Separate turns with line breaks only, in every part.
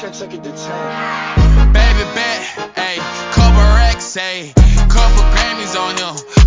10 took it to 10. Baby bet, ayy, couple racks, ayy, couple Grammys on him,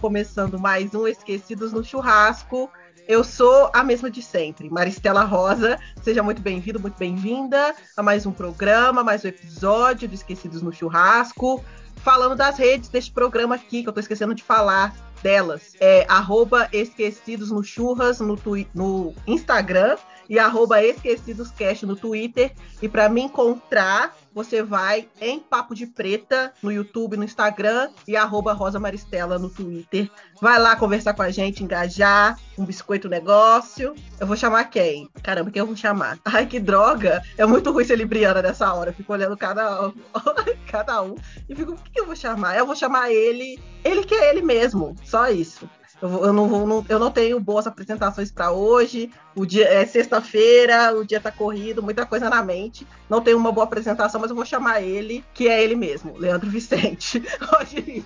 começando mais um Esquecidos no Churrasco. Eu sou a mesma de sempre, Maristela Rosa. Seja muito bem-vindo, muito bem-vinda a mais um programa, mais um episódio do Esquecidos no Churrasco. Falando das redes deste programa aqui, que eu tô esquecendo de falar delas. É arroba Esquecidos no Churras no, no Instagram e arroba EsquecidosCast no Twitter. E para me encontrar, você vai em Papo de Preta no YouTube, no Instagram e arroba Rosa Maristela no Twitter. Vai lá conversar com a gente, engajar, um biscoito negócio. Eu vou chamar quem? Caramba, quem eu vou chamar? Ai, que droga! É muito ruim ser libriana nessa hora. Eu fico olhando cada, cada um e fico, o que eu vou chamar? Eu vou chamar ele, ele que é ele mesmo, só isso. Eu, não, não- eu não tenho boas apresentações para hoje. O dia é sexta-feira, o dia tá corrido, muita coisa na mente. Não tenho uma boa apresentação, mas eu vou chamar ele, que é ele mesmo, Leandro Vicente.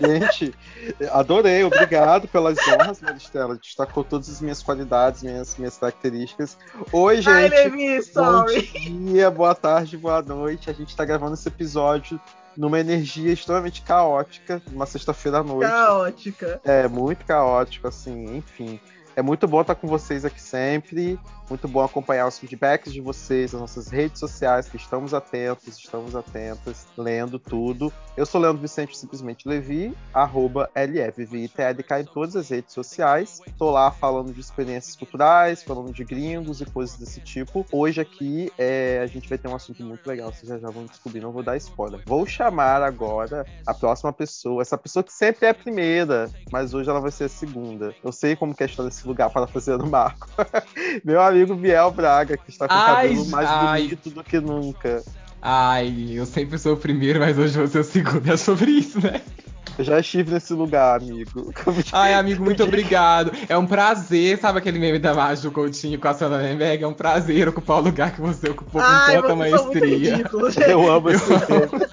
Gente, adorei, obrigado pelas honras, Maristela. Destacou todas as minhas qualidades, minhas, minhas características. Oi,
Ai,
gente.
Levi,
Bom
sorry.
dia, boa tarde, boa noite. A gente tá gravando esse episódio numa energia extremamente caótica, numa sexta-feira à noite.
Caótica.
É muito caótico, assim, enfim. É muito bom estar com vocês aqui sempre. Muito bom acompanhar os feedbacks de vocês, as nossas redes sociais, que estamos atentos, estamos atentas, lendo tudo. Eu sou Leandro Vicente, simplesmente Levi, arroba LFVITLK em todas as redes sociais. Estou lá falando de experiências culturais, falando de gringos e coisas desse tipo. Hoje aqui é, a gente vai ter um assunto muito legal, vocês já, já vão descobrir, não vou dar spoiler. Vou chamar agora a próxima pessoa, essa pessoa que sempre é a primeira, mas hoje ela vai ser a segunda. Eu sei como que é estar nesse lugar para fazer no Marco. Meu amigo Biel Braga, que está com o
Ai,
cabelo mais
ai.
bonito do que nunca.
Ai, eu sempre sou o primeiro, mas hoje vou ser o segundo. É sobre isso, né?
Eu já estive nesse lugar, amigo.
Ai, amigo, muito obrigado. É um prazer, sabe aquele meme da Maju Coutinho com a Sandra Nemberg? É um prazer ocupar o lugar que você ocupou com
Ai,
tanta maestria.
Eu amo esse
Eu-
meme.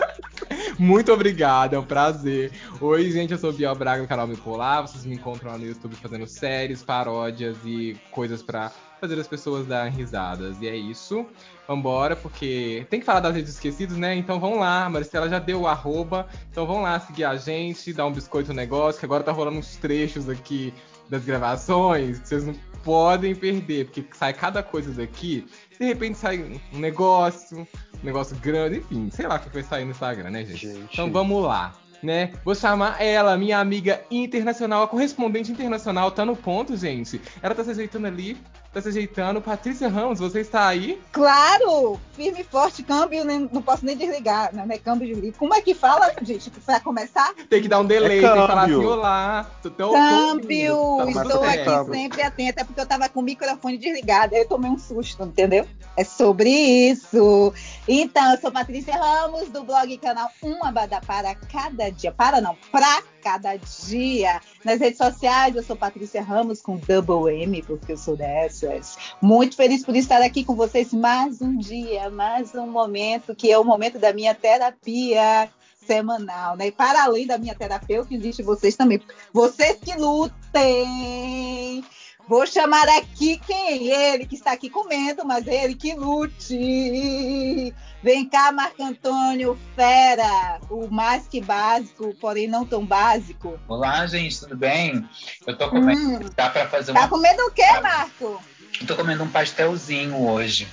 Muito obrigado, é um prazer. Oi, gente, eu sou Biel Braga do canal Bipolar. Vocês me encontram lá no YouTube fazendo séries, paródias e coisas pra fazer as pessoas darem risadas. E é isso. Vambora, porque tem que falar das redes esquecidas, né? Então vão lá, a Maristela já deu o arroba. Então vão lá seguir a gente, dar um biscoito no negócio, que agora tá rolando uns trechos aqui das gravações que vocês não podem perder, porque sai cada coisa daqui. De repente sai um negócio, um negócio grande, enfim, sei lá o que vai sair no Instagram, né, gente?
Gente.
Então vamos lá, né? Vou chamar ela, minha amiga internacional, a correspondente internacional, tá no ponto, gente. Ela tá se ajeitando ali, tá se ajeitando. Patrícia Ramos, você está aí?
Claro! Firme e forte, câmbio, nem- não posso nem desligar, né? né? Câmbio de Como é que fala, gente, pra começar?
Tem que dar um delay,
É
tem que falar assim,
câmbio.
olá. Tô,
Câmbio!
tá
Estou aqui
câmbio.
sempre atenta, é porque eu tava com o microfone desligado, aí eu tomei um susto, entendeu? É sobre isso. Então, eu sou Patrícia Ramos, do blog e canal Uma Bada para Cada Dia. Para não, pra cada dia. Nas redes sociais, eu sou Patrícia Ramos com double M, porque eu sou dessas. Muito feliz por estar aqui com vocês mais um dia, mais um momento, que é o momento da minha terapia semanal, né? E para além da minha terapeuta, existe vocês também. Vocês que lutem! Vou chamar aqui quem? Ele que está aqui comendo, mas ele que lute! Vem cá, Marco Antônio Fera, o mais que básico, porém não tão básico.
Olá, gente, tudo bem? Eu tô comendo.
Hum,
Dá pra fazer
tá
uma.
comendo o quê, Marco?
Eu tô comendo um pastelzinho hoje.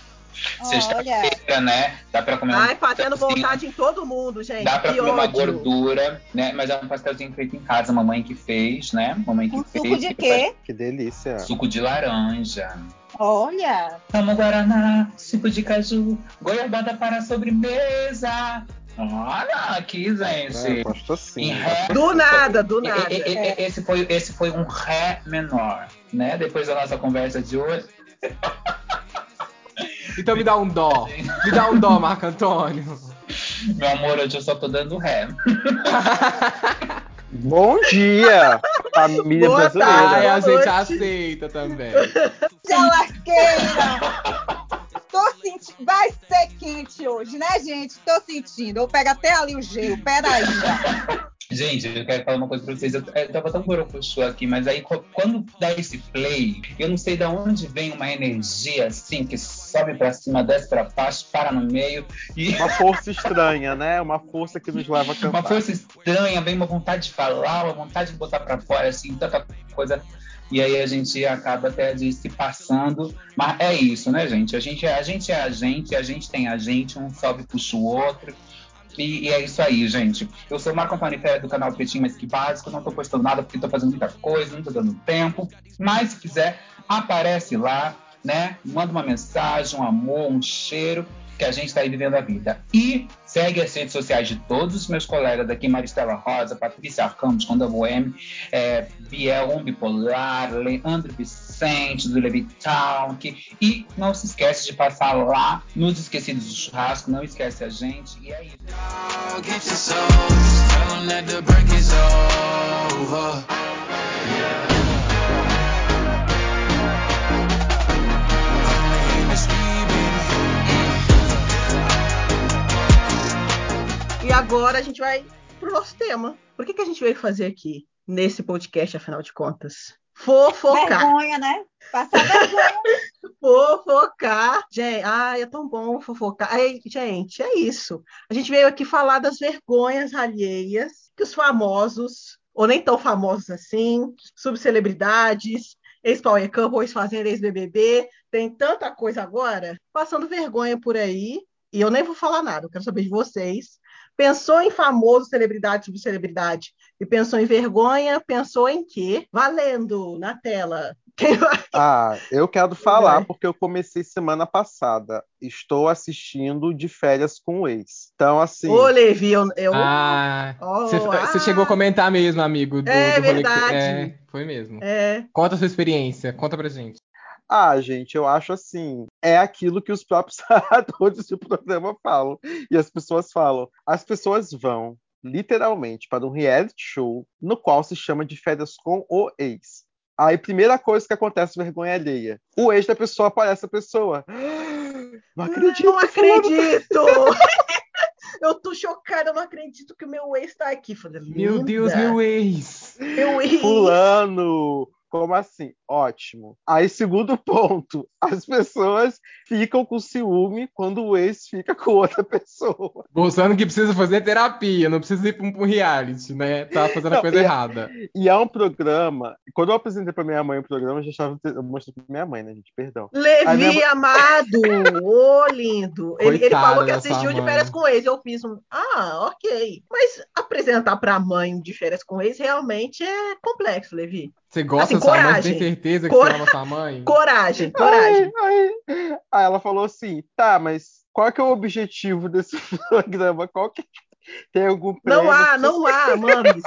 Sexta-feira, né? Dá pra comer
Ai,
um
fazendo vontade em todo mundo, gente.
Dá pra
que
comer uma
ódio.
gordura, né? Mas é um pastelzinho feito em casa, mamãe que fez, né? Mamãe que
com
fez.
suco de quê?
Que delícia.
Suco de laranja.
Olha,
Tamo Guaraná, suco de caju, goiabada para a sobremesa. Olha aqui,
É,
gente.
gosto assim.
Em ré.
Do nada, do nada.
E- e- e- Esse foi, esse foi um ré menor, né? Depois da nossa conversa de hoje.
Então me dá um dó. Me dá um dó, Marco Antônio.
Meu amor, hoje eu só tô dando ré.
Bom dia! Família
Boa
brasileira.
tarde.
A gente
noite.
aceita também.
Jalasqueira! Tô sentindo. Vai ser quente hoje, né, gente? Tô sentindo. Eu pego até ali o gelo. Peraí.
Gente, eu quero falar uma coisa pra vocês. Eu, eu tava tão borocochô aqui, mas aí quando dá esse play, eu não sei de onde vem uma energia assim, que sobe pra cima, desce pra baixo, para no meio. E
Uma força estranha, né? Uma força que nos leva a cantar.
uma força estranha, vem uma vontade de falar, uma vontade de botar pra fora, assim, tanta coisa. E aí a gente acaba até de se passando. Mas é isso, né, gente? A gente, é- a gente é a gente, a gente tem a gente, um sobe, puxa o outro. E, e é isso aí, gente. Eu sou o Marco Antônio Ferreira do canal Pretinho Mais Que Básico. Não tô postando nada porque tô fazendo muita coisa, não tô dando tempo. Mas se quiser, aparece lá, né? Manda uma mensagem, um amor, um cheiro, que a gente tá aí vivendo a vida. E segue as redes sociais de todos os meus colegas aqui, Maristela Rosa, Patrícia Ramos, Conda Boêmio, é, Biel um Bipolar, Leandro Vicente, do Levi Talk. E não se esquece de passar lá nos Esquecidos do Churrasco, não esquece a gente. E é isso.
E agora a gente vai pro nosso tema. Por que, que a gente veio fazer aqui, nesse podcast, afinal de contas? Fofocar.
Vergonha, né? Passar vergonha.
Fofocar. Gente, ai, é tão bom fofocar. Ai, gente, é isso. A gente veio aqui falar das vergonhas alheias que os famosos, ou nem tão famosos assim, subcelebridades, ex-Power Couple, ex-Fazenda, ex-BBB, tem tanta coisa agora, passando vergonha por aí. E eu nem vou falar nada, eu quero saber de vocês. Pensou em famoso, celebridade, subcelebridade, e pensou em vergonha, pensou em quê? Valendo na tela. Quem vai?
Ah, eu quero falar porque eu comecei semana passada. Estou assistindo de férias com o ex. Então, assim,
Ô, Levi, eu. eu
Ah,
Oh,
você
ah.
chegou a comentar mesmo, amigo. Do,
É
do
verdade.
É, foi mesmo.
é,
Conta a sua experiência, conta pra gente.
Ah, gente, eu acho assim, é aquilo que os próprios atores do programa falam. E as pessoas falam. As pessoas vão, literalmente, para um reality show no qual se chama de férias com o ex. Aí, primeira coisa que acontece, vergonha alheia. O ex da pessoa aparece a pessoa. Não acredito.
não acredito! eu tô chocada, eu não acredito que o meu ex tá aqui. Falei,
Meu Deus, meu ex.
meu ex.
Fulano! Como assim? Ótimo. Aí, segundo ponto, as pessoas ficam com ciúme quando o ex fica com outra pessoa.
Mostrando que precisa fazer terapia, não precisa ir pra um, reality, né? Tá fazendo a
Não,
coisa
e-
errada.
E é um programa. Quando eu apresentei pra minha mãe o programa, eu já estava eu mostrei pra minha mãe, né, gente? Perdão.
Levi
minha-
amado, ô lindo. Ele, ele falou que assistiu de férias com ex. Eu fiz um. Ah, ok. Mas apresentar pra mãe de férias com ex realmente é complexo, Levi.
Você gosta
Assim,
da sua mãe,
coragem.
tem certeza que
Cora-
você ama sua mãe?
Coragem, coragem.
Aí, aí- aí ela falou assim: tá, mas qual que é o objetivo desse programa? Qual que tem algum prêmio?
Não há, não há, mames.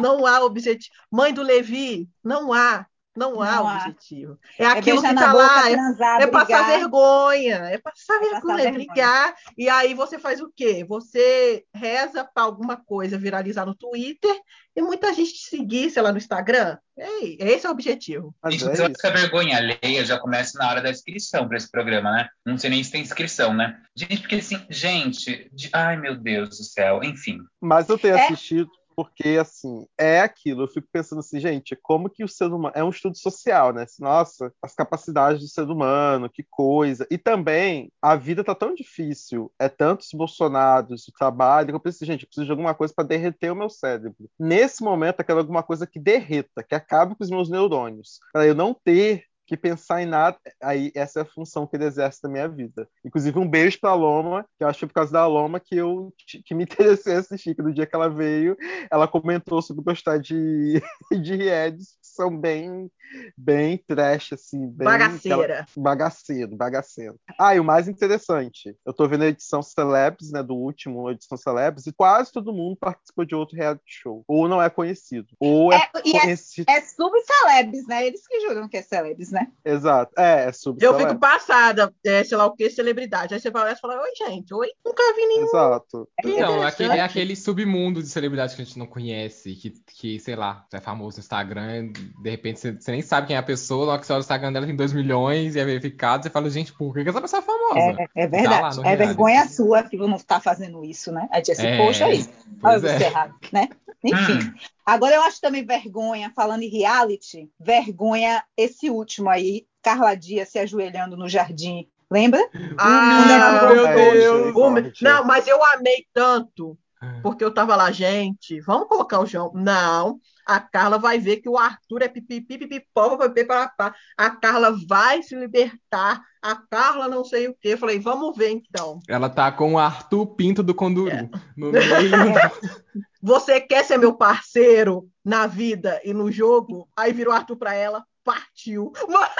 Não há objetivo. Mãe do Levi, não há. Não há
Não há.
objetivo. É
É
aquilo
beijar
que
na
tá
boca,
lá. É,
transar,
é passar vergonha. É passar
É
vergonha,
passar
é
vergonha.
brigar. E aí você faz o quê? Você reza para alguma coisa viralizar no Twitter e muita gente te seguir, sei lá, no Instagram. Ei, esse é o objetivo.
Mas
Gente,
é
que a vergonha alheia já começa na hora da inscrição para esse programa, né? Não sei nem se tem inscrição, né? Gente, porque assim, gente, de- ai meu Deus do céu, enfim.
Mas eu tenho
É.
assistido porque, assim, é aquilo. Eu fico pensando assim, gente, como que o ser humano. É um estudo social, né? Assim, Nossa, as capacidades do ser humano, que coisa. E também, a vida tá tão difícil, é tantos Bolsonaros, o trabalho, que eu penso, gente, eu preciso de alguma coisa para derreter o meu cérebro. Nesse momento, eu quero alguma coisa que derreta, que acabe com os meus neurônios. Para eu não ter que pensar em nada. Aí essa é a função que ele exerce na minha vida. Inclusive, um beijo pra Loma, que eu acho que foi por causa da Loma que eu que me interessei a assistir, que no dia que ela veio, ela comentou sobre gostar de, de realities são bem, bem trash, assim, bem
Bagaceira.
bagaceiro, bagaceiro. Ah, e o mais interessante, eu tô vendo a edição Celebs, né, do último a edição Celebs, e quase todo mundo participou de outro reality show. Ou não é conhecido, ou é,
É, é-
conhecido.
É sub-celebs, né? Eles que juram que é celebs, né?
Exato, é, é sub
Eu fico passada, é, sei lá o que, celebridade. Aí você vai olhar e fala, oi, gente, oi, nunca vi nenhum.
Exato.
Então,
Interessante.
aquele, é aquele submundo de celebridade que a gente não conhece, que, que sei lá, é famoso no Instagram, de repente você, você nem sabe quem é a pessoa, na hora que você olha o Instagram dela tem 2 milhões e é verificado, você fala, gente, por que, essa pessoa é famosa?
É, é
Tá
verdade.
no
é vergonha sua que não tá fazendo isso, né? Aí disse,
É,
poxa aí. Olha
é.
você errado, né? Enfim.
Hum.
Agora eu acho também vergonha, falando em reality, vergonha esse último aí, Carla Dias se ajoelhando no jardim. Lembra?
Ah,
meu Deus!
o-
misericórdia.
Não, mas eu amei tanto, porque eu tava lá, gente, vamos colocar o João. Não, a Carla vai ver que o Arthur é pipipi, pipipó, pipi, papapá. A Carla vai se libertar. A Carla não sei o quê. Eu falei, vamos ver então.
Ela tá com o Arthur Pinto do Conduru
É.
no meio.
Você quer ser meu parceiro na vida e no jogo? Aí virou Arthur pra ela, partiu. Mas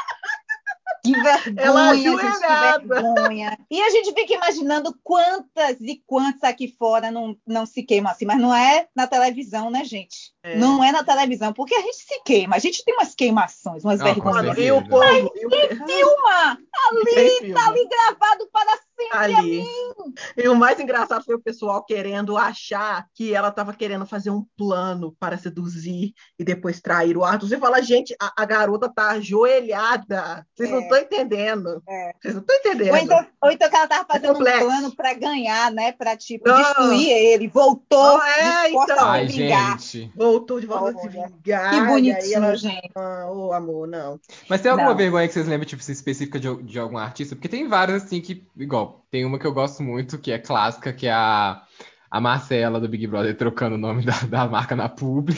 Que vergonha,
Ela
gente, que vergonha. E a gente fica imaginando quantas e quantas aqui fora não, não se queimam assim, mas não é na televisão, né, gente?
É.
Não é na televisão, porque a gente se queima, a gente tem umas queimações, umas
Ah,
vergonhas.
e o povo. E o...
Filma! Ali, tá ali gravado para.
Ali. E o mais engraçado foi o pessoal querendo achar que ela estava querendo fazer um plano para seduzir e depois trair o Arthur. Você fala, gente, a, a garota tá ajoelhada. Vocês
É.
não estão entendendo.
É.
Vocês não estão entendendo.
Ou então, ou então que ela tava fazendo um
complexo.
plano para ganhar, né? Para tipo,
Não.
destruir ele. Voltou
Ah, é,
disposta
então.
a se vingar.
Voltou de volta a se vingar.
Que bonitinho,
ela,
gente.
ah, ô amor, não.
Mas tem alguma
Não.
vergonha que vocês lembram, tipo, específica de, de algum artista? Porque tem várias, assim, que, igual, tem uma que eu gosto muito, que é clássica, que é a, a Marcela do Big Brother trocando o nome da, da marca na publi.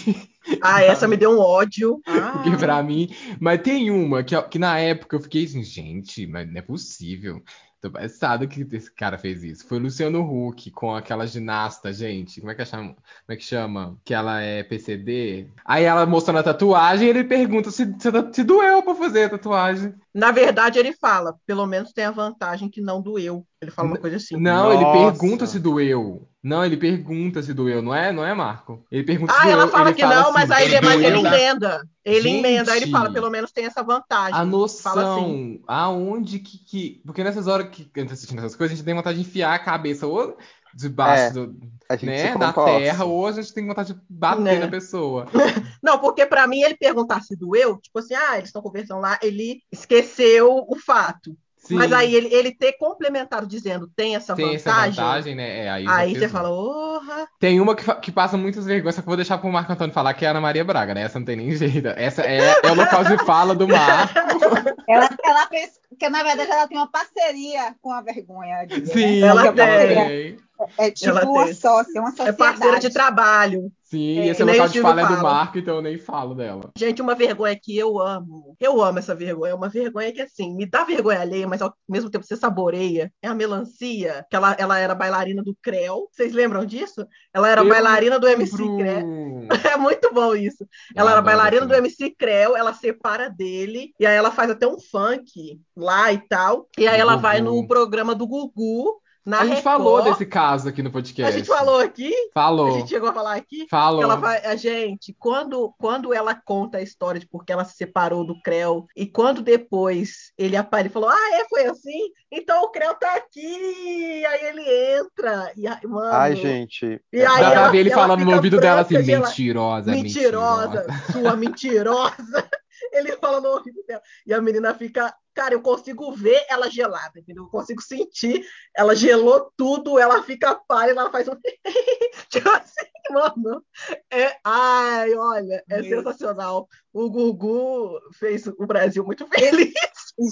Ah, essa me deu um ódio.
Porque
Ah,
pra mim. Mas tem uma que, que na época eu fiquei assim, gente, mas não é possível. Passado que esse cara fez isso. Foi o Luciano Huck com aquela ginasta, gente. Como é que chama? Como é que chama? Que ela é PCD. Aí ela mostrando a tatuagem e ele pergunta se, se, se doeu pra fazer a tatuagem.
na verdade, ele fala, pelo menos tem a vantagem que não doeu. Ele fala uma coisa assim.
Não, ele
Nossa.
pergunta se doeu. Não, ele pergunta se doeu, não é, não é, Marco? Ele pergunta se
Ah,
doeu.
ela fala
ele
que não,
assim,
mas aí ele, mas ele emenda. Ele
Gente.
emenda, aí ele fala, pelo menos tem essa vantagem.
A
Fala
noção,
assim.
aonde que, que. Porque nessas horas que a gente assistindo essas coisas, a gente tem vontade de enfiar a cabeça ou debaixo
É,
do,
A gente
né,
se
da terra, ou a gente tem vontade de bater
Né.
na pessoa.
Não, porque pra mim ele perguntar se doeu, tipo assim, ah, eles estão conversando lá, ele esqueceu o fato.
Sim,
Mas aí ele, ele ter complementado dizendo tem essa
tem essa
vantagem,
vantagem, né? É, aí
aí você fala, orra.
Tem uma que, que passa muitas vergonhas, só que eu vou deixar pro Marco Antônio falar, que é a Ana Maria Braga, né? Essa não tem nem jeito. Essa é, é o local de fala do Marco.
Ela, ela fez, porque na verdade ela tem uma parceria com a vergonha. né?
Sim,
Ela tem.
Tem.
É tipo
Ela
uma
tem.
sócia, uma
É
sociedade.
parceira de trabalho.
Sim,
É,
esse
nem
local
o
de fala é do. Marco, então eu nem falo dela.
Gente, uma vergonha que eu amo. Eu amo essa vergonha. É uma vergonha que, assim, me dá vergonha alheia, mas ao mesmo tempo você saboreia. É a melancia, que ela, ela era bailarina do Creu. Vocês lembram disso? Ela era
Eu
bailarina do MC. Creu. É muito bom isso. Ela era
adoro
bailarina do MC Creu, ela separa dele, e aí ela faz até um funk lá e tal. E aí ela vai no programa do Gugu, na
A gente
Record.
falou desse caso aqui no
A
podcast.
gente falou aqui? A
Falou.
gente chegou a falar aqui?
Falou.
Ela vai, a gente, quando, quando ela conta a história de porque ela se separou do Creu, e quando depois ele aparece e falou: Ah, é, foi assim? Então o Creu tá aqui! Aí ele entra. E, aí, mano,
Ai, gente.
E aí
Dá
ela-
ver ele falando no ouvido dela assim,
gela-
mentirosa,
mentirosa, sua mentirosa. Ele fala no ouvido dela. E a menina fica, cara, eu consigo ver ela gelada, entendeu? Eu consigo sentir. Ela gelou tudo, ela fica pálida, ela faz um. tipo assim, mano. É, ai, olha, é
Meu.
sensacional. O Gugu fez o Brasil muito feliz.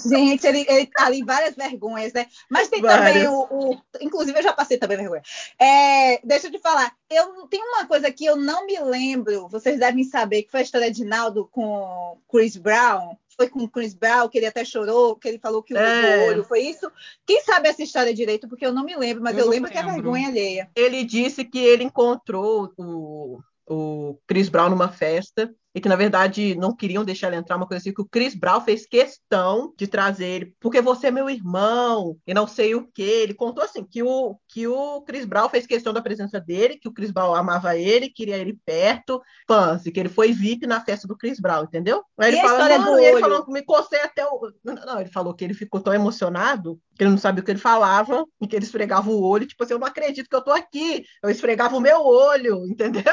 Gente, ele, ele tá ali várias vergonhas, né? Mas tem
Várias.
também o, o- Inclusive, eu já passei também vergonha. É, deixa eu te falar. Eu tenho uma coisa que eu não me lembro, vocês devem saber, que foi a história de Naldo com Chris Brown. Foi com Chris Brown, que ele até chorou, que ele falou que o
É.
olho foi isso. Quem sabe essa história direito? Porque eu não me lembro, mas
Eu
eu,
não
lembro que é
lembro.
vergonha alheia.
Ele disse que ele encontrou o, o Chris Brown numa festa e que na verdade não queriam deixar ele entrar, uma coisa assim, que o Chris Brown fez questão de trazer ele, porque você é meu irmão, e não sei o que. Ele contou assim que o, que o Chris Brown fez questão da presença dele, que o Chris Brown amava ele, queria ele perto, fãs, e que ele foi VIP na festa do Chris Brown, entendeu? Aí ele
E
fala,
história
não, e ele falou, me cocei até o. Não, ele falou que ele ficou tão emocionado que ele não sabia o que ele falava, e que ele esfregava o olho, tipo assim, eu não acredito que eu tô aqui. Eu esfregava o meu olho, entendeu?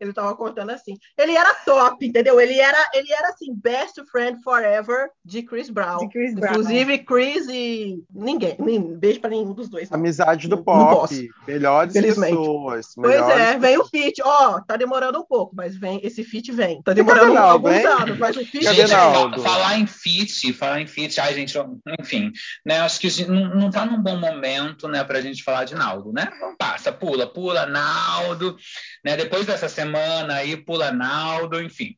Ele tava contando assim. Ele era top, entendeu? Ele era, ele era assim, best friend forever de Chris Brown.
De Chris Brown.
Inclusive, Chris e ninguém. Nem, beijo pra nenhum dos dois. não.
Amizade do pop. Melhores
Infelizmente.
pessoas.
Pois
melhores
é, vem o feat. Ó, tá demorando um pouco, mas vem, esse feat vem. Tá
Cadê
demorando
Naldo,
alguns
hein?
anos, mas o feat
Cadê
vem.
Naldo?
fa- falar em fit, falar em fit, ai, gente, eu- enfim, né? Acho que não, não tá num bom momento, né, pra gente falar de Naldo, né? Então passa, pula, pula, Naldo, né? Depois dessa semana aí, pula Naldo, enfim.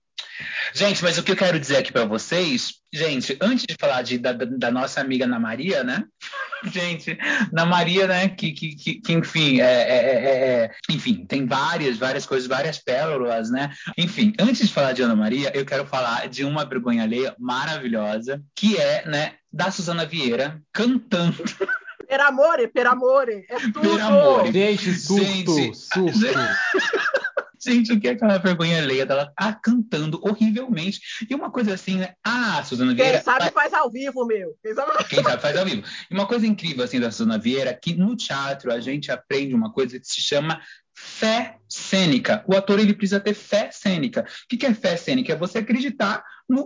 Gente, mas o que eu quero dizer aqui pra vocês, gente, antes de falar de, da, da- nossa amiga Ana Maria, né? Gente, Ana Maria, né? Que, que, que, que, enfim, é, é- é- é- enfim, tem várias, várias coisas, várias pérolas, né? Enfim, antes de falar de Ana Maria, eu quero falar de uma vergonha alheia maravilhosa, que é, né, da Suzana Vieira cantando.
Per amore, per amore. É tudo.
Per amore.
Gente, surto,
Gente,
surto.
Gente, o que é aquela vergonha alheia dela tá cantando horrivelmente? E uma coisa assim, né? Ah, Suzana Vieira.
Quem sabe faz ao vivo, meu. Quem sabe...
Quem sabe faz ao vivo. E uma coisa incrível assim da Suzana Vieira é que no teatro a gente aprende uma coisa que se chama fé cênica. O ator ele precisa ter fé cênica. O que que é fé cênica? É você acreditar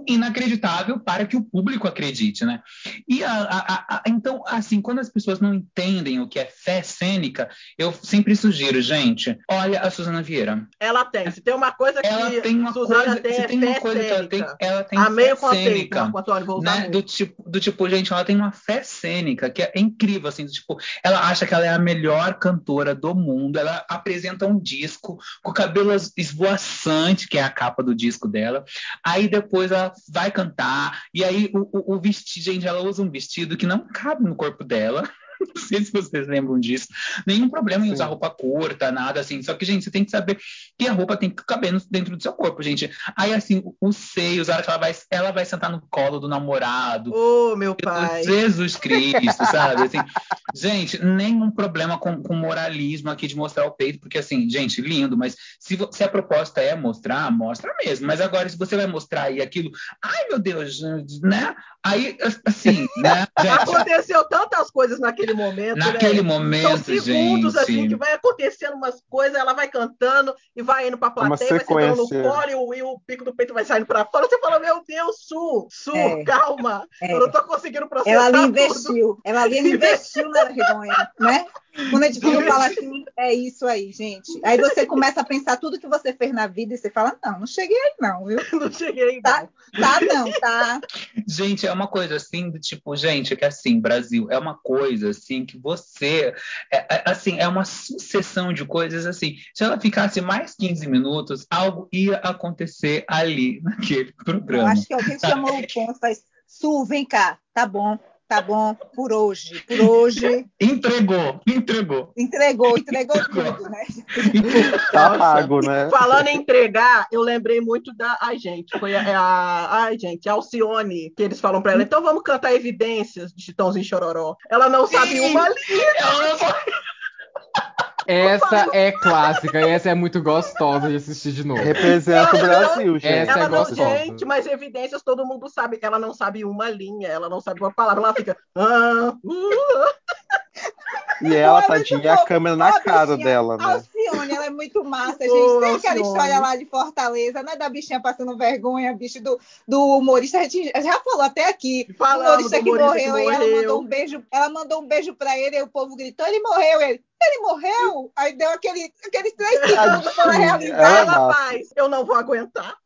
inacreditável para que o público acredite, né? E a- a- a- então, assim, quando as pessoas não entendem o que é fé cênica, eu sempre sugiro, gente, olha a Suzana Vieira.
Ela tem. Se tem uma coisa que
Ela tem uma
Suzana
coisa,
tem,
se
é
tem uma coisa que ela tem,
cênica.
ela tem
Amei
fé
conceito,
cênica
usar
né? Do tipo, do tipo, gente, ela tem uma fé cênica que é incrível, assim, do tipo, ela acha que ela é a melhor cantora do mundo, ela apresenta um disco com o cabelo esvoaçante, que é a capa do disco dela, aí depois vai cantar, e aí o, o, o vestido, gente, ela usa um vestido que não cabe no corpo dela, não sei se vocês lembram disso, nenhum problema em
Sim.
usar roupa curta, nada assim, só que, gente, você tem que saber que a roupa tem que caber dentro do seu corpo, gente, aí assim, os seios, a hora que ela vai, ela vai sentar no colo do namorado,
Ô, meu pai.
Jesus Cristo, sabe? Assim, gente, nenhum problema com, com moralismo aqui de mostrar o peito, porque assim, gente, lindo, mas se, se a proposta é mostrar, mostra mesmo. Mas agora, se você vai mostrar aí aquilo, ai meu Deus, né? Aí, assim, né, gente?
Aconteceu tantas coisas naquele momento,
Naquele
né? São
momento,
segundos
gente.
assim que vai acontecendo umas coisas, ela vai cantando e vai indo pra plateia, vai sentando no colo e o, e o pico do peito vai saindo pra fora. Você fala, meu Deus, Su, Su,
É.
calma.
É.
Eu não tô conseguindo processar
Ela ali
tudo.
investiu, ela ali investiu na vergonha, né? Quando a gente fala assim, é isso aí, gente. Aí você começa a pensar tudo que você fez na vida e você fala, não, não cheguei aí não, viu?
Não cheguei,
Tá.
não.
Tá não, tá.
Gente, é uma coisa assim, do tipo, gente, que assim, Brasil, é uma coisa assim que você, é, é, assim, é uma sucessão de coisas assim. Se ela ficasse mais 15 minutos, algo ia acontecer ali, naquele
Eu
programa.
acho que alguém chamou o ponto, faz, Su, vem cá, tá bom, tá bom, por hoje, por hoje.
Entregou, entregou.
Entregou, entregou tudo, né?
Tá pago, né?
Falando em entregar, eu lembrei muito da. Ai, gente, foi a. a- ai, gente, a Alcione, que eles falam pra ela, então vamos cantar evidências de Chitãozinho Chororó. Ela não sabe
Sim.
uma linha.
Ela não foi-
Essa é clássica e essa é muito gostosa de assistir de novo.
Representa o Brasil, gente.
Essa
Ela
é
não,
gostosa.
gente, mas evidências todo mundo sabe. Ela não sabe uma linha, ela não sabe uma palavra. Ela fica. Ah, uh,
E ela,
Pô, é
tadinha, a câmera na cara
bichinha,
dela,
A
né?
Alcione, ela é muito massa, gente.
Ô,
Tem aquela
Alcione.
história lá de Fortaleza, né? Da bichinha passando vergonha, bicho do, do humorista. A gente já falou até aqui. O
Falamos
humorista
do
que
humorista
morreu,
que
aí ela
morreu.
mandou um beijo, ela mandou um beijo pra ele, aí o povo gritou, ele morreu, ele. Ele morreu? Aí deu aquele, aqueles três segundos para realizar.
ela é
ela
massa.
faz. Eu não vou aguentar.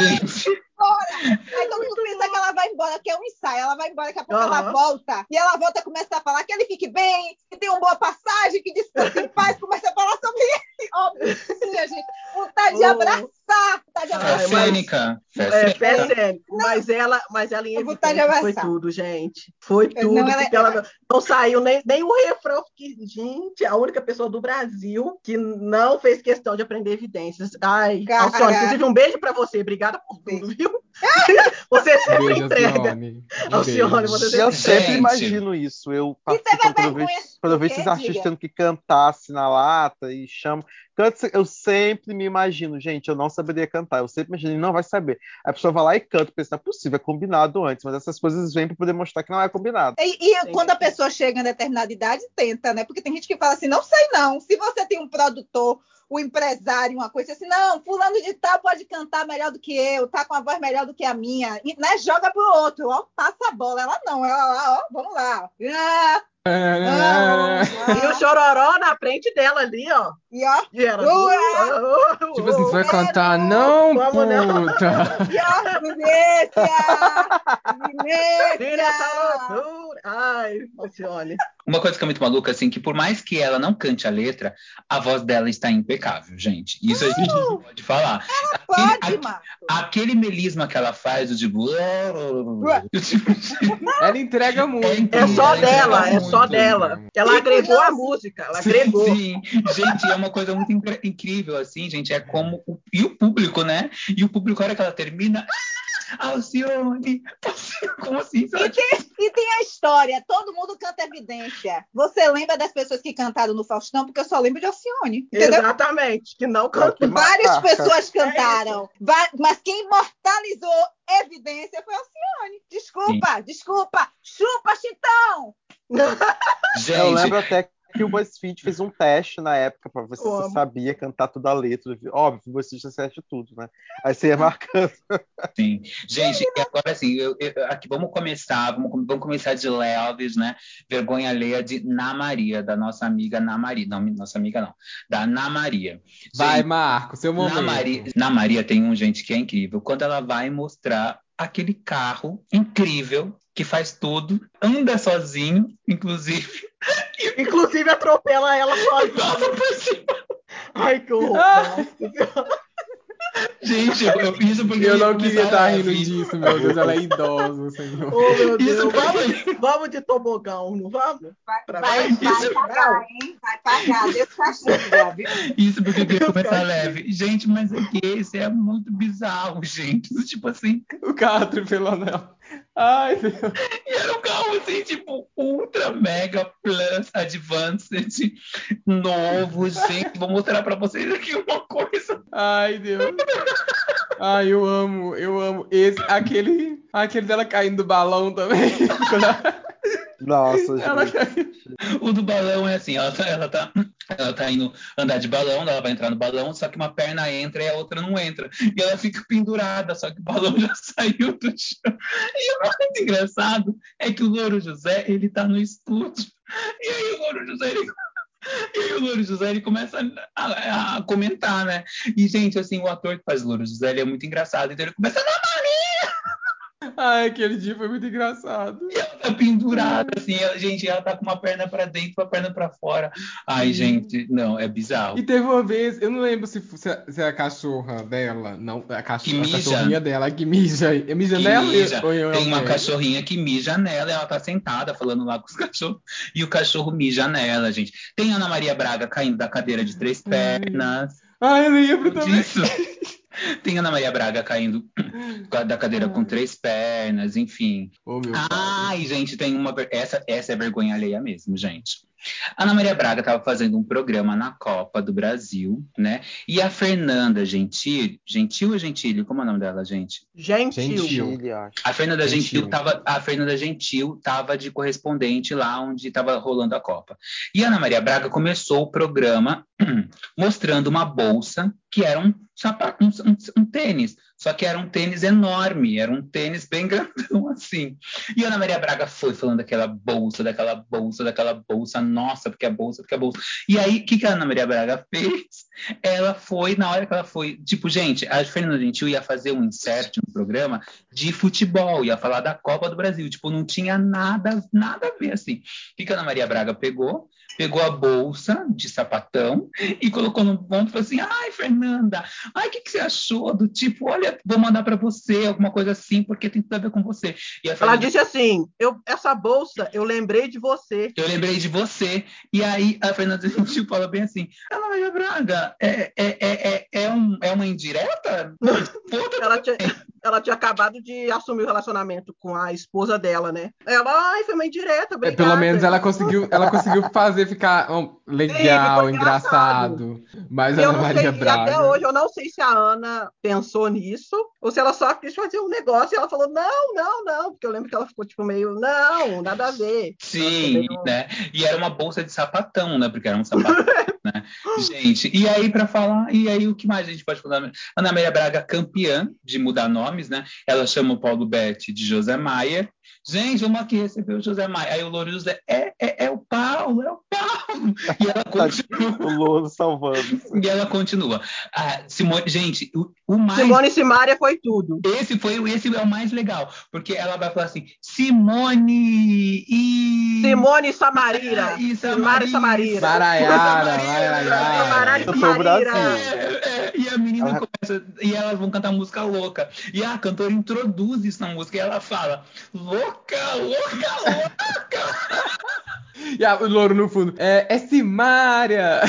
Gente,
Aí todo mundo pensa que ela vai embora, que é um ensaio. Ela vai embora, daqui a pouco ela
Aham.
volta. E ela volta e começa a falar que ele fique bem, que tem uma boa passagem, que descanse em paz. Começa a falar sobre ele. Óbvio, sim, a gente. Vontade vontade de
Oh.
abraçar, vontade de
Ai,
abraçar.
mas-
Cênica. Fé
É,
cênica.
fé cênica. Mas ela, mas ela em evidência foi
abraçar.
tudo, gente. Foi
Não,
tudo,
ela-
porque ela não, não saiu nem, nem o refrão. Que, gente, a única pessoa do Brasil que não fez questão de aprender evidências. Ai. Alcione, inclusive um beijo pra você. Obrigada por tudo, viu? você sempre
Beijo,
entrega.
Alcione.
Você
Eu
Gente.
sempre imagino isso. Eu participando, quando eu vejo, quando eu vejo esses artistas tendo que cantar assim na lata e. Canta, eu sempre me imagino, gente, eu não saberia cantar. Eu sempre imagino, não vai saber. A pessoa vai lá e canta, pensa, não é possível, é combinado antes, mas essas coisas vêm para poder mostrar que não é combinado.
E, e quando a pessoa chega em determinada idade, tenta, né? Porque tem gente que fala assim, não sei não. Se você tem um produtor, um empresário, uma coisa assim, não, fulano de tal pode cantar melhor do que eu, tá com a voz melhor do que a minha, e, né? Joga pro outro, ó, passa a bola. Ela não, ela ó, vamos lá. Ah, ah,
E o chororó na frente dela ali, ó.
e ó,
E ela,
Ué!
Tipo assim, você vai cantar, não,
Vamos não.
puta.
e ó, Vinícius! Vinícius!
Ai, Alcione.
Uma coisa que é muito maluca, assim, que por mais que ela não cante a letra, a voz dela está impecável, gente. Isso a gente pode falar.
Pode,
Aquele,
Marco.
aquele melisma que ela faz, o tipo.
Ela entrega muito.
É só
Ela
dela, é só
muito.
dela. Ela
E
agregou a música, ela agregou.
Sim, gente, é uma coisa muito incrível, assim, gente. É como. O, e o público, né? E o público, a hora que ela termina. "Ah, Alcione! Como assim? sabe?
E tem a história, todo mundo canta evidência. Você lembra das pessoas que cantaram no Faustão? Porque eu só lembro de Alcione. Entendeu?
Exatamente, que não
É
cantou.
Várias
marca.
pessoas cantaram, va- mas quem imortalizou evidência foi Alcione. Desculpa, desculpa. Chupa, Chitão!
Gente,
Eu lembro até que o BuzzFeed fez um teste na época para ver se você sabia cantar toda a letra. Óbvio, o BuzzFeed acerta tudo, né? Aí você ia marcando.
Sim. Gente, e agora assim, eu, eu- aqui vamos começar, vamos, vamos começar de leves, né? Vergonha alheia de Na Maria, da nossa amiga Na Maria. Não, nossa amiga não, da Na Maria.
Vai,
Gente,
Marco, seu momento.
Na Maria, Na Maria tem um gente que é incrível. Quando ela vai mostrar aquele carro incrível que faz tudo, anda sozinho, inclusive.
Inclusive atropela ela sozinha. Ai, que horror.
Gente, eu, isso porque
Eu não queria estar rindo disso, meu Deus. Ela é idosa, senhor.
Oh, meu
Isso
Deus. Vamos,
porque...
vamos de tobogão, não vamos?
Vai,
Pra
vai, vai pagar, hein? Vai pagar. Deus castiga, viu?
Isso porque eu queria começar leve. Gente, mas é que esse é muito bizarro, gente. Tipo assim,
O carro atropelou nela. Ai, meu.
e era um carro assim, tipo, ultra mega plus advanced, novo, gente. Vou mostrar pra vocês aqui uma coisa.
Ai, Deus. Ai, eu amo, eu amo. Esse, aquele, aquele dela caindo do balão também.
Nossa,
ela
gente.
caiu.
O do balão é assim, ela tá, ela tá, ela tá indo andar de balão, ela vai entrar no balão, só que uma perna entra e a outra não entra. E ela fica pendurada, só que o balão já saiu do chão. E o mais engraçado é que o Louro José, ele tá no estúdio. E aí o Louro José, ele... E aí o Louro José, ele começa a, a- a comentar, né? E, gente, assim, o ator que faz o Louro José, ele é muito engraçado. Então ele começa a
Ai, aquele dia foi muito engraçado.
E ela tá pendurada, assim, ela- gente, ela tá com uma perna pra dentro, uma perna pra fora. Ai, gente, não, é bizarro.
E teve uma vez, eu não lembro se, se, a, se é a cachorra dela, não, a, cachorra, a cachorrinha dela que mija. É mija
Que
nela?
mija.
Ou
Tem uma cachorrinha que mija nela, ela tá sentada falando lá com os cachorros, e o cachorro mija nela, gente. Tem Ana Maria Braga caindo da cadeira de três pernas.
Ai, eu lembro também.
Disso. Tem Ana Maria Braga caindo da cadeira com três pernas, enfim.
Ô, meu pai.
Ai, gente, tem uma. Essa, essa é vergonha alheia mesmo, gente. A Ana Maria Braga estava fazendo um programa na Copa do Brasil, né? E a Fernanda Gentil, Gentil ou Gentili? Como é o nome dela, gente?
Gentil.
Gentil.
A Fernanda
Gentil.
Gentil tava, a Fernanda Gentil tava de correspondente lá onde estava rolando a Copa. E a Ana Maria Braga começou o programa mostrando uma bolsa que era um sapato, um, um- um tênis, só que era um tênis enorme, era um tênis bem grandão assim. E a Ana Maria Braga foi falando daquela bolsa, daquela bolsa, daquela bolsa, nossa, porque a bolsa, porque a bolsa. E aí, o que, que a Ana Maria Braga fez? Ela foi, na hora que ela foi, tipo, gente, a Fernanda Gentil ia fazer um insert no programa de futebol, ia falar da Copa do Brasil, tipo, não tinha nada, nada a ver, assim. O que, que a Ana Maria Braga pegou? Pegou a bolsa de sapatão e colocou no ponto e falou assim: ai, Fernanda, ai, o que, que você achou do tipo, olha, vou mandar para você, alguma coisa assim, porque tem tudo a ver com você.
Ela disse assim: eu, essa bolsa, eu lembrei de você.
Eu lembrei de você. E aí a Fernanda Gentil fala bem assim: Ana Maria Braga, é, é, é, é, um, é uma indireta?
ela, tinha, ela tinha acabado de assumir o relacionamento com a esposa dela, né? Ela, ai, foi uma indireta, obrigada.
É, pelo menos ela conseguiu, ela conseguiu fazer ficar oh, legal, Sim, engraçado. engraçado. Mas a Ana Maria
sei,
Braga.
Até hoje eu não sei se a Ana pensou nisso ou se ela só quis fazer um negócio e ela falou: não, não, não, porque eu lembro que ela ficou tipo meio, não, nada a ver.
Sim, meio... né? E era uma bolsa de sapatão, né? Porque era um sapatão. né? Gente, e aí para falar, e aí o que mais a gente pode falar? Ana Maria Braga, campeã de mudar nomes, né? Ela chama o Paulo Betti de José Maia. Gente, vamos aqui receber o José Maia. Aí o Louro José, é, é, é o Paulo, é o Paulo. E ela continua.
o Louro salvando.
E ela continua. Ah, Simone, gente, o, o mais.
Simone Simaria foi tudo.
Esse foi esse é o mais legal, porque ela vai falar assim: Simone e.
Simone Samarira.
E Samarira.
Samarira.
Maraiara, Maraiara.
Brasil.
É, é, e a menina ah. começa, e elas vão cantar música louca. E a cantora introduz isso na música e ela fala: louca, louca, louca.
e a, o louro no fundo: é, é Simária.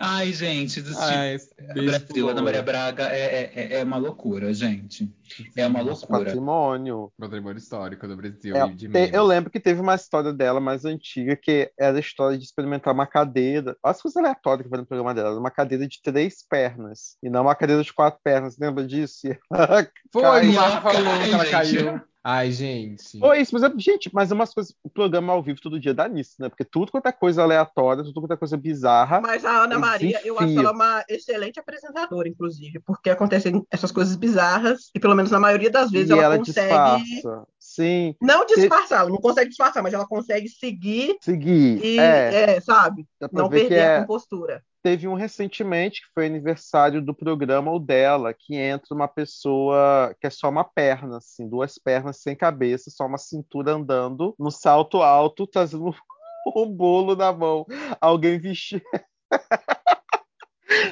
Ai, gente, do Ai, Brasil, Ana Maria Braga é, é, é, uma loucura, gente. É uma loucura.
Patrimônio.
Patrimônio histórico do Brasil.
É, te, eu lembro que teve uma história dela mais antiga, que era a história de experimentar uma cadeira. Olha as coisas aleatórias que foi no programa dela. Uma cadeira de três pernas. E não uma cadeira de quatro pernas. Lembra disso?
Foi, ela falou que ela caiu. Ai, gente.
Foi isso, mas, é, gente, mas é umas coisas. O programa ao vivo todo dia dá nisso, né? Porque tudo quanto é coisa aleatória, tudo quanto é coisa bizarra.
Mas a Ana Maria, eu acho ela uma excelente apresentadora, inclusive, porque acontecem essas coisas bizarras e, pelo menos na maioria das vezes, ela, ela, consegue.
Disfarça. Sim.
Não disfarçar, ela não consegue disfarçar, mas ela consegue seguir.
Seguir.
E,
é.
é sabe? Não perder a é... compostura
teve um recentemente, que foi aniversário do programa o dela, que entra uma pessoa que é só uma perna, assim, duas pernas sem cabeça, só uma cintura andando no salto alto, trazendo um bolo na mão. Alguém vestido.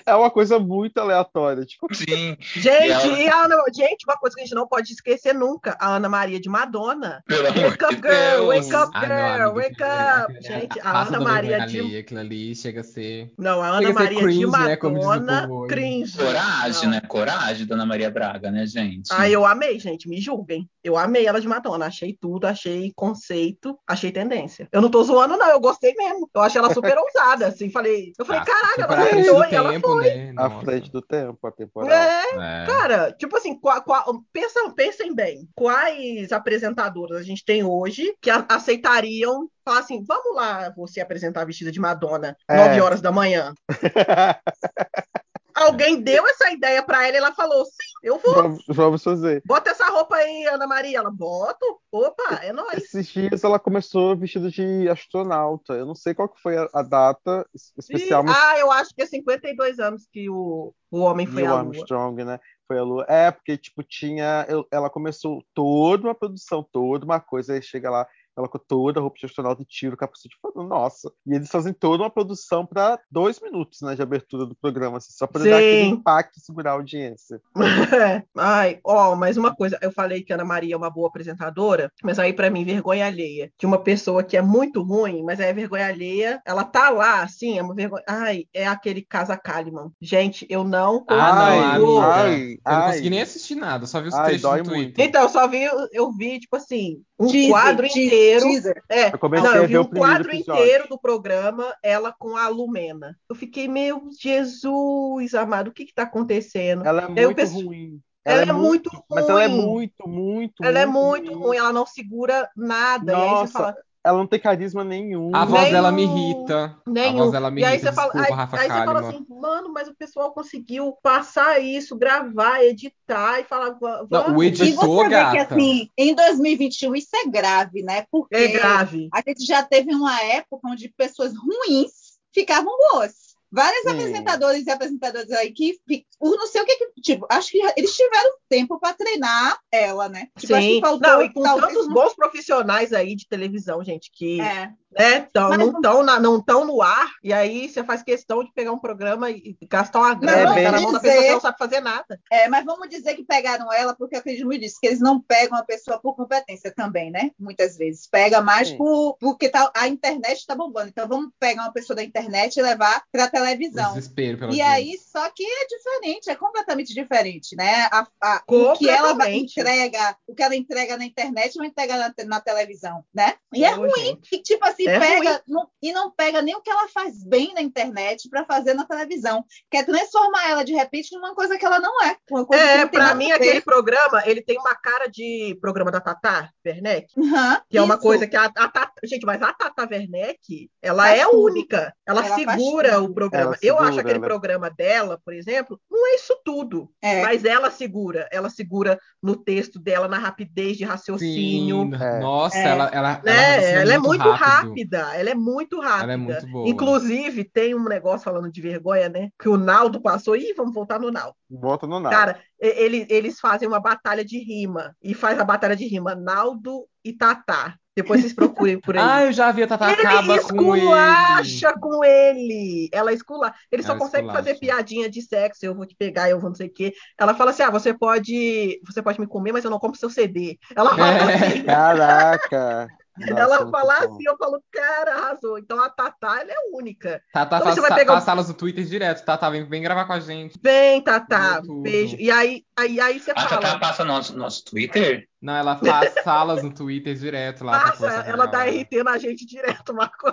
é uma coisa muito aleatória. Tipo...
Sim.
Gente, ela... Ana... gente, uma coisa que a gente não pode esquecer nunca: a Ana Maria de Madonna.
Pelo
wake up,
Deus.
girl, wake up, ah, girl, não, wake up. Gente, a Ana Maria de.
Ali, aquilo ali chega a ser.
Não, a Ana Maria cringe, de Madonna. Né, cringe.
Coragem, não. né? Coragem da Ana Maria Braga, né, gente?
Ah, eu amei, gente. Me julguem. Eu amei ela de Madonna. Achei tudo, achei conceito, achei tendência. Eu não tô zoando, não. Eu gostei mesmo. Eu achei ela super ousada, assim. Falei, eu falei, ah, caraca, ela tentou e ela foi.
Né? À frente do tempo, a temporada.
É, é. cara, tipo assim, qual, qual, pensam, pensem bem. Quais apresentadoras a gente tem hoje que a, aceitariam falar assim, vamos lá você apresentar vestida de Madonna, é. 9 horas da manhã. Alguém deu essa ideia para ela e ela falou: sim, eu vou.
Vamos, vamos, fazer.
Bota essa roupa aí, Ana Maria. Ela, boto. Opa, é nóis.
Esses dias ela começou vestida de astronauta. Eu não sei qual que foi a, a data especial.
E, mas... Ah, eu acho que é 52 anos que o, o homem foi
Neil
à
Lua. Armstrong, né? Foi a Lua. É, porque, tipo, tinha. Ela começou toda uma produção, toda uma coisa, aí chega lá ela com toda a roupa de astronauta e tira o capacete falando, nossa. E eles fazem toda uma produção para dois minutos né, de abertura do programa, assim, só para dar aquele impacto e segurar a audiência.
Ai, ó, mais uma coisa. Eu falei que a Ana Maria é uma boa apresentadora, mas aí para mim, vergonha alheia. De uma pessoa que é muito ruim, mas é vergonha alheia. Ela tá lá, assim, é uma vergonha. Ai, é aquele Casa Kalimann. Gente, eu não
consigo. Ah, não, ai, eu não consegui nem assistir nada, só vi os ai, trechos do Twitter.
Muito. Então, eu só vi, eu vi, tipo assim, um teaser, quadro inteiro inteiro. É, eu não, eu vi o quadro episódio. inteiro do programa, ela com a Lumena. Eu fiquei, meu Jesus, amado, o que está acontecendo?
Ela é muito penso, ruim.
Ela, ela é, muito, muito ruim.
Mas ela é muito, muito,
Ela
muito
é muito ruim. ruim, ela não segura nada.
Nossa,
fala,
ela não tem carisma nenhum.
A voz
Nem
dela me irrita.
Nenhum.
A voz dela me
e aí
irrita,
você fala,
desculpa,
aí,
Rafa
aí você fala assim, mano, mas o pessoal conseguiu passar isso, gravar, editar e falar, "Va-
Não,
vamos.
o
E
editor,
você vê que,
gata.
assim, em 2021 isso é grave, né? Porque
É grave.
a gente já teve uma época onde pessoas ruins ficavam boas. Vários
Sim.
apresentadores e apresentadoras aí que, por não sei o que, que- tipo, acho que eles tiveram tempo para treinar ela, né? Tipo, acho
Sim.
que faltou,
não, e com
talvez,
tantos bons profissionais aí de televisão, gente, que
É,
né, tão,
Mas
não estão não tão no ar, e aí você faz questão de pegar um programa e gastar uma grana botar na mão da pessoa que não sabe fazer nada.
é, mas vamos dizer que pegaram ela, porque acredito muito nisso, que eles não pegam a pessoa por competência também, né? Muitas vezes. Pega mais por, porque tá, a internet está bombando. Então vamos pegar uma pessoa da internet e levar para televisão.
Desespero pela
E
vida.
aí, só que é diferente, é completamente diferente, né? A- a- o que ela entrega, o que ela entrega na internet, não entrega na, na televisão, né? E é
Ô,
ruim, e, tipo assim,
É
pega não- e não pega nem o que ela faz bem na internet para fazer na televisão. Quer transformar ela de repente numa coisa que ela não é, uma coisa que
É,
não tem
pra
nada
mim, aquele programa, ele tem uma cara de programa da Tata Werneck,
Aham,
que é uma
isso.
coisa que a, a Tata- Gente, mas a Tata Werneck, ela
Faz
é
tudo.
única. Ela,
Ela
segura o programa.
Ela
Eu acho aquele
ela-
programa dela, por exemplo, não é isso tudo.
É.
Mas ela segura. Ela segura no texto dela, na rapidez de raciocínio.
Sim,
É.
nossa,
É.
ela, ela,
né?
raciocina
Ela é muito rápida, ela é muito rápida.
Ela é muito boa.
Inclusive, tem um negócio falando de vergonha, né? Que o Naldo passou. Ih, vamos voltar no Naldo.
Volta no nada.
Cara, ele- eles fazem uma batalha de rima. E faz a batalha de rima Naldo e Tatá. Depois vocês procurem por aí.
Ah, eu já vi a Tata
ele
acaba com ele.
esculacha com ele. Ela esculacha. Ele só
Ela
consegue
esculacha.
fazer piadinha de sexo. Eu vou te pegar, eu vou não sei o quê. Ela fala assim: ah, você pode, você pode me comer, mas eu não compro seu CD. Ela fala
É.
assim.
Caraca! Nossa,
ela fala
bom.
assim, eu falo, cara, arrasou. Então a Tatá, ela é única.
Tata
Então
faz,
você vai
sa-
pegar
faz salas no Twitter direto. Tata, vem, vem gravar com a gente.
Vem, Tatá, beijo. E aí, aí, aí você
A
fala.
Tatá passa no nosso, nosso Twitter?
Não, ela faz salas no Twitter direto lá.
Passa,
a
ela dá. RT na gente direto, Marco.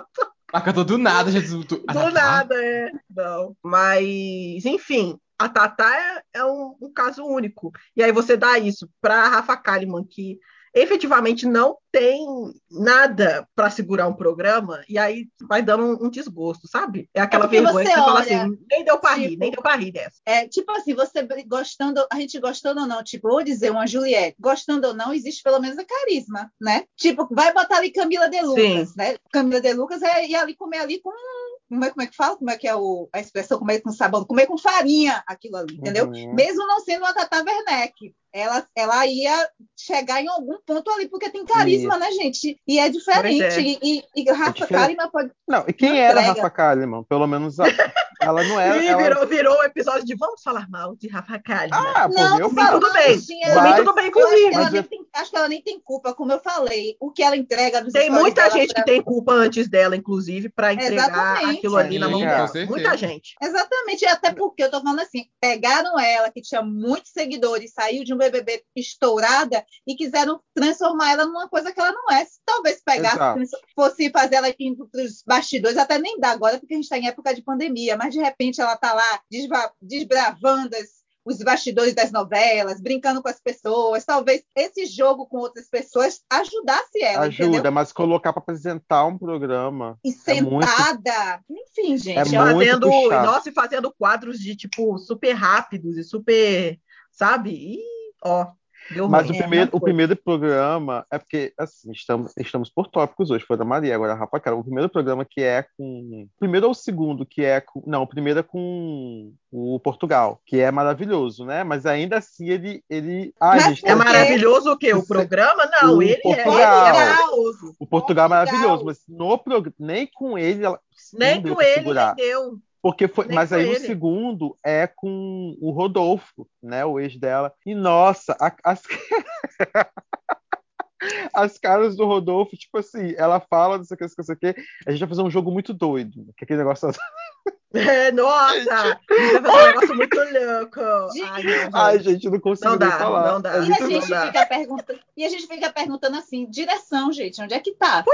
Marcador do nada, Jesus.
Do nada, é. Não. Mas, enfim, a Tatá é, é um, um caso único. E aí você dá isso para Rafa Kalimann, que efetivamente não tem nada para segurar um programa, e aí vai dando um, um desgosto, sabe? É aquela
É
vergonha que
você
você fala
olha,
assim, nem deu para rir,
tipo,
nem deu para rir dessa.
É, tipo assim, você gostando, a gente gostando ou não, tipo, vou dizer uma Juliette, gostando ou não, existe pelo menos a carisma, né? Tipo, vai botar ali Camila De Lucas, né? Camila De Lucas é ir ali comer ali com como é, como é que fala? Como é que é o, a expressão comer com sabão? Comer com farinha aquilo ali, entendeu?
Uhum.
Mesmo não sendo uma Tata Werneck. Ela, ela ia chegar em algum ponto ali, porque tem carisma, né, gente? E é diferente.
É.
E, e, e Rafa
diferente.
Kalimann pode.
Não, e quem
Não
era
entrega.
Rafa Kalimann? Pelo menos a- ela não era. Ela-
virou, virou o episódio de vamos falar mal de Rafa Kalimann.
Ah, por
Não,
meu
Por mim, tudo bem. mim,
Mas-
tudo bem,
Eu acho,
eu-
acho que ela nem tem culpa, como eu falei. O que ela entrega nos
Tem muita gente
pra-
que tem culpa antes dela, inclusive, para entregar
Exatamente.
aquilo ali na mão
Sim,
dela.
com.
Muita gente.
Exatamente, e até porque eu tô falando assim, pegaram ela, que tinha muitos seguidores, saiu de um BBB estourada e quiseram transformar ela numa coisa que ela não é. Se talvez pegasse,
Exato.
fosse fazer ela indo pros bastidores, até nem dá agora, porque a gente tá em época de pandemia, mas de repente ela tá lá desbravando as- os bastidores das novelas, brincando com as pessoas, talvez esse jogo com outras pessoas ajudasse ela,
Ajuda,
entendeu?
mas colocar para apresentar um programa.
E
É muito-
sentada, enfim, gente,
É muito
fazendo,
puxado.
nossa, e fazendo quadros de tipo super rápidos e super, sabe? E ó, deu
Mas
ruim.
o
É,
primeiro, o primeiro programa é porque, assim, estamos, estamos por tópicos hoje, foi da Maria, agora a Rafa Cara. O primeiro programa que é com. o Primeiro ou o segundo, que é com. Não, o primeiro é com o Portugal, que é maravilhoso, né? Mas ainda assim ele. ele... Ai,
Mas
gente,
É maravilhoso o quê? O
Você-
programa? Não,
o
ele, é, ele é
Portugal.
maravilhoso.
o Portugal é
Portugal.
maravilhoso, mas no prog... nem com ele ela
Nem com ele, nem deu.
Porque foi,
Nem
mas
com
aí o
ele.
segundo é com o Rodolfo, né, o ex dela. E nossa, a- as as caras do Rodolfo, tipo assim, ela fala, não sei o que, não sei o que, a gente vai fazer um jogo muito doido, que é aquele negócio
É, nossa! Vai fazer um negócio muito louco.
Gente,
Ai, não, gente.
Ai, gente, não consigo
Não dá,
falar.
não dá.
É
E a gente
dá.
fica perguntando, e a gente fica perguntando assim, direção, gente, onde é que tá?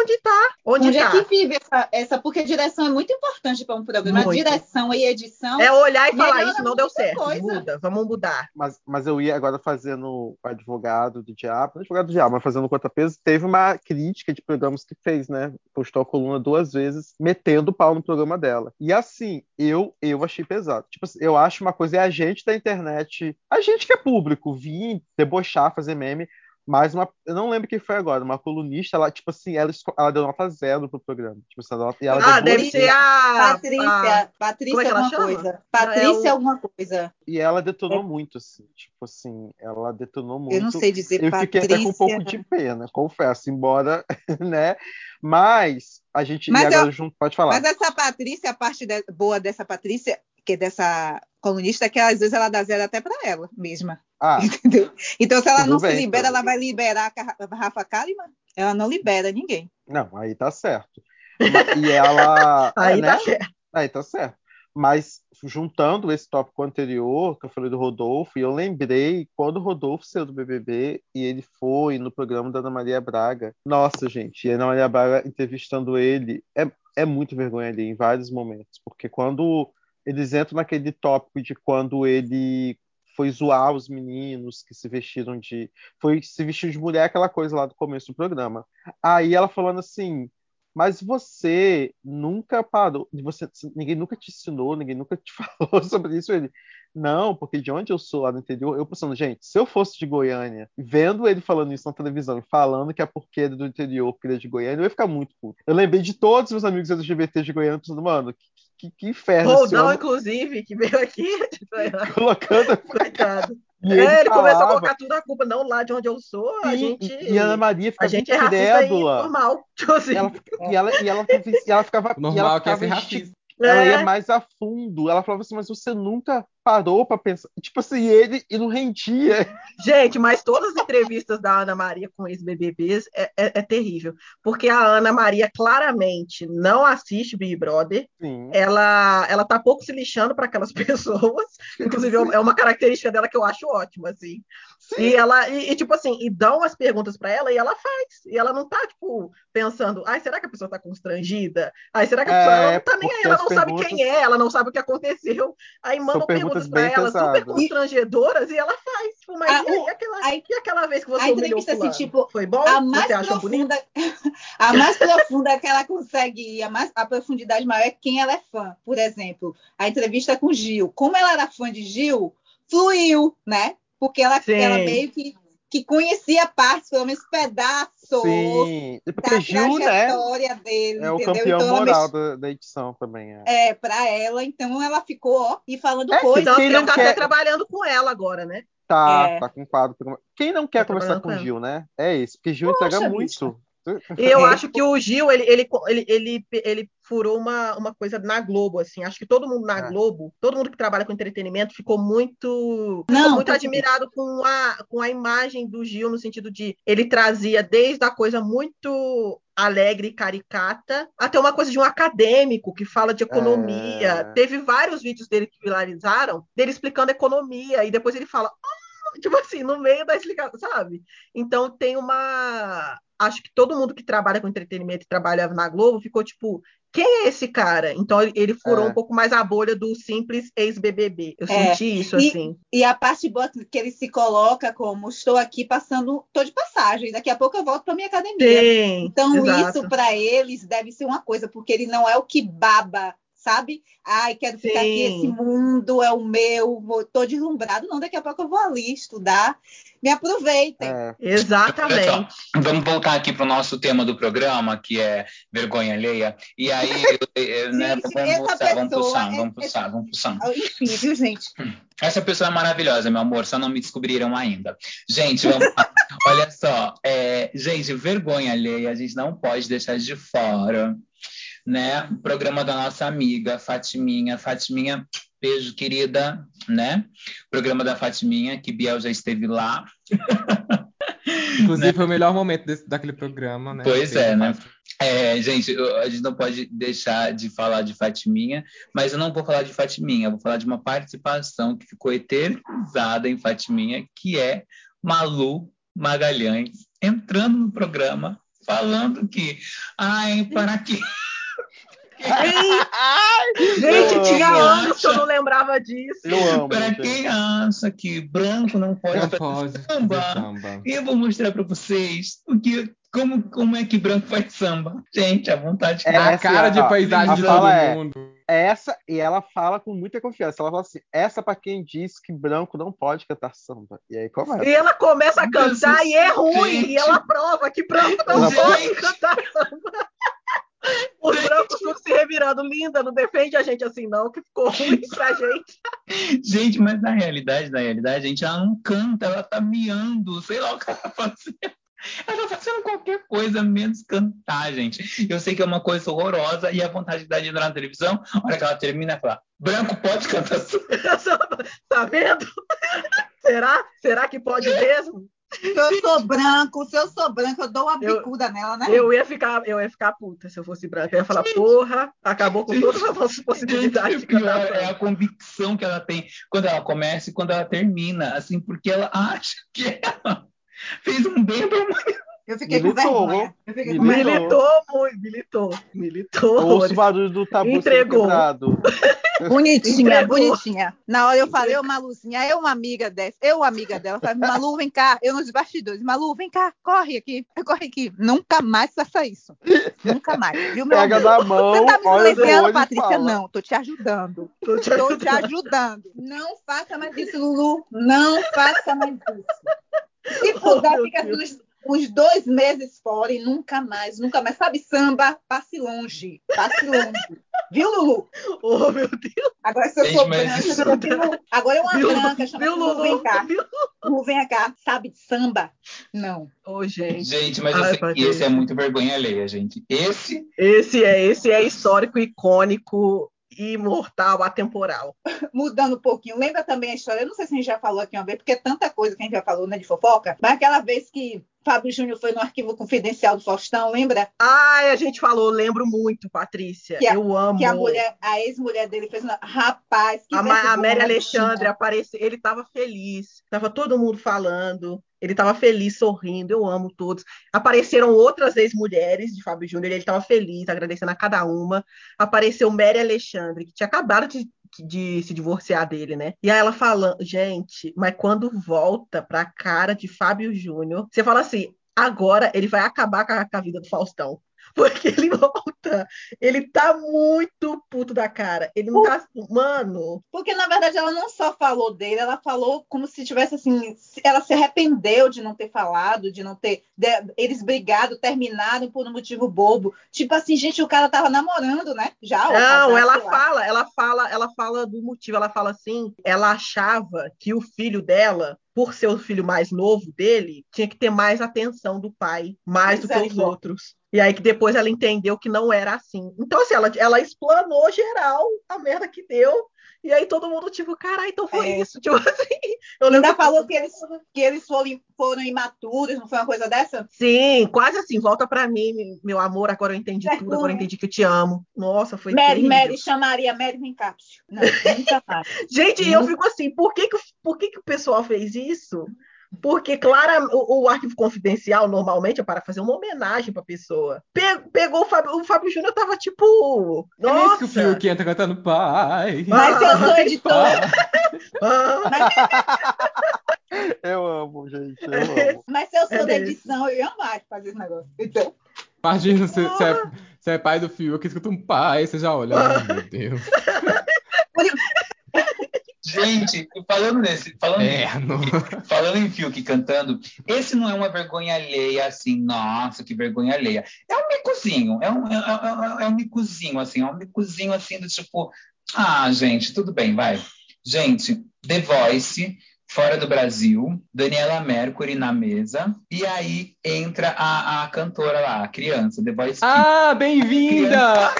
Onde tá? Onde,
Onde,
tá?
é que vive essa, essa? Porque direção é muito importante para um programa.
Muito.
Direção e edição.
É olhar e falar, isso não deu certo.
coisa.
Muda, vamos mudar.
Mas, mas eu ia agora fazendo o advogado do diabo, não advogado do diabo, mas fazendo contrapeso, teve uma crítica de programas que fez, né? Postou a coluna duas vezes, metendo o pau no programa dela. E assim, eu eu achei pesado. Tipo assim, eu acho uma coisa é a gente da internet, a gente que é público, vir debochar, fazer meme. Mas uma, eu não lembro quem foi agora, uma colunista, ela, tipo assim, ela, ela deu nota zero pro programa. Tipo, essa nota, e ela
Ah,
deu
deve ser a.
Patrícia,
a-
Patrícia
como é
alguma
chama?
coisa.
É
Patrícia
o-
alguma coisa.
E ela detonou muito, assim. Tipo assim, ela detonou muito.
Eu não sei dizer
Eu
Patrícia.
fiquei até com um pouco de pena, confesso, embora, né? Mas a gente.
Mas
agora
eu-
junto, pode falar.
Mas essa Patrícia, a parte de- boa dessa Patrícia, que é dessa colunista, é que às vezes ela dá zero até para ela mesma.
Ah,
Entendeu? Então, se ela não
bem,
se libera,
então.
ela vai liberar a Rafa Kalimann? Ela não libera ninguém.
não, aí tá certo. E ela.
Aí
é,
tá
né?
certo.
Aí tá certo. Mas juntando esse tópico anterior, que eu falei do Rodolfo, e eu lembrei quando o Rodolfo saiu do BBB e ele foi no programa da Ana Maria Braga. Nossa, gente, e a Ana Maria Braga entrevistando ele é, é muito vergonha ali em vários momentos, porque quando eles entram naquele tópico de quando ele foi zoar os meninos que se vestiram de. Foi se vestir de mulher, aquela coisa lá do começo do programa. Aí ela falando assim. Mas você nunca parou, você, ninguém nunca te ensinou, ninguém nunca te falou sobre isso. Ele, não, porque de onde eu sou lá no interior, eu pensando, gente, se eu fosse de Goiânia, vendo ele falando isso na televisão e falando que é porque ele é do interior, porque ele é de Goiânia, eu ia ficar muito puto. Eu lembrei de todos os meus amigos LGBT de Goiânia, pensando, mano, que, que, que inferno
Roldão,
homem
inclusive, que veio aqui.
colocando.
Coitado.
E
É, ele começou a
falava,
colocar tudo a culpa, não lá de onde eu sou. A
sim,
gente.
e, a Ana Maria
a
ficava
gente é e
incrédula.
normal. Tipo assim,
Ela, e, ela, e, ela, e ela ficava.
O
e ela
normal é que é
ficava
ser
esti-
racista.
Ela
é,
ia mais a fundo. Ela falava assim, mas você nunca parou pra pensar. Tipo assim, ele e não rendia.
Gente, mas todas as entrevistas da Ana Maria com ex-BBBs é, é- é terrível. Porque a Ana Maria claramente não assiste Big Brother.
Sim.
Ela, ela tá pouco se lixando para aquelas pessoas. Inclusive, é uma característica dela que eu acho ótima, assim. E ela, e, e, tipo assim, e dão as perguntas para ela e ela faz. E ela não tá, tipo, pensando, ai, será que a pessoa tá constrangida? Ai, será que a pessoa
É,
ela não tá nem aí, ela não sabe
perguntas-
quem é, ela não sabe o que aconteceu. Aí mandam
perguntas
perguntas para
bem
ela super
pesadas.
constrangedoras e ela faz. Tipo, mas
Ah,
e, aí,
o-
aquela,
aí-
e aquela vez que você
a entrevista, assim, tipo,
Foi bom?
A mais
Você achou bonito?
profunda, a mais profunda que ela consegue ir, a, mais, a profundidade maior é quem ela é fã. Por exemplo, a entrevista com Gil. Como ela era fã de Gil, fluiu, né? Porque ela,
Sim.
ela meio que, que conhecia partes, pelo menos pedaços
Sim. Porque
da
Gil, né?
trajetória dele,
É o
entendeu?
campeão
então
moral
mex-
da, da edição também. É.
É, pra ela, então ela ficou, ó, e falando
É
coisas.
Tanto
quem
que
não
ele tá
quer-
até trabalhando com ela agora, né?
Tá,
É.
tá com quadro. Quem não quer
Tá
conversar com
com.
Gil, né? É isso. Porque Gil
Poxa,
entrega muito.
E eu
É.
acho que o Gil, ele, ele, ele, ele, ele furou uma, uma coisa na Globo, assim. Acho que todo mundo na
É.
Globo, todo mundo que trabalha com entretenimento, ficou muito,
Não,
ficou muito
porque-
admirado com a, com a imagem do Gil, no sentido de ele trazia desde a coisa muito alegre e caricata, até uma coisa de um acadêmico que fala de economia.
É.
Teve vários vídeos dele que viralizaram, dele explicando economia, e depois ele fala, "Ah", tipo assim, no meio da explicação, sabe? Então tem uma. Acho que todo mundo que trabalha com entretenimento e trabalha na Globo ficou tipo, quem é esse cara? Então ele, ele furou
É.
um pouco mais a bolha do simples ex-BBB. Eu
É.
senti isso,
E-
assim.
E a parte boa que ele se coloca como estou aqui passando, estou de passagem, daqui a pouco eu volto para minha academia.
Sim,
Então,
exato.
isso para eles deve ser uma coisa, porque ele não é o que baba, sabe? Ai, quero ficar aqui,
Sim.
esse mundo é o meu, tô deslumbrado. Não, daqui a pouco eu vou ali estudar. Me aproveitem.
É.
Exatamente.
Vamos voltar aqui para o nosso tema do programa, que é vergonha alheia. E aí, eh, né,
Gente,
vamos
essa
puxar, vamos
pessoa
puxar,
é-
vamos puxar, vamos puxar.
Enfim, viu, gente?
Essa pessoa é maravilhosa, meu amor, só não me descobriram ainda. Gente, vamos lá. Olha só, é, gente, vergonha alheia, a gente não pode deixar de fora, né? O programa da nossa amiga Fatiminha. Fatiminha, beijo, querida, né? Programa da Fatiminha, que Biel já esteve lá.
Inclusive, foi o melhor momento desse- daquele programa, né?
Pois é, né? É, gente, eu- a gente não pode deixar de falar de Fatiminha, mas eu não vou falar de Fatiminha, eu vou falar de uma participação que ficou eternizada em Fatiminha, que é Malu Magalhães entrando no programa falando que, ai, para que
Gente,
Eu
tinha
amo.
anos que eu não lembrava disso.
Eu amo.
para
gente.
quem acha que branco não pode
Não
fazer
pode fazer
samba,
samba.
eu vou mostrar para vocês o que, como, como é que branco faz samba. Gente, a vontade que
É,
A cara de
ó,
paisagem de todo
é-
mundo.
Essa, e ela fala com muita confiança. Ela fala assim: essa pra quem diz que branco não pode cantar samba. E aí começa.
E ela começa a cantar e é ruim.
Gente.
E ela prova que branco não pode cantar samba. Os brancos tudo se revirando. Linda, não defende a gente assim, não, que ficou ruim pra gente.
Gente, mas na realidade, na realidade, a gente ela não canta, ela tá miando, sei lá o que ela tá fazendo. Ela tá fazendo qualquer coisa menos cantar, gente. Eu sei que é uma coisa horrorosa e a vontade de entrar na televisão, a hora que ela termina, é falar: branco pode cantar samba.
tá vendo? Será? Será que pode mesmo?
Se eu sou branco, se eu sou branco, eu dou uma
Eu-
bicuda nela, né?
Eu ia ficar, eu ia ficar puta se eu fosse branca. Eu ia falar, porra, acabou com todas as nossas
Gente,
possibilidades
pior é a convicção que ela tem quando ela começa e quando ela termina, assim, porque ela acha que ela fez um bem pra uma
Eu fiquei com
Militou,
vergonha. Eu fiquei com
militou.
vergonha.
Militou muito, militou, militou.
Ouço o barulho do tabu
Entregou.
quebrado.
Bonitinha,
Entregou.
bonitinha. Na hora eu falei, ô Maluzinha, eu uma amiga dessa, eu amiga dela, falei, Malu, vem cá, eu nos bastidores, Malu, vem cá, corre aqui, corre aqui. Nunca mais faça isso. Nunca mais. Viu, meu
Pega
amor?
na mão,
Você tá me silenciando, Patrícia?
fala.
Não, tô te ajudando.
Tô te
Tô te
ajudando.
ajudando. Não faça mais isso, Lulu. Não faça mais isso. Se
Oh,
puder,
meu
fica. Uns, dois meses fora e nunca mais, nunca mais. Sabe, samba, passe longe. Passe longe. Viu, Lulu?
Oh, meu Deus.
Agora, se eu
Gente,
sou
mas
branca, eu digo, agora é uma
Viu,
branca, chama
viu,
Lulu, vem cá.
Viu?
Lulu, vem cá. Sabe de samba? Não.
Ô, gente.
Gente, mas
Ai, Patrícia.
esse é muito vergonha alheia, gente. Esse
Esse é, esse é histórico, icônico, imortal, atemporal.
Mudando um pouquinho, lembra também a história? Eu não sei se a gente já falou aqui uma vez, porque é tanta coisa que a gente já falou, né, de fofoca, mas aquela vez que Fábio Júnior foi no arquivo confidencial do Faustão, lembra?
Ai, a gente falou, lembro muito, Patrícia.
A-
eu amo.
Que a mulher, a ex-mulher dele fez uma. Rapaz, que
A, a Mary. Alexandre apareceu, ele estava feliz, estava todo mundo falando, ele estava feliz, sorrindo, eu amo todos. Apareceram outras ex-mulheres de Fábio Júnior, ele estava feliz, agradecendo a cada uma. Apareceu Mary Alexandre, que tinha acabado de, de se divorciar dele, né? E aí ela falando, gente, mas quando volta pra cara de Fábio Júnior, você fala assim, agora ele vai acabar com a, com a vida do Faustão. Porque ele volta, ele tá muito puto da cara. Ele não tá. Mano,
Porque, na verdade, ela não só falou dele, ela falou como se tivesse assim. Ela se arrependeu de não ter falado, de não ter. de- eles brigado, terminaram por um motivo bobo. Tipo assim, gente, o cara tava namorando, né? Já.
Não, ela
lá.
fala, ela fala, ela fala do motivo, ela fala assim, ela achava que o filho dela, por ser o filho mais novo dele, tinha que ter mais atenção do pai, mais do que os outros. E aí que depois ela entendeu que não era assim. Então, assim, ela, ela explanou geral a merda que deu. E aí todo mundo, tipo, caralho, então foi
É.
isso. Tipo assim. Eu
Ainda falou que eles, que eles foram, foram imaturos, não foi uma coisa dessa?
Sim, quase assim, volta pra mim, meu amor, agora eu entendi tudo,
Vergonha.
agora eu entendi que eu te amo. Nossa, foi
Mary,
terrível.
Mary, chamaria Mary vem cá. Não.
Gente, eu fico assim, por que que, por que que o pessoal fez isso? Porque, claro, o, o arquivo confidencial normalmente é para fazer uma homenagem para a pessoa. Pe- pegou o Fábio, o Fábio Júnior tava tipo,
É nesse
nossa,
que o Fiuk entra cantando pai.
Mas eu sou
ah,
Eu amo, gente. Eu amo.
Mas se eu sou
É
da
desse.
edição, eu ia amar fazer esse negócio. Então,
Imagina, você, você é, você é pai do Fiuk, escuta um pai, você já olha, ai meu Deus.
Gente, e falando nesse, falando,
É, não.
falando em Fiuk cantando, esse não é uma vergonha alheia assim, nossa, que vergonha alheia. É um micozinho, é um, é, é- é um micozinho, assim, é um micozinho assim do tipo, ah, gente, tudo bem, vai. Gente, The Voice, fora do Brasil, Daniela Mercury na mesa, e aí entra a, a cantora lá, a criança, The Voice.
Ah, bem-vinda!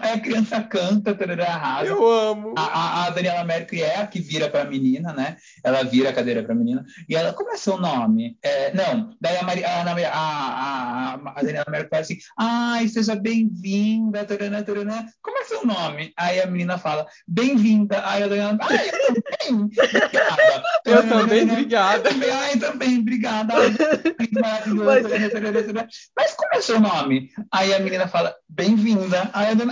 Aí a criança canta, tarará, arrasa.
Eu amo.
A, a, a Daniela Mercury é a que vira pra menina, né? Ela vira a cadeira pra menina. E ela, como é seu nome? É, não, daí a, Mari, a, a, a, Daniela Mercury fala assim, ai, seja bem-vinda, tarará, tarará. como é seu nome? Aí a menina fala, bem-vinda. Aí a Daniela, ai, eu também, obrigada.
Eu também, obrigada.
Ai, também, obrigada.
Mas-
como é seu nome? Aí a menina fala, bem-vinda. Aí a dona,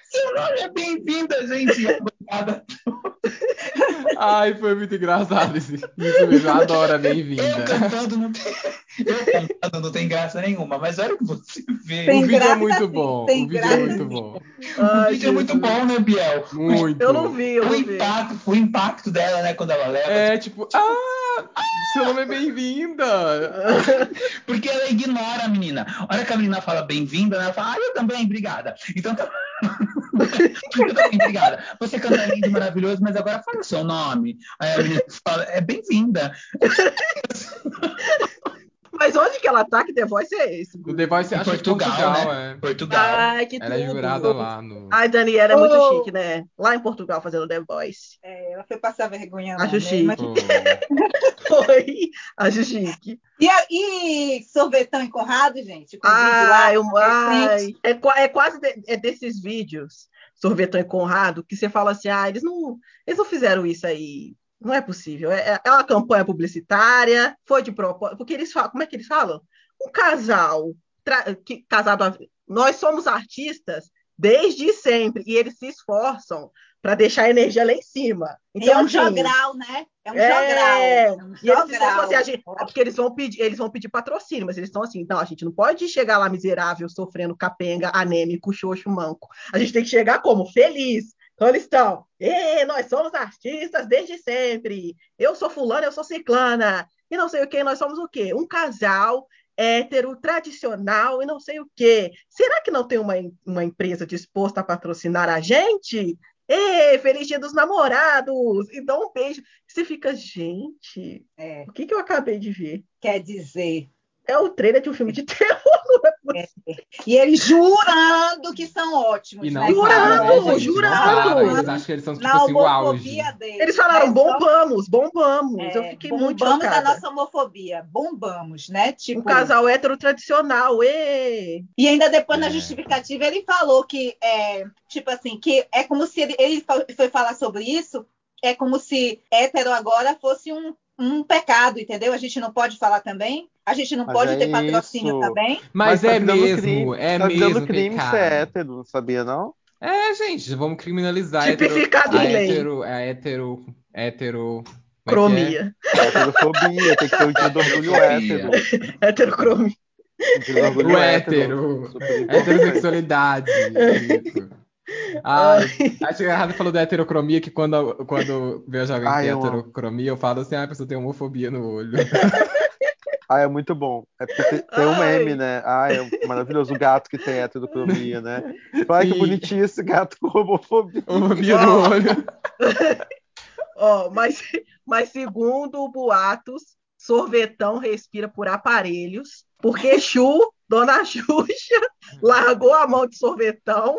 seu nome é bem-vinda, gente. Obrigada.
Ai, foi muito engraçado isso. Isso mesmo, eu adoro a
Eu
bem-vinda.
cantando não tem, eu cantando não tem graça nenhuma, mas olha o que você vê.
Tem
O vídeo é muito
sim,
bom.
tem
O vídeo é
graça
muito
sim.
bom.
O
Ai,
vídeo é muito
Jesus.
bom, né, Biel?
Muito.
Eu não vi, eu
O
não vi.
impacto, o impacto dela, né, quando ela leva.
É tipo, ah, seu nome é bem-vinda.
Porque ela ignora a menina. A hora que a menina fala bem-vinda, ela fala, ah, eu também, obrigada. Então tá. também, obrigada. Você canta lindo, maravilhoso, mas agora fala o seu nome. Aí a menina fala, é bem-vinda.
Mas onde que ela tá? Que The Voice é esse?
O The Voice, acho que
Portugal,
Portugal,
né?
é.
Portugal.
Ai, que
Ela é
tudo.
jurada lá no.
Ai, Daniela é muito
Oh.
chique, né? Lá em Portugal fazendo The Voice.
É, ela foi passar vergonha lá,
Acho
né?
chique.
Mas-.
Foi. Acho chique.
E, e sorvetão e Conrado, gente? Com vídeo lá,
Ai, ai, é, é quase de- é desses vídeos, Sorvetão e Conrado, que você fala assim, ah, eles não, eles não fizeram isso aí. Não é possível. É, é uma campanha publicitária, foi de propósito. Porque eles falam, como é que eles falam? Um casal que, casado. a- Nós somos artistas desde sempre, e eles se esforçam para deixar a energia lá em cima.
E é um
assim,
jogral, né? É um
É,
jogral. É um
E eles
jogral.
esforçam assim, a gente- é porque eles vão pedir, eles vão pedir patrocínio, mas eles estão assim, não, a gente não pode chegar lá miserável, sofrendo capenga, anêmico, xoxo, manco. A gente tem que chegar como? Feliz. Então eles estão, "Ê, nós somos artistas desde sempre. Eu sou fulana, eu sou ciclana. E não sei o que, nós somos o quê? Um casal hétero, tradicional e não sei o quê. Será que não tem uma, uma empresa disposta a patrocinar a gente? Ê, feliz dia dos namorados! E dá um beijo. Você fica, gente,
É,
o que, que eu acabei de ver?
quer dizer.
É o trailer de um filme de terror.
E eles jurando que são ótimos.
E não
né?
Jurando,
né,
jurando.
Não para. Eles acham que eles são, tipo
na
assim, o auge.
deles.
Eles falaram,
É
bombamos, bombamos.
é,
eu fiquei muito
bombamos a nossa homofobia. Bombamos, né? Tipo,
Um casal hétero tradicional, ê!
E ainda depois na
É.
justificativa ele falou que é tipo assim, que é como se ele, ele foi falar sobre isso, é como se hétero agora fosse um, um pecado, entendeu? A gente não pode falar também, a gente não
Mas
pode
é
ter patrocínio
isso.
também.
Mas,
tá
é
virando
mesmo,
crime,
é
tá virando
mesmo,
crime
pecado.
ser hétero, não sabia não?
É, gente, vamos criminalizar
Tipificado
a
em lei.
hétero, a hétero, hétero... é é?
Cromia.
Heterofobia, tem que ter um dia do orgulho hétero.
Heterocromia.
Um
O hétero. Heterossexualidade. isso. Ai, acho que Rafa falou da heterocromia, que quando, quando vejo alguém que
Ai,
tem heterocromia, eu falo assim, ah, a pessoa tem homofobia no olho.
Ah, é muito bom. É porque tem, tem um
Ai.
meme, né? Ah, é maravilhoso o gato que tem heterocromia, né? Ai, que
Sim.
bonitinho esse gato com homofobia.
Homofobia no olho.
Ó, mas, mas segundo boatos, sorvetão respira por aparelhos, porque Chu, dona Xuxa, largou a mão de sorvetão.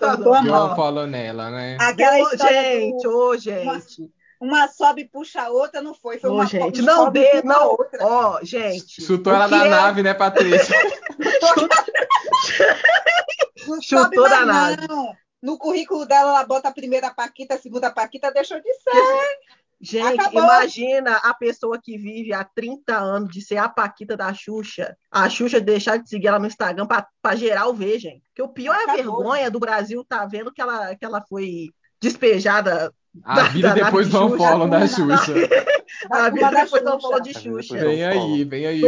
Largou a
Deu
mão.
follow nela, né?
Aquela
Ô,
história
gente,
do,
ô, gente.
uma sobe e puxa a outra, não foi, foi
Ô,
uma
gente, não
sobe
dê, não.
outra.
Ó, gente.
Chutou ela da
é-
nave, né, Patrícia?
Chutou
mais
da nave.
não. No currículo dela, ela bota a primeira paquita, a segunda paquita, deixou de ser.
Gente,
Acabou.
imagina a pessoa que vive há 30 anos de ser a Paquita da Xuxa. A Xuxa deixar de seguir ela no Instagram para geral ver, gente. Porque o pior é a
Acabou,
vergonha do Brasil tá vendo que ela, que ela foi despejada.
A
Da-
vida
da
depois
de
unfollow da
Xuxa.
A
Da
vida depois não falou de Xuxa.
Vem aí, vem aí.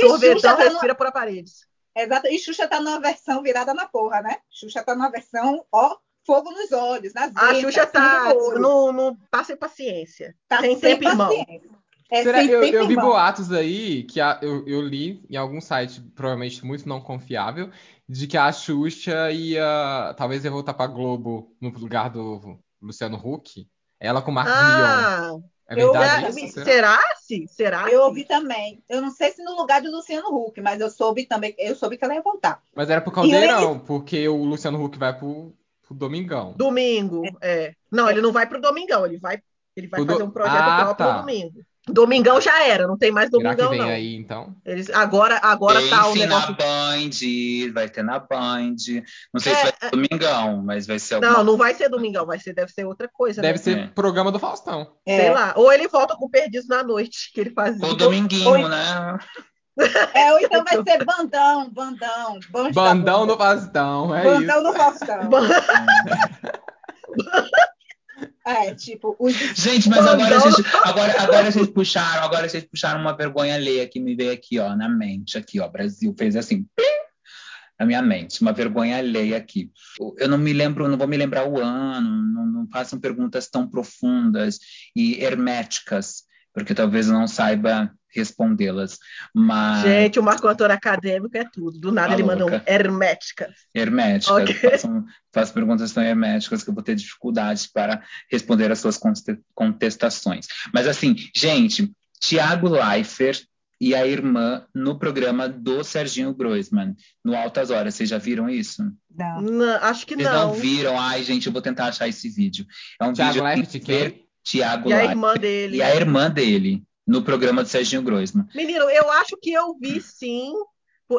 Sorvetão
tá no-
respira por aparelhos.
Exato. E Xuxa tá numa versão virada na porra, né? Xuxa tá numa versão, ó, fogo nos olhos, nas
A
ventas,
Xuxa tá
no
no, tá sem paciência.
Tá
sem
sem
tempo em mão.
paciência. É
Será-
sem
eu, eu
em
vi
mão.
boatos aí que a- eu, eu li em algum site, provavelmente muito não confiável, de que a Xuxa ia. Talvez ia voltar pra Globo no lugar do Luciano Huck. Ela com Marcos Mion.
Ah,
É
eu-
verdade
é,
isso? Será?
será? se? Será?
Eu ouvi também. Eu não sei se no lugar de Luciano Huck, mas eu soube também, eu soube que ela ia voltar.
Mas era pro Caldeirão, porque o Luciano Huck vai pro, pro Domingão.
Domingo, é. Não, ele não vai pro Domingão, ele vai, ele vai
do-
fazer um projeto
Ah,
próprio
tá.
no domingo. Domingão já era, não tem mais
Será que
Domingão,
vem
não.
aí, então?
Eles, agora agora tá o negócio.
na Band, vai ter na Band. Não sei
É,
se vai ser domingão, mas vai ser alguma
Não, não vai ser Domingão, vai ser, deve ser outra coisa.
Deve
né?
ser
É.
programa do Faustão.
Sei
É,
lá. Ou ele volta com Perdidos na Noite, que ele fazia.
Ou dominguinho,
Oi.
né?
É, ou então vai ser bandão, bandão.
Bandão no Faustão, é
Bandão
isso.
no Faustão. É, tipo, os
Gente, mas agora,
Bandão.
gente, agora, agora vocês puxaram, agora vocês puxaram uma vergonha alheia que me veio aqui, ó, na mente, aqui, ó, Brasil fez assim, pim, na minha mente, uma vergonha alheia aqui. Eu não me lembro, não vou me lembrar o ano, não, não façam perguntas tão profundas e herméticas, porque talvez eu não saiba respondê-las, mas
Gente, o Marco Antônio acadêmico é tudo. Do nada
Tá
ele manda um
louca.
hermética.
herméticas,
Ok.
façam, façam perguntas tão herméticas que eu vou ter dificuldade para responder as suas conte- contestações. Mas assim, gente, Tiago Leifert e a irmã no programa do Serginho Groisman, no Altas Horas. Vocês já viram isso?
Não.
Não, acho que
Vocês não.
não.
viram? Ai, gente, eu vou tentar achar esse vídeo. É um
Thiago
vídeo
Leifert,
que? Tiago
E a
Leifert
irmã dele.
e a irmã dele no programa do Serginho Groisman.
Menino, eu acho que eu vi sim.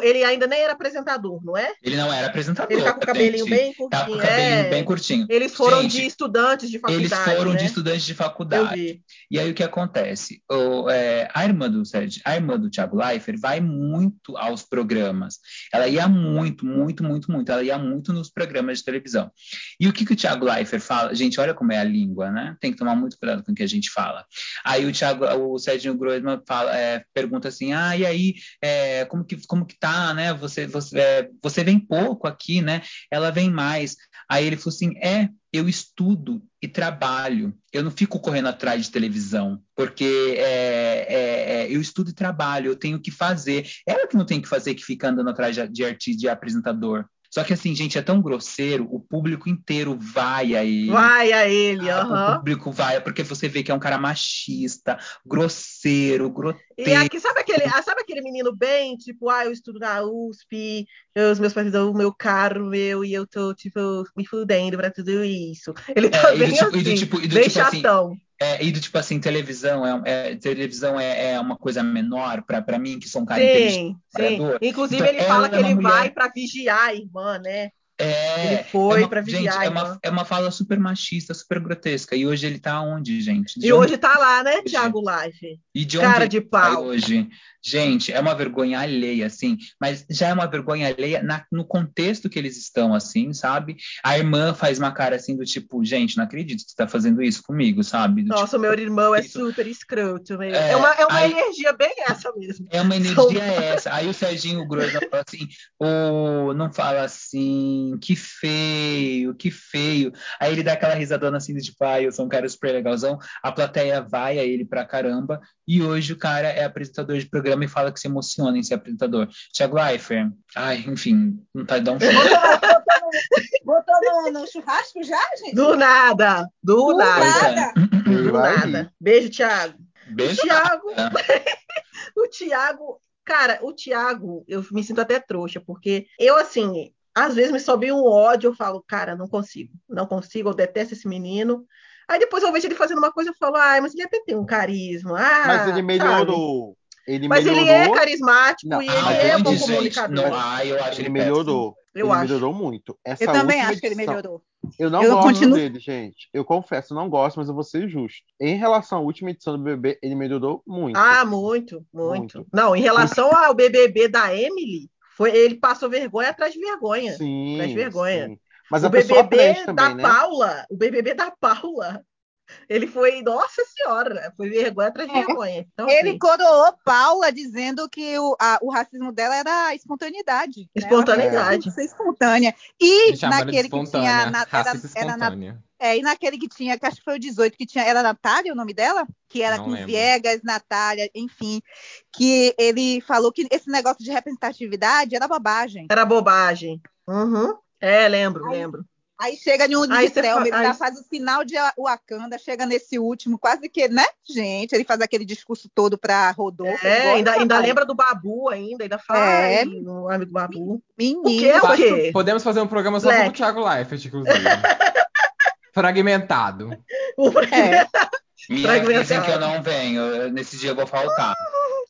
Ele ainda nem era apresentador, não é?
Ele não era apresentador.
Ele tá com o cabelinho
gente.
bem
Tá com
curtinho.
o cabelinho
é.
bem curtinho.
Eles foram
Gente,
de estudantes de
Eles
faculdade.
foram
né?
de estudantes de faculdade. E aí o que acontece? O, é, a irmã do Sérgio, a irmã do Thiago Leifert vai muito aos programas. Ela ia muito, muito, muito, muito. Ela ia muito nos programas de televisão. E o que, que o Thiago Leifert fala? Gente, olha como é a língua, né? Tem que tomar muito cuidado com o que a gente fala. Aí o Thiago, o Sérgio Groisman fala, é, pergunta assim: ah, e aí, é, como, que, como que tá, né? Você, você, é, você vem pouco aqui, né? Ela vem mais. Aí ele falou assim: é, eu estudo e trabalho. Eu não fico correndo atrás de televisão, porque é, é, é, eu estudo e trabalho, eu tenho que fazer. Ela que não tem que fazer, que fica andando atrás de, de artista, de apresentador. Só que assim, gente, é tão grosseiro, o público inteiro vai a ele.
Vai a ele,
Ah,
aham.
O público vai, porque você vê que é um cara machista, grosseiro, grotesco.
E aqui, sabe aquele, ah, sabe aquele menino bem, tipo, ah, eu estudo na USP, eu- os meus pais dão o meu carro, meu, e eu tô, tipo, me fudendo pra tudo isso. Ele tá
É, e do
bem
tipo- e
assim,
do tipo- e do
bem
tipo assim,
chatão.
É, e do tipo assim, televisão é, é- televisão é, é uma coisa menor para mim, que sou um cara
sim, sim. Inclusive,
Então,
ele fala que
é uma
ele
mulher-
vai pra vigiar a irmã, né?
É,
Ele foi
é uma-
pra
gente,
vigiar a
é uma, é uma fala super machista, super grotesca. E hoje ele tá onde, gente? De
E
onde-
hoje tá lá, né,
Hoje.
Thiago Live?
e de onde
Cara
ele
de
tá
pau.
hoje? Gente, é uma vergonha alheia, assim, mas já é uma vergonha alheia na- no contexto que eles estão, assim, sabe? A irmã faz uma cara assim do tipo, gente, não acredito que você tá fazendo isso comigo, sabe? Do
Nossa, o meu irmão é
isso.
super escroto. Meu.
É,
É, uma, é uma
aí-
energia bem essa mesmo.
É uma energia essa. Aí o Serginho Groisman fala assim, oh, não fala assim, que feio, que feio. Aí ele dá aquela risadona assim, de tipo, ah, eu sou um cara super legalzão. A plateia vai a ele pra caramba. E hoje o cara é apresentador de programa e fala que se emociona em ser apresentador. Thiago Leifert, ai, enfim, não tá dando um show.
Botou no, no churrasco já, gente?
Do nada, do,
Do
nada.
nada.
Ele
Do nada. Beijo, Thiago.
Beijo.
O Thiago,
nada.
o Thiago, cara, o Thiago, eu me sinto até trouxa, porque eu, assim, às vezes me sobe um ódio, eu falo, cara, não consigo, não consigo, eu detesto esse menino. Aí depois eu vejo ele fazendo uma coisa, eu falo, ai, mas ele até tem um carisma. Ah,
Mas ele
sabe?
melhorou. Ele
Mas
melhorou.
ele é carismático
Não,
e ele
Ah,
é bom comunicador.
Não, ah, eu acho
Ele
ele
melhorou.
Eu
ele
acho.
melhorou muito. Essa
Eu também acho que ele
edição-
melhorou.
Eu não
Eu
gosto
continuo-
dele, gente. Eu confesso, não gosto, mas eu vou ser justo. Em relação à última edição do BBB, ele melhorou muito.
Ah, muito, muito,
Muito.
Não, em relação ao BBB da Emily, foi, ele passou vergonha atrás de vergonha.
Sim.
Traz vergonha.
sim. Mas
o BBB da
também, né?
Paula, o BBB da Paula, ele foi, nossa senhora, foi vergonha atrás de
É.
vergonha. Então,
Ele
assim,
coroou Paula dizendo que o, a- o racismo dela era a espontaneidade. né?
Espontaneidade.
Queria ser espontânea. E naquele que tinha. na- era, era na- é, e naquele que tinha, que acho que foi o 18, que tinha. Era Natália o nome dela? Que era
Não
com
lembro.
Viegas, Natália, enfim. Que ele falou que esse negócio de representatividade era bobagem.
era bobagem. Uhum. É, lembro,
Aí-
lembro.
Aí chega de
você
Selma,
fa-
ele
aí-
já faz o sinal de Wakanda, chega nesse último, quase que, né, gente? Ele faz aquele discurso todo pra Rodolfo.
É, ainda, ainda lembra do Babu ainda, ainda fala
É.
ai, o amigo Babu.
Menino.
O quê? O quê?
Podemos fazer um programa só com o. Thiago Leifert, inclusive. Fragmentado.
O
É.
Avisem que eu não venho. Nesse dia eu vou faltar.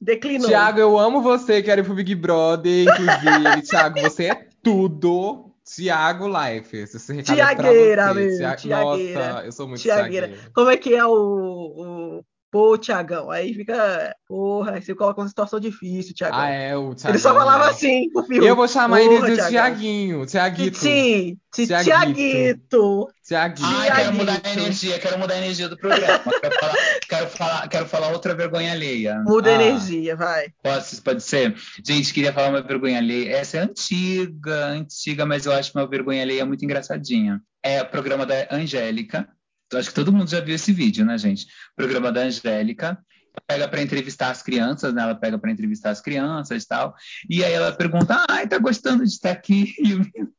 Declinou.
Tiago, eu amo você, quero ir pro Big Brother, inclusive. Tiago, você é tudo. Tiago Leifert. Esse recado é pra
Tiagueira,
você. Tia-
Tiagueira.
Nossa, eu sou muito
Tiagueira.
Tiagueira.
Como é que é o, o pô, Tiagão? Aí fica, porra, aí você coloca uma situação difícil, Tiagão.
Ah, é, o Tiagão.
Ele só falava assim pro filme.
Eu vou chamar
Porra,
ele de
Thiagão.
Tiaguinho, Tiaguito.
Titi,
Tiaguito.
Tiaguito.
Ai, quero mudar a energia, quero mudar a energia do programa. quero, falar, quero, falar, quero falar outra vergonha alheia.
Muda a
Ah.
energia, vai.
Posso, pode ser? Gente, queria falar uma vergonha alheia. Essa é antiga, antiga, mas eu acho uma vergonha alheia muito engraçadinha. É o programa da Angélica. Acho que todo mundo já viu esse vídeo, né, gente? Programa da Angélica. Pega para entrevistar as crianças, né? Ela pega para entrevistar as crianças e tal. E aí ela pergunta: Ai, tá gostando de estar aqui? E o menino,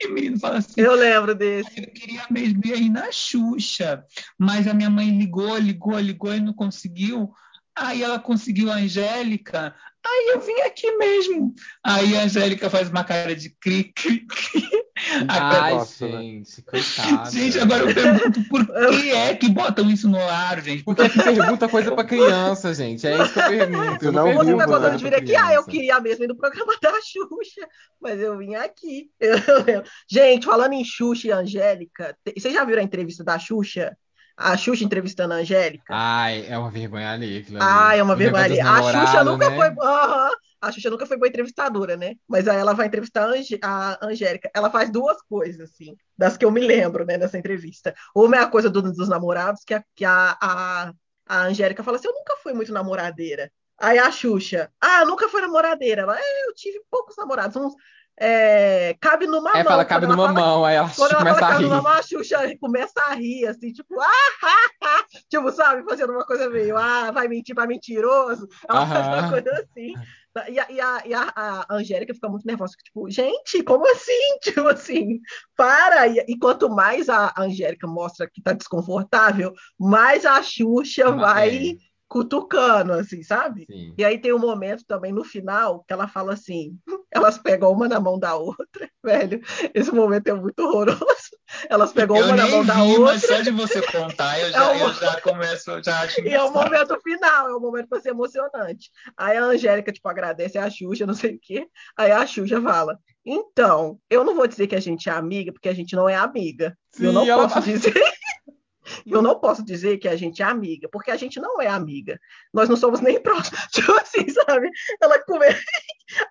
e o menino fala assim:
Eu lembro desse.
eu queria mesmo ir aí na Xuxa, mas a minha mãe ligou, ligou, ligou e não conseguiu. Aí ela conseguiu a Angélica. Aí eu vim aqui mesmo. Aí a Angélica faz uma cara de cri, cri, cri.
Ai,
gosto, né?
gente, coitada.
Gente, agora eu pergunto por que é que botam isso no ar, gente?
Por que é que pergunta coisa pra criança, gente? É isso que eu pergunto. Eu
Não,
pergunto
Outra
vivo, né?
eu vira aqui, ah, eu queria mesmo ir no programa da Xuxa, mas eu vim aqui. Eu. Gente, falando em Xuxa e Angélica, vocês já viram a entrevista da Xuxa? A Xuxa entrevistando a Angélica?
Ai, é uma vergonha ali. ali.
Ah, é uma
negócio
vergonha.
dos
A Xuxa nunca
né?
foi. Aham. A Xuxa nunca foi boa entrevistadora, né? Mas aí ela vai entrevistar a, Ange- a Angélica. Ela faz duas coisas, assim, das que eu me lembro, né, nessa entrevista. Uma é a coisa do- dos namorados, que, a, que a, a, a Angélica fala assim: eu nunca fui muito namoradeira. Aí a Xuxa, ah, nunca foi namoradeira. Ela, é, eu tive poucos namorados, uns. É, cabe numa
É,
mão.
fala, cabe numa
fala-
mão, aí ela
quando ela
começa
fala
a
cabe
rir.
numa mão, a Xuxa começa a rir, assim, tipo, ah, ah, ah, tipo, sabe, fazendo uma coisa meio, ah, vai mentir pra mentiroso. Ela faz uma coisa assim. E a, e a, e a, a Angélica fica muito nervosa, tipo, gente, como assim? Tipo assim, para! E, e quanto mais a Angélica mostra que tá desconfortável, mais a Xuxa
Ma-
vai
é.
Cutucando, assim, sabe?
Sim.
E aí tem um momento também no final que ela fala assim: elas pegam uma na mão da outra, velho. Esse momento é muito horroroso. Elas pegam
Eu
uma na mão da
vi,
outra.
mas só de você contar, eu já,
É um-
eu já começo, eu já acho
E é o momento final, é o momento para ser emocionante. Aí a Angélica, tipo, agradece a Xuxa, não sei o quê. Aí a Xuxa fala: Então, eu não vou dizer que a gente é amiga, porque a gente não é amiga. E eu
Sim,
não
ela
posso dizer. Eu não posso dizer que a gente é amiga, porque a gente não é amiga. Nós não somos nem próximos. Tipo assim, sabe? Ela começa.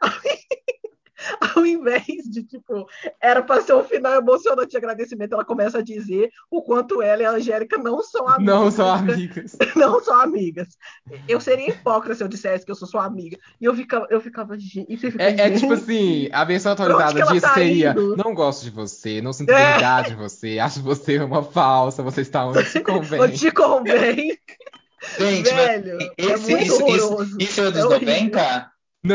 Ao invés de, tipo, era para ser um final emocionante de agradecimento, ela começa a dizer o quanto ela e a Angélica não são amigas.
Não são amigas.
não são amigas. Eu seria hipócrita se eu dissesse que eu sou sua amiga. E eu ficava, eu ficava, gente, e fica,
É, é tipo assim, a versão atualizada disso
tá
seria:
indo?
Não gosto de você, não sinto
É.
verdade em você, acho você uma falsa, você está onde se convém.
onde te convém,
Gente,
velho. é
esse,
muito
isso, isso, isso é dos
É horrível.
90?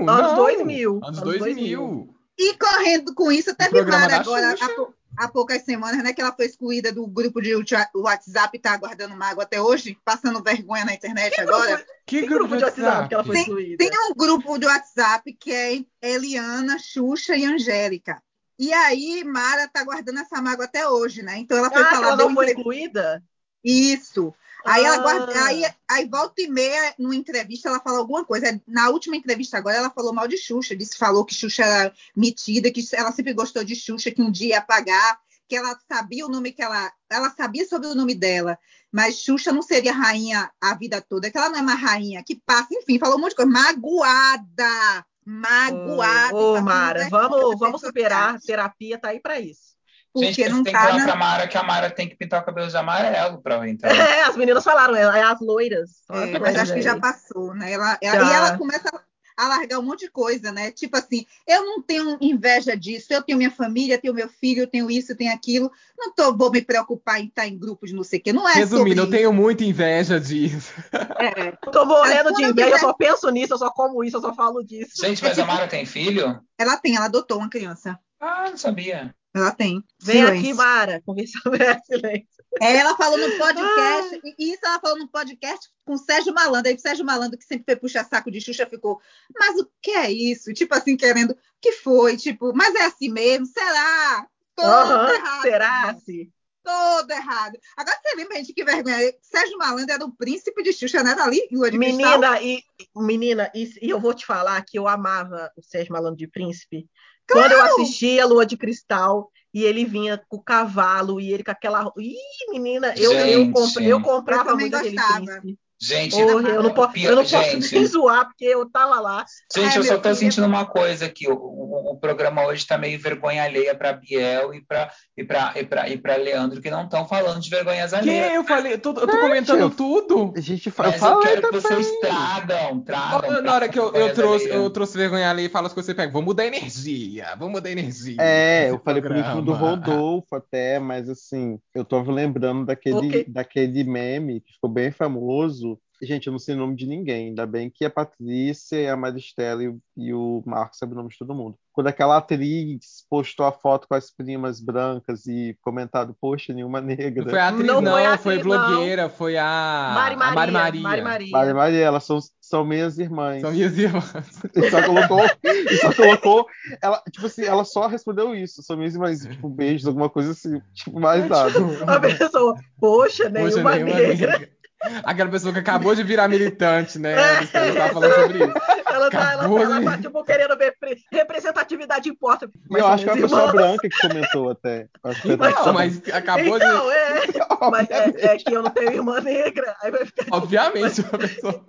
Não,
Anos
não.
2000,
Anos
anos
2000.
2000.
E correndo com isso,
programa
Mara agora, há, há poucas semanas, né? Que ela foi excluída do grupo de WhatsApp WhatsApp e tá aguardando mágoa até hoje, passando vergonha na internet agora.
Que
Que grupo de WhatsApp que ela foi
Tem-
excluída?
Tem um grupo de WhatsApp que é Eliana, Xuxa e Angélica. E aí, Mara tá guardando essa mágoa até hoje, né? Então ela foi
Ah, que
falar
ela não foi incluída?
Isso. Aí ela
Ah.
guarda, aí, aí volta e meia, numa entrevista, ela fala alguma coisa. Na última entrevista agora, ela falou mal de Xuxa. Disse, falou que Xuxa era metida, que ela sempre gostou de Xuxa, que um dia ia pagar, que ela sabia o nome que ela. Ela sabia sobre o nome dela, mas Xuxa não seria rainha a vida toda, que ela não é mais rainha, que passa, enfim, falou um monte de coisa. Magoada! Magoada!
Ô, ô,
passando
Mara, vamos, vamos superar. Terapia tá aí pra isso.
Gente,
Porque não
tem que
tá
falar
na.
pra Mara que a Mara tem que pintar o cabelo de amarelo pra entrar.
É, as meninas falaram, é as loiras.
É, mas acho que já passou, né? Ela, ela-
Já.
E ela começa a largar um monte de coisa, né? Tipo assim, eu não tenho inveja disso, eu tenho minha família, tenho meu filho, eu tenho isso, eu tenho aquilo. Não tô, vou me preocupar em estar em grupo de não sei o quê. Não é
Resumindo, eu tenho muita inveja disso.
É.
Tô morrendo
Mas
de inveja, eu
quiser-
só penso nisso, eu só como isso, eu só falo disso.
Gente,
É
mas a
tipo-
Mara tem filho?
Ela tem, ela adotou uma criança.
Ah, não sabia.
Ela tem.
Vem
Silêncio.
aqui, Mara, conversar sobre a silêncio.
É, ela falou no podcast, e isso ela falou no podcast com o Sérgio Malandro. Aí o Sérgio Malandro, que sempre foi puxar saco de Xuxa, ficou, mas o que é isso? Tipo assim, querendo, o que foi? Tipo, mas é assim mesmo? Será? Todo
Aham,
errado.
será? Sim.
Todo errado. Agora você lembra, gente, que vergonha. Sérgio Malandro era o príncipe de Xuxa, né? Dali, de Cristal.
Menina, e, menina e, e eu vou te falar que eu amava o Sérgio Malandro de Príncipe. Quando eu assistia Lua de Cristal e ele vinha com o cavalo e ele com aquela. Ih, menina, eu, eu,
Gente.
comp- eu comprava
Eu
muito aquele
gostava.
príncipe.
Gente,
Porra, eu não, posso, eu não posso
gente,
nem zoar, porque eu tava lá.
Gente,
Ai,
eu só tô
filho.
sentindo uma coisa aqui. O, o, o programa hoje tá meio vergonha alheia para Biel e para e pra, e pra, e pra Leandro, que não estão falando de vergonhas
Que?
alheias.
Eu falei, eu tô, eu tô comentando
eu-
tudo.
A gente fa- eu
Mas eu
falei
quero que
também.
vocês tragam, tragam.
Na hora que eu, eu trouxe,
alheias.
eu trouxe vergonha ali e falo as coisas, você pega, vamos mudar a energia, vamos mudar a energia.
É, eu falei pro ritmo do
programa.
Rodolfo até, mas assim, eu tô lembrando daquele,
Ok.
daquele meme que ficou bem famoso. Gente, eu não sei o nome de ninguém, ainda bem que a Patrícia, e a Maristela e, o- e o Marcos sabem o nome de todo mundo. Quando aquela atriz postou a foto com as primas brancas e comentado, poxa, nenhuma negra.
Não foi a atriz,
Não
não,
foi a
foi blogueira, foi a,
Mari
a
Maria.
Mari Maria.
Mari Maria.
Maria Maria, elas são, são minhas irmãs.
São minhas irmãs.
E só colocou, e só colocou, ela, tipo assim, ela só respondeu isso, são minhas irmãs, tipo, beijos, alguma coisa assim, tipo, mais nada.
A pessoa, poxa,
Poxa,
nenhuma
nenhuma
negra.
negra. Aquela pessoa que acabou de virar militante, né?
É.
Você tava falando sobre isso.
Ela tá, ela,
Acabou
ela
de-
tá tipo, querendo ver pre- representatividade importa.
Eu acho que é uma
minhas
pessoa branca que comentou até. Acho que foi
Mas
Não, mas acabou de.
Então, é. Mas é, é que eu não tenho irmã negra. Aí vai ficar,
Obviamente, a pessoa.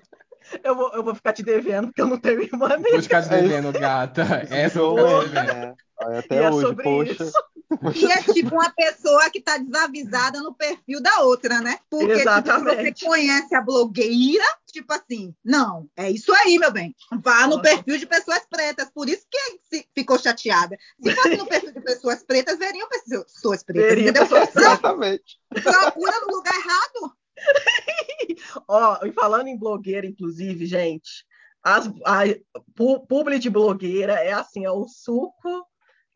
eu, vou, eu vou ficar te devendo, porque eu não tenho irmã
Vou
negra.
ficar te devendo, gata. Essa eu vou ficar te devendo.
Aí
E
até
é
hoje,
sobre
poxa.
isso.
E é tipo uma pessoa que tá desavisada no perfil da outra, né? Porque tipo, se
Exatamente.
você conhece a blogueira, tipo assim, não, é isso aí, meu bem. Vá no
Nossa.
perfil de pessoas pretas. Por isso que ficou chateada. Se fosse no perfil de pessoas pretas, veriam pessoas pretas.
Veria
entendeu?
pessoas
Exatamente.
Procura no lugar errado.
Ó, e falando em blogueira, inclusive, gente, as, a pu- publi de blogueira é assim, é o suco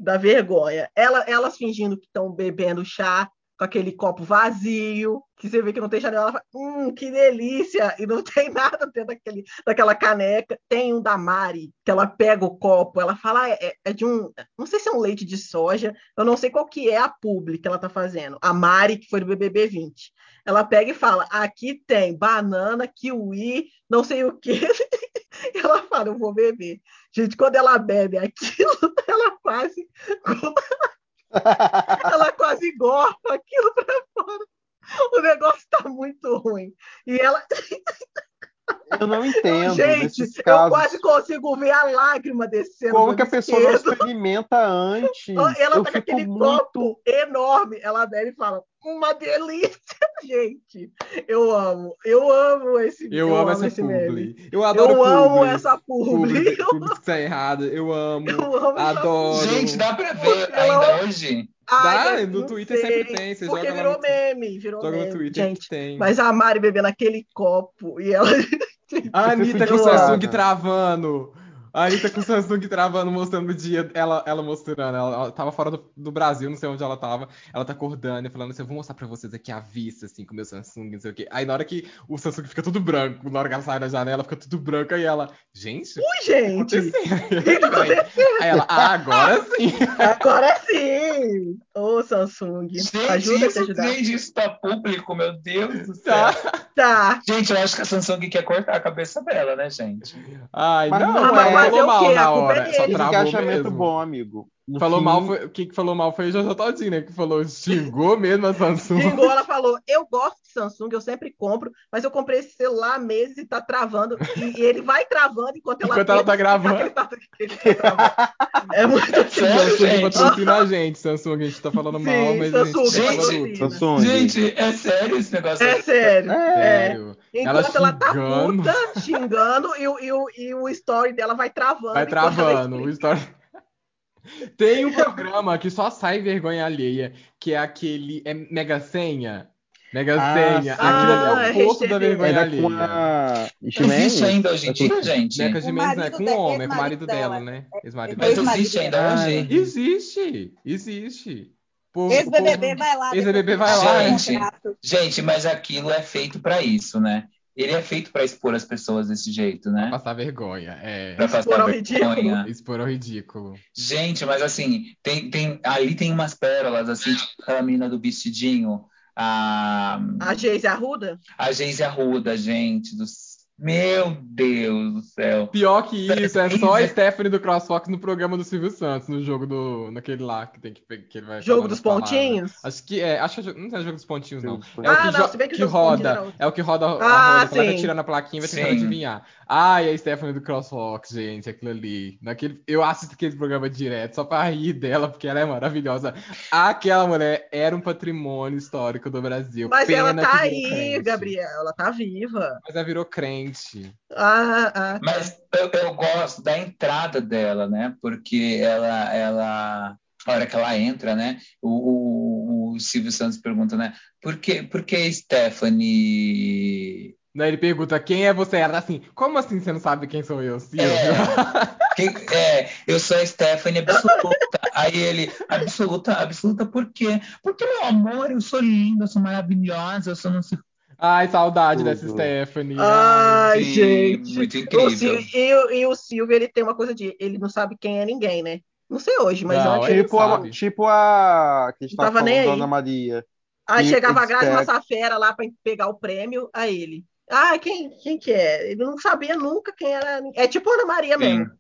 da vergonha. Ela- elas fingindo que estão bebendo chá com aquele copo vazio, que você vê que não tem janela, ela fala, hum, que delícia! E não tem nada dentro daquele, daquela caneca. Tem um da Mari, que ela pega o copo, ela fala, ah, é, é de um, não sei se é um leite de soja, eu não sei qual que é a publi que ela tá fazendo. A Mari, que foi do BBB 20 ela pega e fala: aqui tem banana, kiwi, não sei o quê. Ela fala: eu vou beber. Gente, quando ela bebe aquilo, ela quase, ela quase gorfa aquilo para fora. O negócio tá muito ruim. E ela,
Eu não entendo
gente, eu
casos.
quase consigo ver a lágrima descendo.
Como que a pessoa não
esquerdo.
experimenta antes?
Ela
eu
tá com aquele
muito.
copo enorme. Ela bebe e fala: uma delícia, gente. Eu amo, eu amo esse
Eu, amo essa
esse meme.
publi. Eu adoro
Eu amo
publi.
essa publi.
Publi, publi que tá errado. Eu amo.
Eu amo essa
Adoro.
Gente, dá pra ver
ela-
ainda hoje?
Ai,
Dá, no Twitter
sei,
sempre tem, você
Porque
joga
virou
no-
meme, virou
Joga no
meme.
Twitter
Gente,
tem.
mas a Mari bebendo aquele copo e ela.
A Anitta com o Samsung travando. A Anitta com o Samsung travando, mostrando o dia. Ela, ela mostrando. Ela, ela tava fora do, do Brasil, não sei onde ela tava. Ela tá acordando e falando assim: Eu vou mostrar pra vocês aqui a vista, assim, com o meu Samsung, não sei o quê. Aí na hora que o Samsung fica tudo branco, na hora que ela sai da janela, fica tudo branco. Aí ela, gente, o
Ui,
que
gente,
aconteceu? Peraí. Aí ela, ah, agora sim.
agora sim! Ô, Samsung,
Gente,
ajuda a te
isso,
ajudar.
gente, isso tá público, meu Deus do céu.
Tá.
Tá.
Gente, eu acho que a Samsung quer cortar a cabeça dela, né, gente?
Ai,
Mas
não,
não
ela
é.
Mas é o
mal
quê?
na
é
hora.
dele.
Só travou mesmo.
bom, amigo. No
Falou
fim,
mal foi, o que que falou mal foi o Jojo Todinho, né? Que falou, xingou mesmo a Samsung.
Xingou, ela falou: Eu gosto de Samsung, eu sempre compro, mas eu comprei esse celular há meses e tá travando. E, e ele vai travando enquanto ela,
Enquanto ela tá gravando.
que ele tá- ele tá travando. É muito
Sério,
Samsung
gente?
patrocina a gente, Samsung, a gente tá falando
Sim,
mal, mas
Samsung,
a gente tá.
Samsung.
Gente, é sério esse negócio?
É sério.
É.
Sério.
Enquanto ela, tá
xingando.
puta, xingando, e, o- e, o- e o story dela vai travando.
Vai
enquanto ela
travando. O story... Tem um programa que só sai vergonha alheia, que é aquele. É Mega Senha. Mega
Ah,
Senha.
sim.
Aquilo ali é
Ah,
o poço da vergonha
Era com
alheia.
a
existe ainda hoje em dia, gente?
Neca
O
Gimenez não é com
da-
homem, é com o marido dela,
dela.
né? Ex-marido
Mas
dela.
Ex-marido
existe ainda
dela.
hoje?
Existe, existe.
Ex-BBB vai lá.
Ex-BBB vai lá,
gente. Gente, mas aquilo é feito pra isso, né? Ele é feito pra expor as pessoas desse jeito,
Pra
né?
passar vergonha. É.
Pra
Expor
passar
ao ridículo.
vergonha.
Expor ao ridículo.
Gente, mas assim, tem, tem, ali tem umas pérolas, assim, tipo aquela menina do vestidinho, a,
A Geise Arruda?
a Geise Arruda, gente, do, meu Deus do céu.
Pior que isso, é só a. Stephanie do CrossFox no programa do Silvio Santos, no jogo do. naquele lá que tem que, que ele vai
Jogo dos
palavras.
pontinhos?
Acho que é. Acho que é, não é jogo dos pontinhos, não. É o que,
Ah, não, se bem que o
que roda. É o que roda a
Ah,
roda, vai
sim.
tirando a plaquinha e vai tentando adivinhar. Ai, a Stephanie do CrossFox, gente, aquilo ali. Naquele, eu assisto aquele programa direto só pra rir dela, porque ela é maravilhosa. Aquela mulher era um patrimônio histórico do Brasil.
Mas
Pena
ela tá aí,
crente.
Gabriel. Ela tá viva.
Mas ela virou crente.
Ah, ah,
Mas eu, eu gosto da entrada dela, né? Porque ela, ela, a hora que ela entra, né? O, o, o Silvio Santos pergunta, né? Por que, por que Stephanie?
Daí ele pergunta, quem é você? Ela tá assim, como assim você não sabe quem sou eu, Silvio?
Quem- é, eu sou a Stephanie absoluta. Aí ele, absoluta, absoluta por quê? Porque, meu amor, eu sou linda, eu sou maravilhosa, eu sou não sei
Ai, saudade
Tudo.
dessa Stephanie.
Ai,
Sim,
gente.
muito
O
incrível.
Sil- e, o- e o Silvio, ele tem uma coisa de. Ele não sabe quem é ninguém, né? Não sei hoje, mas
Não,
antes.
Tipo a, tipo a que
Não
tava
nem aí.
Ana Maria.
Aí
E
chegava a Grazi Massafera lá pra pegar o prêmio, a ele. Ah, quem, quem que é? Ele não sabia nunca quem era. É tipo Ana Maria
Sim.
mesmo.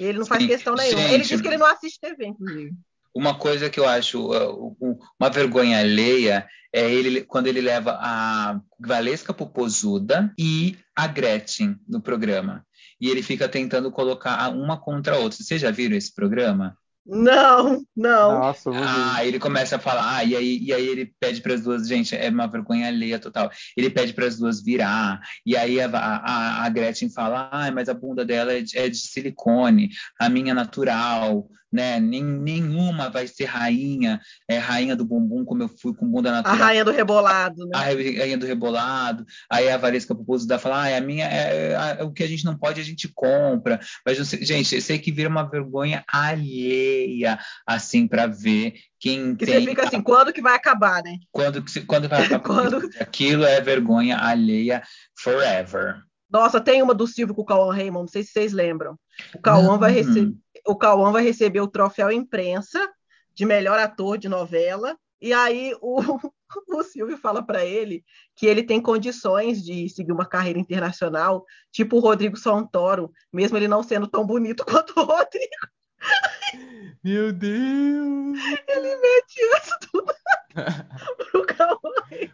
Ele não faz
Sim.
questão nenhuma.
Gente.
Ele diz que ele não assiste TV, inclusive.
Uma coisa que eu acho uh, um- uma vergonha alheia é ele quando ele leva a Valesca Popozuda e a Gretchen no programa. E ele fica tentando colocar uma contra a outra. Vocês já viram esse programa?
Não, não.
Nossa.
Ah, ele começa a falar, ah, e aí, e aí ele pede para as duas, gente, é uma vergonha alheia total. Ele pede para as duas virar, e aí a, a, a Gretchen fala, ah, mas a bunda dela é de, é de silicone, a minha é natural, né? Nem, nenhuma vai ser rainha, é rainha do bumbum como eu fui com bunda
A
natural.
rainha do rebolado,
A
né?
rainha do rebolado, aí a Valesca Popozuda fala, ah, a minha é, é- o que a gente não pode a gente compra, mas gente, eu sei que vira uma vergonha alheia, assim, para ver quem
Que
tem
você fica assim, quando que vai acabar, né?
quando, quando vai acabar
Quando-?
Aquilo é vergonha alheia forever.
Nossa, tem uma do Silvio com o Cauã Raymond, não sei se vocês lembram. O Cauã vai receber, o Cauã vai receber o troféu imprensa de melhor ator de novela. E aí o, o Silvio fala para ele que ele tem condições de seguir uma carreira internacional, tipo o Rodrigo Santoro, mesmo ele não sendo tão bonito quanto o Rodrigo.
Meu Deus!
Mete isso tudo pro Cauã.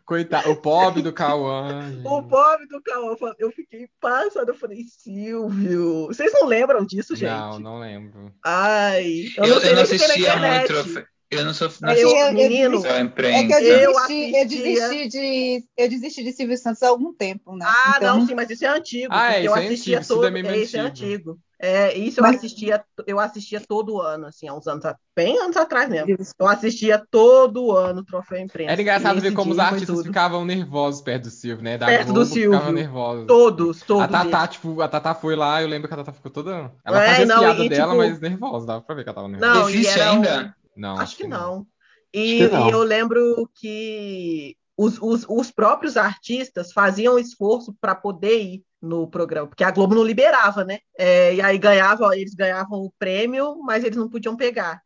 Coitado, o pobre do Cauã.
O pobre do Cauã, eu fiquei passada, eu falei, Silvio, vocês não lembram disso, gente?
Não, não lembro.
Ai, eu,
Eu,
não sei
eu não assistia muito. Eu não sou. Não
Eu,
assisti
eu-
menino,
É que eu desisti, eu
assistia-
desisti de. Eu desisti de Silvio Santos há algum tempo, né?
Ah,
então,
não, sim, mas isso é antigo.
Ah, é,
eu
isso é
assistia
antigo, isso
todo.
daí é
é, isso é
antigo.
É, isso eu
Mas-
assistia, eu assistia todo ano, assim, há uns anos, bem anos atrás mesmo. Eu assistia todo ano o troféu imprensa.
Era engraçado ver como os artistas ficavam nervosos perto do Silvio, né? Da
Perto do
Globo
Silvio.
ficavam nervosos.
Todos, todos.
A Tatá,
eles.
tipo, a Tatá foi lá, eu lembro que a Tatá ficou toda. Ela
É,
fazia
não,
piadas
e,
dela,
tipo-
mas nervosa, dava pra ver que ela tava nervosa.
Não, e
Existe
era um-
ainda?
Não,
Acho que não. E,
Acho que não.
e eu lembro que os, os, os próprios artistas faziam esforço para poder ir no programa, porque a Globo não liberava, né? É, e aí ganhavam, eles ganhavam o prêmio, mas eles não podiam pegar.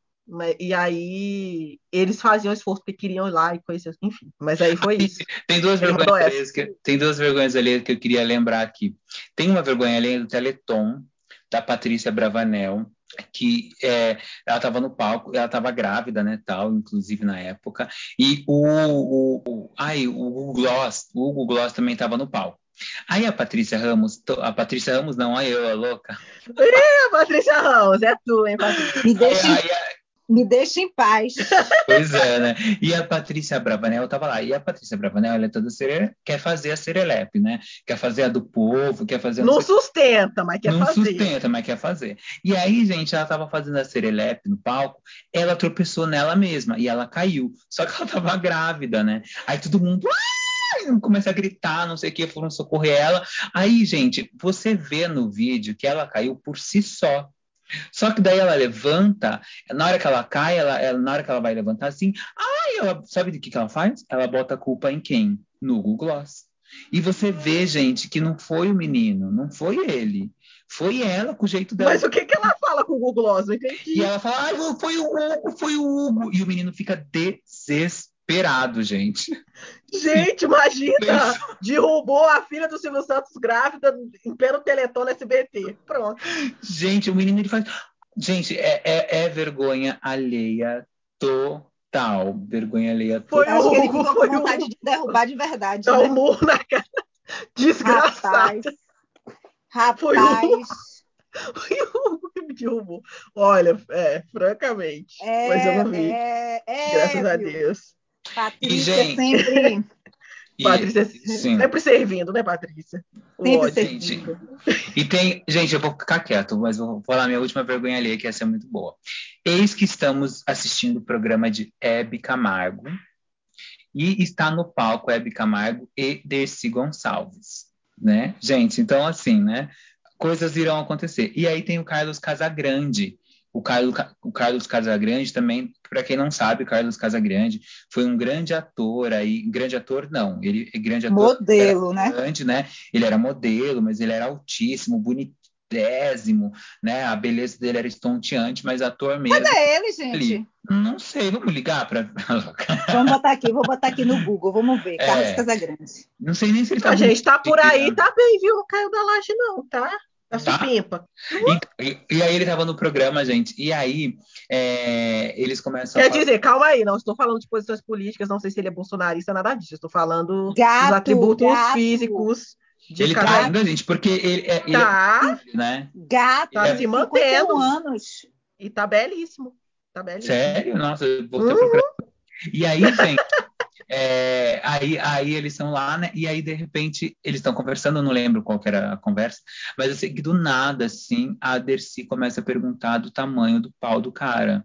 E aí eles faziam esforço porque queriam ir lá e coisas, enfim. Mas aí foi isso.
Tem duas
Ele
vergonhas que, tem duas vergonhas alheias que eu queria lembrar aqui. Tem uma vergonha alheia do Teleton, da Patrícia Bravanel, que é, ela estava no palco, ela estava grávida, né, tal, inclusive na época, e o, o, o, ai, o Hugo Gloss, o Hugo Gloss também estava no palco. Aí a Patrícia Ramos, to- a Patrícia Ramos não, aí eu, a louca.
É, Patrícia Ramos, é tu, hein, Patrícia?
me,
Aí,
deixa, em-
aí,
me deixa em paz.
Pois é, né? E a Patrícia Bravanel estava lá. E a Patrícia Bravanel, ela é toda serelepe, quer fazer a serelepe, né? Quer fazer a do povo, quer fazer...
Não
sei-
sustenta, mas quer
não
fazer.
sustenta, mas quer fazer. E aí, gente, ela estava fazendo a serelepe no palco, ela tropeçou nela mesma e ela caiu. Só que ela estava grávida, né? Aí todo mundo... "Ah!" Ai, começa a gritar, não sei o que, foram socorrer ela. Aí, gente, você vê no vídeo que ela caiu por si só. Só que daí ela levanta, na hora que ela cai, ela, ela- na hora que ela vai levantar assim, ai, ela sabe do que, que ela faz? Ela bota a culpa em quem? No Google Gloss. E você vê, gente, que não foi o menino, não foi ele. Foi ela com o jeito dela.
Mas o que, que ela fala com o Google Gloss? Não
E
entendi.
ela fala, foi o Hugo, foi o Hugo. E o menino fica desesperado, gente.
Gente, imagina! Derrubou a filha do Silvio Santos grávida em pleno Teleton no SBT. Pronto.
Gente, o menino ele faz. Gente, é, é, é vergonha alheia total. Vergonha alheia
Foi
total.
Acho que ele ficou
foi
com vontade de derrubar de verdade.
Dá um
Né?
murro na cara. Desgraçado.
Rapaz,
Foi
rapaz.
Foi o Hugo que me derrubou. Olha, é, francamente.
É,
mas eu não vi.
é, é,
Graças a
viu?
Deus.
Patrícia
gente,
sempre.
E-
Patrícia
sim.
sempre servindo, né, Patrícia?
Sempre servindo.
E tem. Gente, eu vou ficar quieto, mas vou falar minha última vergonha alheia, que essa é muito boa. Eis que estamos assistindo o programa de Hebe Camargo. E está no palco Hebe Camargo e Dercy Gonçalves. Né? Gente, então assim, né? Coisas irão acontecer. E aí tem o Carlos Casagrande. O Carlos, o Carlos Casagrande também, para quem não sabe, o Carlos Casagrande foi um grande ator aí, grande ator não, ele é grande ator
Modelo, né?
grande, né? Ele era modelo, mas ele era altíssimo, bonitésimo, né? A beleza dele era estonteante, mas ator mesmo.
Cadê ele, gente?
Ali. Não sei, vamos ligar para.
Vamos botar aqui, vou botar aqui no Google, vamos ver.
É.
Carlos Casagrande.
não sei nem se ele tá
A gente tá por aí,
bonito,
tá bem, viu? Não caiu da laje, não, tá? Tá
Tá.
supimpa.
E, e- aí ele tava no programa, gente, e aí é, eles começam
Quer
a falar.
dizer, calma aí, não estou falando de posições políticas, não sei se ele é bolsonarista, nada disso. Estou falando dos
Gato,
atributos
gato,
físicos de
Ele tá
cada.
ainda, gente, porque ele é, ele
Tá,
é né?
Gato,
tá
Ele é-
se
51
mantendo.
anos.
E tá belíssimo. Tá belíssimo.
Sério? Nossa, vou ter
Uhum.
procurar. E aí, gente, é, aí, aí eles estão lá, né? E aí, de repente, eles estão conversando, eu não lembro qual que era a conversa, mas eu sei que do nada, assim, a Dercy começa a perguntar do tamanho do pau do cara.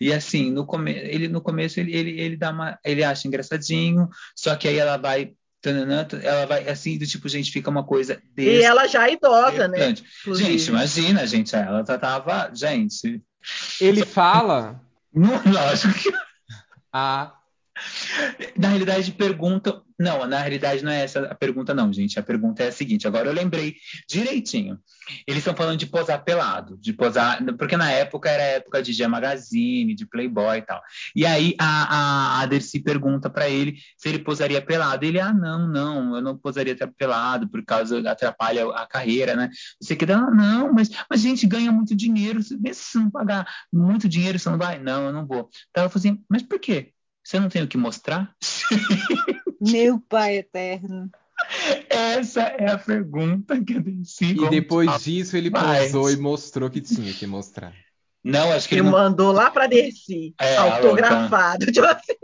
E assim, no, come ele, no começo ele, ele, ele dá uma. ele acha engraçadinho, só que aí ela vai. Ela vai assim, do tipo, gente, fica uma coisa
E ela já é idosa, né? inclusive.
Gente, imagina, gente, ela já tava. Gente,
Ele fala.
não, lógico que
Ah,
Na realidade, pergunta. Não, na realidade não é essa a pergunta, não, gente. A pergunta é a seguinte: agora eu lembrei direitinho. Eles estão falando de posar pelado, de posar. Porque na época era época de G Magazine, de Playboy e tal. E aí a, a, a Dercy pergunta para ele se ele posaria pelado. Ele, ah, não, não, eu não posaria pelado, por causa atrapalha a carreira, né? Você que ah, não, mas, mas a gente ganha muito dinheiro. Mesmo se não pagar muito dinheiro, você não vai? Não, eu não vou. Então ela falou assim, mas por quê? Você não tem o que mostrar?
Meu pai eterno.
Essa é a pergunta que eu Dercy
e depois disso ele
Mas-
posou e mostrou que tinha que mostrar.
Não, acho que
Ele
ele não...
mandou lá pra Dercy,
É,
autografado. Assim,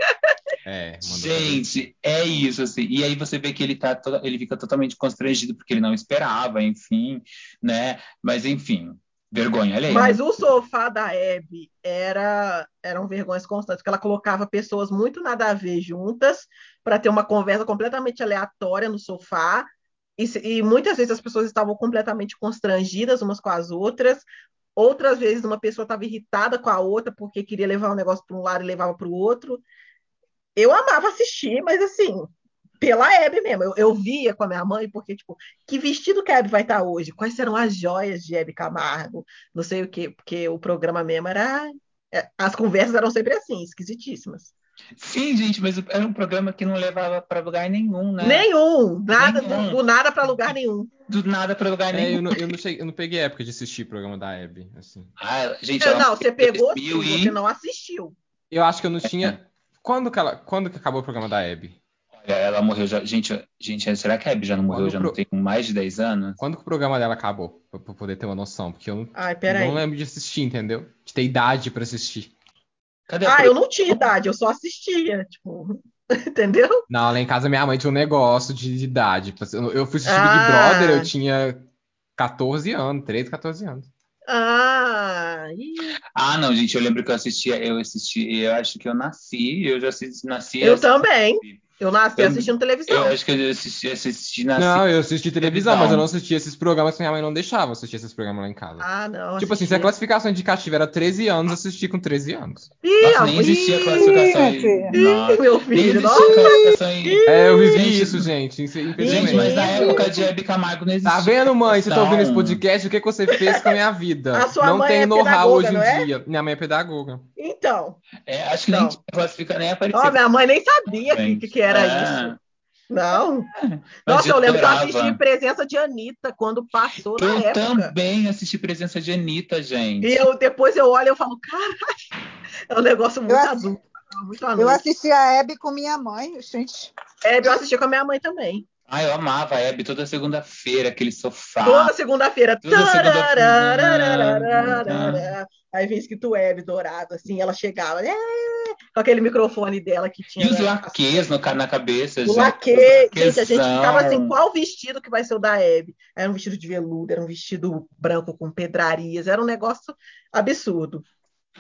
É,
Gente, é isso, assim. E aí você vê que ele tá to- ele fica totalmente constrangido porque ele não esperava, enfim, né? Mas enfim, vergonha alheia.
Mas o sofá da Hebe era eram vergonhas constantes, porque ela colocava pessoas muito nada a ver juntas para ter uma conversa completamente aleatória no sofá. E, e muitas vezes as pessoas estavam completamente constrangidas umas com as outras. Outras vezes uma pessoa estava irritada com a outra porque queria levar um negócio para um lado e levava para o outro. Eu amava assistir, mas assim, pela Hebe mesmo. Eu, eu via com a minha mãe, porque, tipo, que vestido que a Hebe vai estar hoje? Quais serão as joias de Hebe Camargo? Não sei o quê, porque o programa mesmo era. é, As conversas eram sempre assim, esquisitíssimas.
Sim, gente, mas era um programa que não levava para lugar nenhum, né?
Nenhum, nada,
Nenhum.
Do, do nada para lugar nenhum.
Do nada para lugar
É,
nenhum.
eu não, eu, não cheguei- eu não peguei época de assistir o programa da Abby, assim.
Ah, gente,
É,
ela
não, você pegou
2000
sim,
e-
você não assistiu.
Eu acho que eu não tinha. Quando que, ela... Quando que acabou o programa da Abby?
Ela morreu já. Gente, gente, será que a Abby já não morreu?
Quando
Já
pro-
não tem mais de 10 anos?
Quando que o programa dela acabou? Pra, pra poder ter uma noção. Porque eu não,
Ai,
não lembro de assistir, entendeu? De ter idade pra assistir.
Cadê
Ah, eu não tinha idade, eu só assistia, tipo, entendeu?
Não, lá em casa minha mãe tinha um negócio de, de idade. Eu eu fui assistir
Ah.
Big Brother, eu tinha 14 anos, 13, 14 anos.
Ah, ih,
Ah, não, gente, eu lembro que eu assistia, eu assisti, eu acho que eu nasci, eu já assisti, nasci.
eu
assisti-
também. Eu nasci
Eu-
assistindo
Eu
televisão.
acho que eu assisti, assisti na
Não, eu assisti televisão,
televisão.
mas eu não assisti esses programas que minha mãe não deixava assistir esses programas lá em casa.
Ah, não.
tipo assim, se a
assistia.
classificação indicativa era 13 anos, eu assisti com 13 anos.
Ih,
Nossa, nem existia
ih,
classificação.
Ih,
em-
Ih,
Nossa,
meu filho, nossa.
classificação em-
É, eu vivi isso, gente.
Gente,
Infelizmente.
mas na época de Hebe Camargo não existia.
Tá vendo, mãe? Você tá ouvindo esse podcast? O que, que você fez com a minha vida?
A sua
não
mãe
tem
é
know-how hoje em
não é?
dia. Minha mãe é pedagoga.
Então,
É, acho que
Não.
nem tinha classificação, nem aparecia.
ó, minha mãe nem sabia o que, que era
é.
isso. Não.
Mas
Nossa, eu lembro que eu assisti Presença de Anitta quando passou na
Eu
época.
também assisti presença de Anitta, gente.
E eu, depois eu olho e eu falo, caralho, é um negócio muito
Eu
adulto. Muito
Eu
adulto.
assisti a Hebe com minha mãe, gente.
É, eu assisti com a minha mãe também.
Ah, eu amava a Hebe toda segunda-feira, aquele sofá.
Toda segunda-feira. Tararararararara. Aí vinha escrito web dourado, assim, ela chegava, é, com aquele microfone dela que tinha.
E os laquês no, ca- na cabeça,
O
gente.
laque, gente, a gente ficava assim, qual vestido que vai ser o da Hebe? Era um vestido de veludo, era um vestido branco com pedrarias, era um negócio absurdo.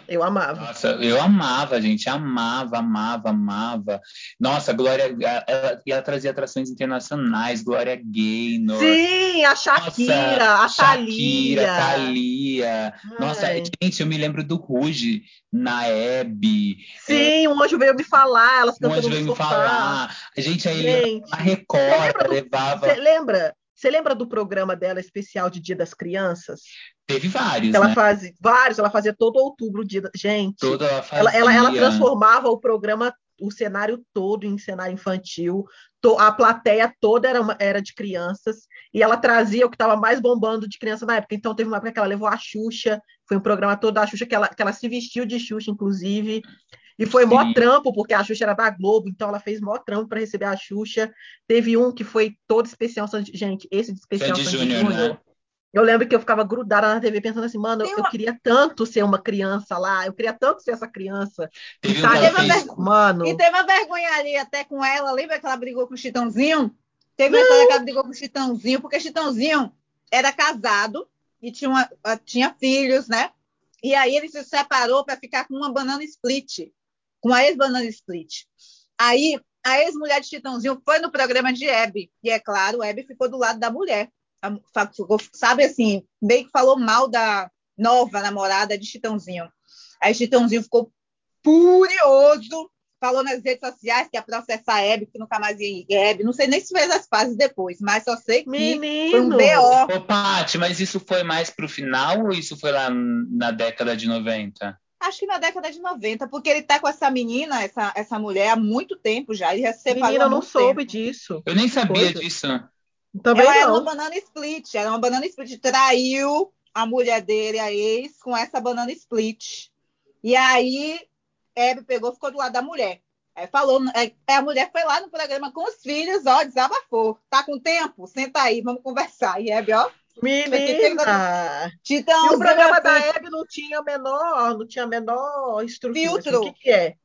Eu amava.
Nossa, eu amava, gente, amava, amava, amava. Nossa, Glória, ela, ela trazia atrações internacionais, Glória Gaynor.
Sim, a Shakira,
Nossa,
a
Shakira,
Thalia.
Thalia. Nossa, gente, eu me lembro do Ruge na Hebe.
Sim, um anjo veio me falar, elas
Um anjo veio me falar. A gente aí
Gente,
a Record
lembra do-
levava.
Você lembra? Você lembra do programa dela especial de Dia das Crianças?
Teve vários,
Ela
né?
fazia vários, ela fazia todo outubro. Gente,
Toda ela fazia.
ela, ela, ela transformava o programa, o cenário todo em cenário infantil. A plateia toda era, uma- era de crianças e ela trazia o que estava mais bombando de criança na época. Então teve uma época que ela levou a Xuxa, foi um programa todo da Xuxa que ela, que ela se vestiu de Xuxa, inclusive. E foi mó
Sim.
trampo, porque a Xuxa era da Globo, então ela fez mó trampo para receber a Xuxa. Teve um que foi todo especial, gente, esse de especial
Sandy
Sandy
Júnior,
Júnior.
né?
Eu lembro que eu ficava grudada na TV pensando assim, mano, eu
uma-
queria tanto ser uma criança lá, eu queria tanto ser essa criança.
Teve um
tá
fez.
Mano,
E teve uma vergonharia até com ela. Lembra que ela brigou com o Chitãozinho? Teve uma história que ela brigou com o Chitãozinho, porque Chitãozinho era casado e tinha, uma- tinha filhos, né? E aí ele se separou para ficar com uma banana split, com a ex-banana split. Aí a ex-mulher de Chitãozinho foi no programa de Hebe. E é claro, Hebe ficou do lado da mulher. Sabe assim, meio que falou mal da nova namorada de Chitãozinho. Aí Chitãozinho ficou furioso, falou nas redes sociais que ia processar a Hebe, que nunca mais ia Hebe. Não sei nem se fez as fases depois, mas só sei que foi um
menino.
BO.
Ô, Paty, mas isso foi mais pro final ou isso foi lá na década de 90?
Acho que na década de 90, porque ele tá com essa menina, essa, essa mulher, há muito tempo já. Ele já se separou
Menina,
há
eu não soube
tempo.
disso.
Eu nem sabia
Coisa.
disso.
Também
Ela era uma
não.
banana split. Era uma banana split. Traiu a mulher dele, a ex, com essa banana split. E aí, Hebe pegou, ficou do lado da mulher. Aí falou, é, a mulher foi lá no programa com os filhos, ó, desabafou. Tá com tempo? Senta aí, vamos conversar. E Hebe, ó,
Menina! E
Titão,
o programa da Hebe não tinha a menor, não tinha menor estrutura.
Filtro.
Assim, o que, que é?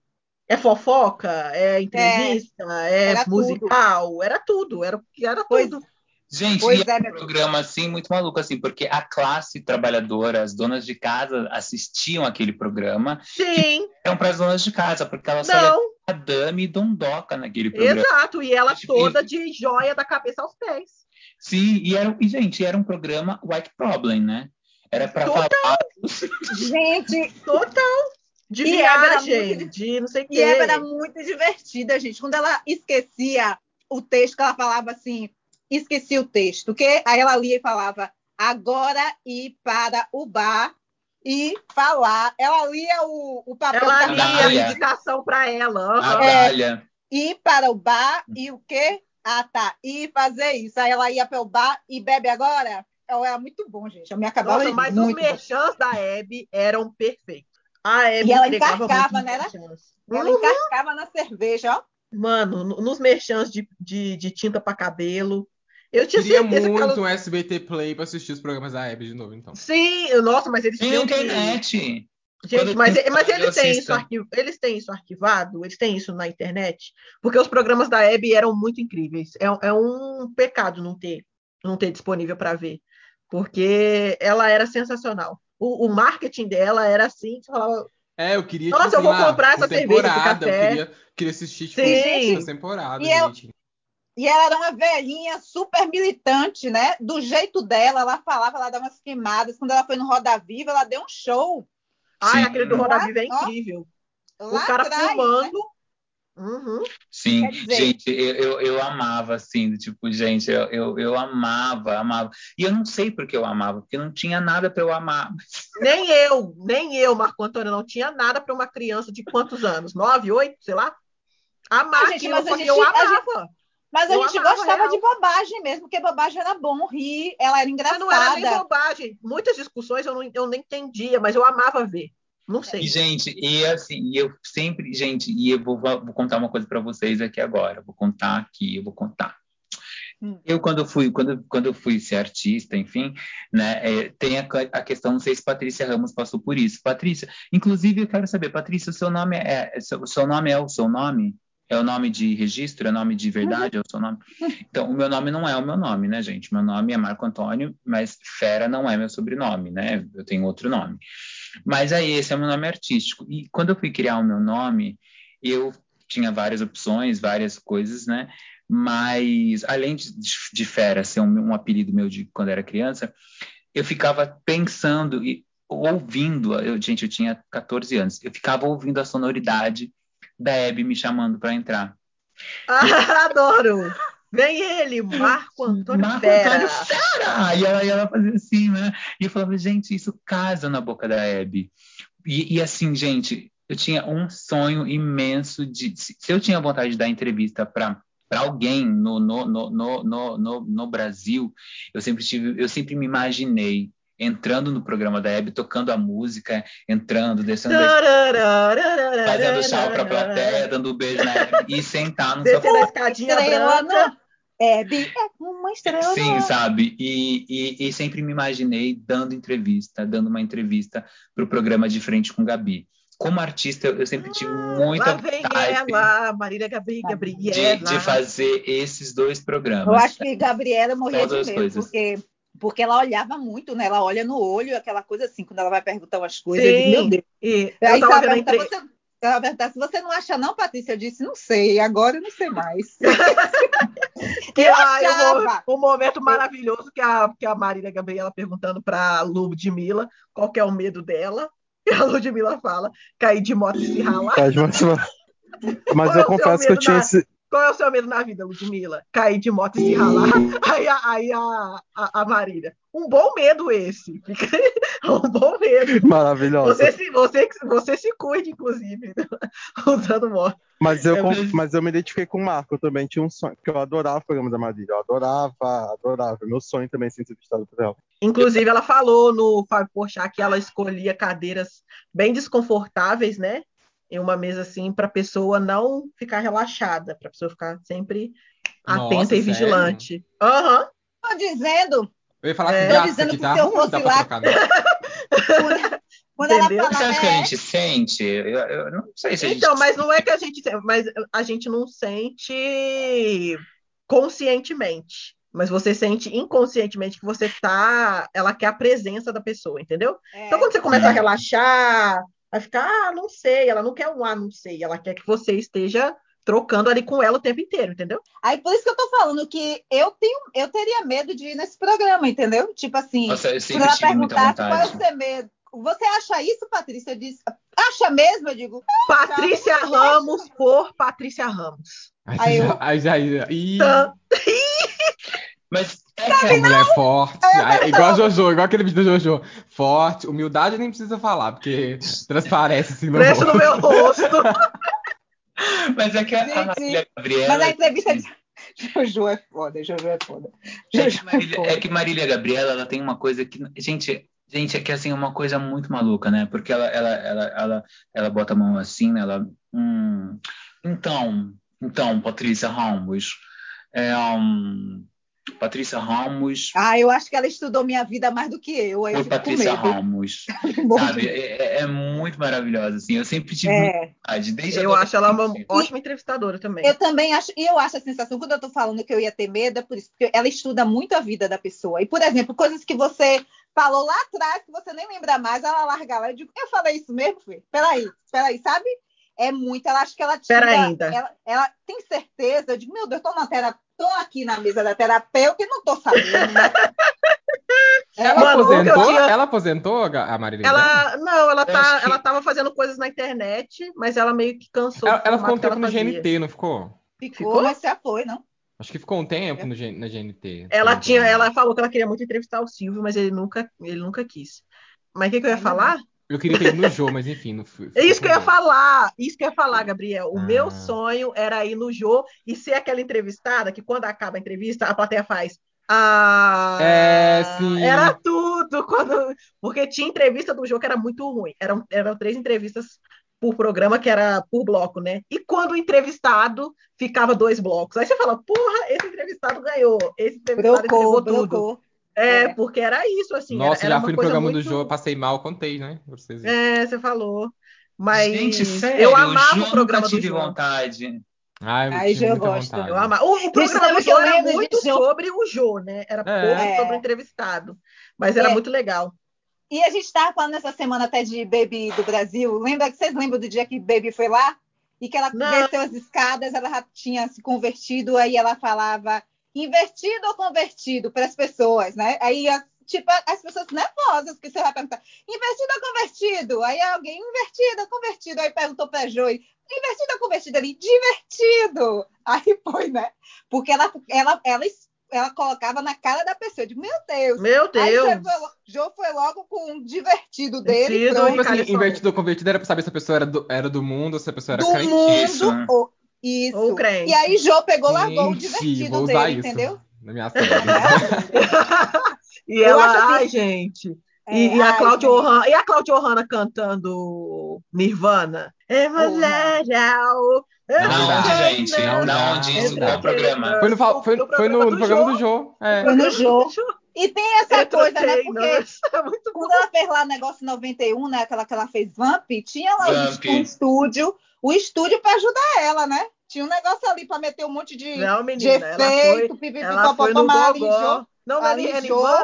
É fofoca? É entrevista? É,
Era
musical? Era tudo, era, era
Pois-
tudo.
Gente,
Pois
e
é,
é um
meu-
programa assim muito maluco assim, porque a classe trabalhadora, as donas de casa assistiam aquele programa,
Sim,
eram para as donas de casa, porque elas
não,
a dame e dondoca naquele programa.
exato. E ela
Tipo,
toda de joia da cabeça aos pés.
Sim, e era, e, gente, era um programa white problem, né? Era para
Total.
falar
Gente,
Total. De
E
viagem,
muito
de não sei o
e
quê.
Hebe era muito divertida, gente. Quando ela esquecia o texto, que ela falava assim, esqueci o texto, que aí ela lia e falava, agora ir para o bar e falar. Ela lia o, o papel
Ela
da
lia a indicação para ela.
a. Dália.
ir para o bar e o quê? Ah, tá. E fazer isso. Aí ela ia para o bar e bebe agora. Eu era muito bom, gente. Eu me acabava
Nossa, mas os
muito bom.
merchans da Hebe eram perfeitos. A Hebe
E ela encarcava, né,
merchans.
Ela
Uhum.
encarcava na cerveja, ó.
Mano, no- nos merchans de, de, de tinta para cabelo. Eu tinha
Queria
certeza que
muito
ela...
um SBT Play pra assistir os programas da Hebe de novo, então.
Sim, nossa, mas eles
Tem na
tinham que...
internet.
Gente, mas, mas eles têm, isso arquiv... eles têm isso arquivado? Eles têm isso na internet? Porque os programas da Hebe eram muito incríveis. É, é um pecado não ter, não ter disponível para ver. Porque ela era sensacional. O, o marketing dela era assim, que você falava,
É, eu queria.
Nossa,
tipo,
eu vou comprar
com
essa cerveja, esse
temporada, Eu
café.
queria, queria assistir, tipo,
Sim.
essa temporada,
E eu-
gente.
E ela era uma velhinha super militante, né? Do jeito dela, ela falava, ela dava umas queimadas. Quando ela foi no Roda Viva, ela deu um show.
Ai,
Sim.
aquele do Roda Viva é incrível.
Lá
o cara
atrás, né?
fumando. Uhum.
Sim,
dizer-
gente, eu, eu, eu amava, assim, do tipo, gente, eu, eu, eu amava, amava. E eu não sei porque eu amava, porque não tinha nada para eu amar.
Nem eu, nem eu, Marco Antônio, não tinha nada para uma criança de quantos anos? Nove, oito, sei lá? Amar
Ah, gente,
aquilo,
mas a gente-
eu
a
amava.
Mas a
Eu
gente gostava
real.
de bobagem mesmo, porque bobagem era bom, rir, ela era
Mas não era nem
engraçada.
bobagem. Muitas discussões eu não, eu nem entendia, mas eu amava ver. Não sei.
E, gente, e assim, e eu sempre, gente, e eu vou, vou contar uma coisa para vocês aqui agora. Vou contar aqui, eu vou contar.
Hum.
Eu, quando eu fui, quando, quando eu fui ser artista, enfim, né, é, tem a, a questão, não sei se Patrícia Ramos passou por isso. Patrícia, inclusive eu quero saber, Patrícia, o seu nome é, é- seu, o seu nome é o seu nome? É o nome de registro? É o nome de verdade? É o seu nome? Então, o meu nome não é o meu nome, né, gente? Meu nome é Marco Antônio, mas Fera não é meu sobrenome, né? Eu tenho outro nome. Mas aí, esse é o meu nome artístico. E quando eu fui criar o meu nome, eu tinha várias opções, várias coisas, né? Mas, além de, de Fera ser um, um apelido meu de quando era criança, eu ficava pensando e ouvindo, eu, gente, eu tinha 14 anos, eu ficava ouvindo a sonoridade da Hebe me chamando para entrar.
Ah, adoro! Vem ele, Marco Antônio
Marco
Fera.
Antônio Fera! E ela, e ela fazia assim, né? E eu falava, gente, isso casa na boca da Hebe. E, e assim, gente, eu tinha um sonho imenso de. Se se eu tinha vontade de dar entrevista para para alguém no, no, no, no, no, no, no Brasil, eu sempre tive, eu sempre me imaginei entrando no programa da Hebe, tocando a música, entrando, descendo, fazendo tchau para a plateia, dando um beijo na Hebe e sentar no
Descendo a
sofá.
escadinha branca.
não. É, uma estrela.
Sim, sabe? E, e, e sempre me imaginei dando entrevista, dando uma entrevista para o programa de frente com Gabi. Como artista, eu sempre tive muita
Lá vem
vontade
ela, Marília Gabri,
de,
Gabriela.
de fazer esses dois programas.
Eu acho que Gabriela morria de medo, porque, porque ela olhava muito, né? Ela olha no olho, aquela coisa assim, quando ela vai perguntar umas coisas, eu digo,
Sim.
meu Deus.
E
Aí ela
vendo a
perguntar,
entre...
você, ela perguntar, se você não acha não, Patrícia, eu disse, não sei, agora eu não sei mais.
que
eu
lá, eu vou-
achava.
um momento maravilhoso que a, que a Marília Gabriela perguntando pra Ludmilla qual que é o medo dela. E a Ludmilla fala, cair de moto e se ralar.
Mas
é
eu
o seu
confesso que eu tinha
na-
esse.
Qual é o seu medo na vida, Ludmilla? Cair de moto e se ralar. Aí, a, aí a, a, a Marília, um bom medo esse. Um bom medo.
Maravilhosa.
Você se, você, você se cuide, inclusive, usando moto.
Mas eu,
É
com-
mesmo.
mas eu me identifiquei com o Marco, eu também tinha um sonho, porque eu adorava o programa da Marília, eu adorava, adorava. Meu sonho também é ser entrevistado por ela.
Inclusive, ela falou no Fábio Porchat que ela escolhia cadeiras bem desconfortáveis, né? Em uma mesa assim, para a pessoa não ficar relaxada, para a pessoa ficar sempre
Nossa,
atenta e
sério?
vigilante. Aham.
Tô dizendo,
Eu ia falar
É.
que isso
dizendo
aqui
que
tá
se eu fosse
pra
lá- quando, quando ela
Entendeu?
Você acha que a
é,
gente sente? Eu, eu não sei se a gente
Então, mas não é que a gente, mas a gente não sente conscientemente. Mas você sente inconscientemente que você tá. Ela quer a presença da pessoa, entendeu?
é,
Então, quando você começa a
Hum.
relaxar, vai ficar, ah, não sei, ela não quer um ah, não sei, ela quer que você esteja trocando ali com ela o tempo inteiro, entendeu?
Aí por isso que eu tô falando que eu tenho, eu teria medo de ir nesse programa, entendeu? Tipo assim,
Nossa, eu
quando
sempre
ela perguntasse qual é o seu medo. Você acha isso, Patrícia? Eu disse, acha mesmo? Eu digo,
Patrícia Ramos por Patrícia Ramos.
Aí,
eu-
aí já.
Tá.
Mas é que
essa mulher é forte. Aí, igual a Jojo, igual aquele vídeo da Jojo. Forte, humildade nem precisa falar, porque transparece assim no
Preço no meu rosto.
Mas é que a,
Gente,
Marília Gabriela.
mas a entrevista de Jojo é foda, Jojo é foda.
É
Jojo
que,
é
Marília,
foda.
é que Marília Gabriela, ela tem uma coisa que. Gente, gente, é que assim, é uma coisa muito maluca, né? Porque ela, ela, ela, ela, ela bota a mão assim, né? Ela. Hum, então, então, Patrícia Ramos. É, hum, Patrícia Ramos.
Ah, eu acho que ela estudou minha vida mais do que eu. Aí eu com
Patrícia. Ramos. Sabe? É, é- é muito maravilhosa, assim. Eu sempre tive
É,
vontade. Desde
Eu acho ela uma ótima entrevistadora também.
eu também acho, e eu acho a sensação, quando eu tô falando que eu ia ter medo, é por isso, porque ela estuda muito a vida da pessoa. E, por exemplo, coisas que você falou lá atrás que você nem lembra mais, ela larga lá. Eu digo, eu falei isso mesmo, filho? Peraí, peraí, sabe? É muito, ela acha que ela tinha.
Pera ainda.
Ela, ela tem certeza, eu digo, meu Deus, tô na terapia, tô aqui na mesa da terapeuta e não tô sabendo, né?
Ela
Mano,
aposentou?
tinha-
Ela aposentou, a Marília?
Ela, não, ela, tá,
que-
ela tava fazendo coisas na internet, mas ela meio que cansou.
Ela, ela ficou um tempo no. GNT, não ficou?
Ficou,
Ficou?
mas já foi, não?
Acho que ficou um tempo no G- na GNT.
Ela tinha, ela falou que ela queria muito entrevistar o Silvio, mas ele nunca, ele nunca quis. Mas o que, que eu ia falar?
Eu queria ter ido no Jô, mas enfim, não fui.
É isso que eu ia falar, isso que eu ia falar, Gabriel. O
Ah.
meu sonho era ir no Jô e ser aquela entrevistada que quando acaba a entrevista, a plateia faz. Ah,
É, sim.
Era tudo. Quando... Porque tinha entrevista do Jô que era muito ruim. Eram, eram três entrevistas por programa, que era por bloco, né? E quando o entrevistado ficava dois blocos. Aí você fala, porra, esse entrevistado ganhou. Esse entrevistado
Brocou,
entregou tudo.
brocou.
É,
É.
porque era isso, assim.
Nossa,
era, era
já
uma
fui no programa
muito...
do Jô, passei mal, contei, né? Vocês.
É, você falou. Mas
Gente, sério,
eu
o
amava
Jô
o programa
nunca
do
tive
Jô.
vontade.
Ai, eu muita
gosta.
vontade.
Eu amava. O, o programa do Jô era muito
Jô?
sobre o Jô, né? Era
É.
pouco sobre o entrevistado. Mas era
É.
muito legal.
E a gente estava falando essa semana até de Baby do Brasil. Lembra que vocês lembram do dia que Baby foi lá? E que ela
Não.
desceu as escadas, ela já tinha se convertido, aí ela falava invertido ou convertido para as pessoas, né? Aí, as- tipo, as pessoas nervosas, porque você vai perguntar, invertido ou convertido? Aí alguém, invertido ou convertido? Aí perguntou para a Joy, invertido ou convertido? Ali, divertido! Aí foi, né? Porque ela, ela, ela, ela colocava na cara da pessoa, digo, meu Deus!
Meu
Aí
Deus!
Jô foi, Jô foi logo com um divertido dele,
Divertido
pronto,
Tipo assim, invertido ou convertido era pra saber se a pessoa era do, era do mundo ou se a pessoa era
do
crente.
mundo.
Isso.
Ou, isso.
Ou crente.
E aí Jô pegou, largou o divertido
vou usar
dele,
isso
entendeu?
na minha
e
Eu
ela,
acho assim-
ai, gente.
É,
E, e a
ai,
Cláudia. Ohana, e a Cláudia Ohana cantando Nirvana? É legal.
Não dá.
onde, gente?
Não não
isso?
dá.
Qual programa?
Foi no, foi,
No
foi no,
programa
no
do
programa do Jô. É.
Foi no Jô. E tem essa coisa, né? Porque.
É
quando ela fez lá o negócio 91, né? Aquela que ela fez Vamp, tinha lá o
Vamp.
um estúdio, o estúdio para ajudar ela, né? Tinha um negócio ali para meter um monte de,
Não,
de
menina, ela foi,
efeito, pipipi,
ela foi
popopó,
no
mas ali
Gogó.
Jô-
Não,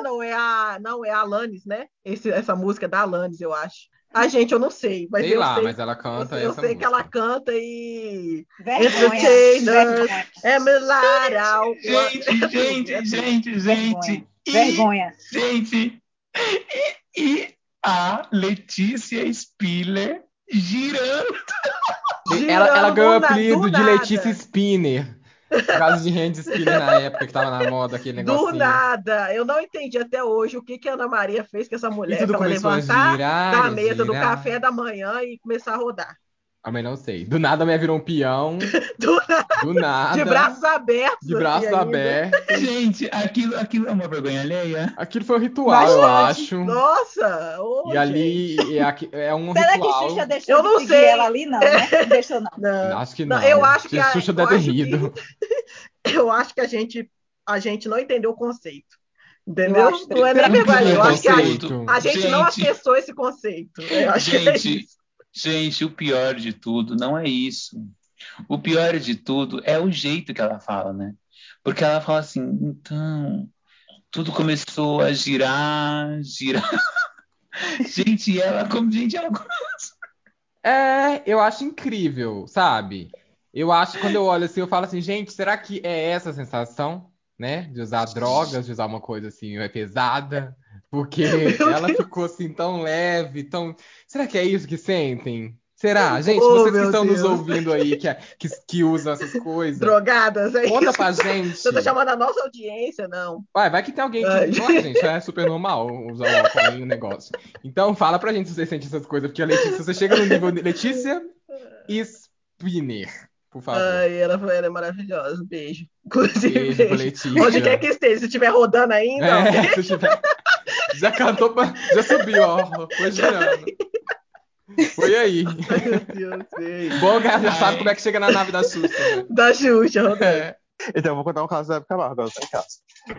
não é a. Não, é a Alanis, né? Esse, essa música é da Alanis, eu acho. A gente, eu não sei, mas
Sei
eu
lá,
sei.
mas ela canta
eu
essa
sei que
música.
ela canta e.
Vergonha.
Entertainers. É Milaral.
Gente, gente, gente, gente. E,
Vergonha.
gente. E, e a Letícia Spiller girando.
Ela, ela ganhou o apelido
do
de. Letícia Spinner. Por causa de hand spinner na época que tava na moda aquele
Do
negocinho.
nada. Eu não entendi até hoje o que, que a Ana Maria fez com essa mulher.
tudo
pra ela
começou a
levantar
girar.
da mesa do
girar.
café da manhã e começar a rodar.
Ah, mas não sei. Do nada a mulher virou um peão.
Do
Do nada.
De braços abertos.
de braços
assim,
abertos.
Gente, aquilo, aquilo é uma vergonha alheia.
Aquilo foi um ritual, eu
Bastante.
acho.
Nossa! ô,
E ali é, é um
Será que
ritual.
Xuxa deixou
Eu não
de seguir
sei.
ela ali? Não, né? Não deixou, não.
Não.
Acho que
Não,
não.
eu acho que a-
Xuxa
eu
deve
acho que-
rido.
Eu acho que a gente, a gente não entendeu o conceito. Entendeu?
Eu acho
não é nem
também.
vergonha. Eu acho que a, a gente não
Gente.
acessou esse conceito. Eu acho que é
Gente,
isso.
Gente, o pior de tudo não é isso. O pior de tudo é o jeito que ela fala, né? Porque ela fala assim, então, tudo começou a girar, girar. Gente, ela como gente, ela
É, eu acho incrível, sabe? Eu acho, quando eu olho assim, eu falo assim, gente, será que é essa a sensação, né? De usar drogas, de usar uma coisa assim, é pesada? Porque ela ficou assim tão leve, tão. Será que é isso que sentem? Será? Gente,
Oh,
vocês que estão nos
Deus.
ouvindo aí, que, que, que usam essas coisas,
Drogadas, é
conta
isso.
pra gente.
Você tá chamando a nossa audiência, não.
Vai, vai que tem alguém
Ai.
que. Claro, gente, é super normal usar o álcool aí no negócio. Então fala pra gente se você sente essas coisas, porque a Letícia, você chega no nível de Letícia Spinner, por favor.
Ai, ela, ela é maravilhosa. Beijo. Inclusive,
Beijo pra
beijo.
Letícia.
Onde quer que esteja, se estiver rodando ainda,
É, se tiver- Já cantou, pra... já subiu, ó. Foi girando. Foi aí.
Ai, meu Deus, sei.
Bom que já sabe como é que chega na nave da Xuxa. né?
Da Xuxa.
É.
Então, eu vou contar um caso da Camargo, agora tá em casa.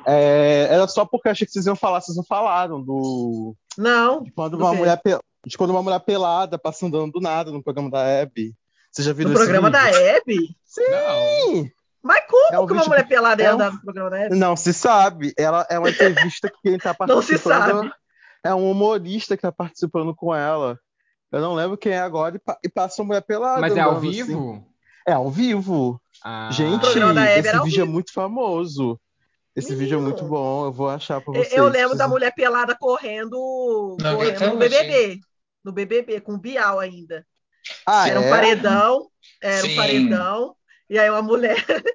É, era só porque eu achei que vocês iam falar, vocês não falaram do.
Não.
De quando
Do
uma mulher pe- de quando uma mulher pelada passa andando do nada no programa da Hebe. Vocês já viram
No programa da
vídeo?
Hebe?
Não.
Mas como
É um
que uma mulher pelada ia
é um-
andar no programa da Hebe?
Não se sabe. Ela é uma entrevista que quem tá
Não se
participando.
sabe.
É um humorista que tá participando com ela. Eu não lembro quem é agora e, pa e passa uma mulher pelada.
Mas é ao
assim.
vivo?
É ao vivo.
Ah.
Gente,
da Hebe
esse vídeo é muito famoso. Esse vídeo é
Menino.
muito bom. Eu vou achar pra vocês.
Eu lembro da mulher pelada correndo,
Não,
correndo no. BBB. No BBB, com o Bial ainda.
Ah,
era um
é?
paredão, era um
Sim.
paredão. E aí uma mulher,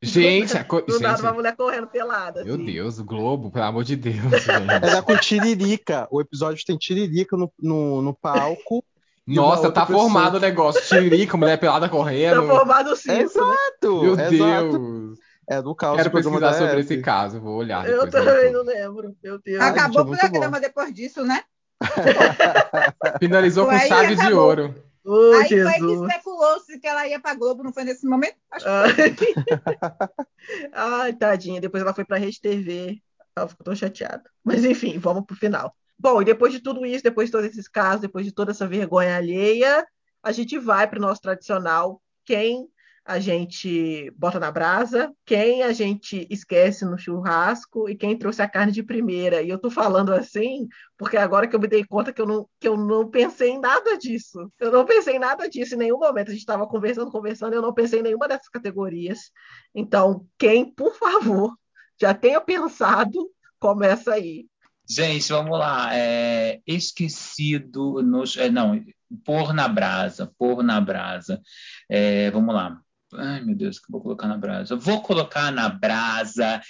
Gente, a co-
do nada,
gente,
uma mulher correndo pelada.
meu
assim.
Deus, o Globo, pelo amor de Deus,
Era
gente.
com Tiririca. O episódio tem Tiririca no, no, no palco.
Nossa, tá
pessoa-
formado o negócio. Tiririca, mulher pelada
Tá
correndo.
formado o circo, né?
Exato!
Meu
exato.
Deus.
É do caos
Quero pesquisar sobre esse caso, vou olhar
Eu também não lembro. Meu Deus.
Ai,
Acabou
gente, é
o programa
bom.
depois disso, né?
Finalizou com
Aí
chave de ouro.
Ô,
Aí foi que
Jesus.
especulou-se que ela ia pra Globo, não foi nesse momento? Acho que
Ai. Ai, tadinha. Depois ela foi pra Rede TV. Ela ficou tão chateada. Mas enfim, vamos pro final. Bom, e depois de tudo isso, depois de todos esses casos, depois de toda essa vergonha alheia, a gente vai para o nosso tradicional quem a gente bota na brasa, quem a gente esquece no churrasco e quem trouxe a carne de primeira. E eu tô falando assim porque agora que eu me dei conta que eu não, que eu não pensei em nada disso. Eu não pensei em nada disso em nenhum momento. A gente estava conversando, conversando, eu não pensei em nenhuma dessas categorias. Então, quem, por favor, já tenha pensado, começa aí.
Gente, vamos lá. É, esquecido nos. é, não, pôr na brasa, pôr na brasa. É, vamos lá. Ai, meu Deus, que eu vou colocar na brasa? Vou colocar na brasa.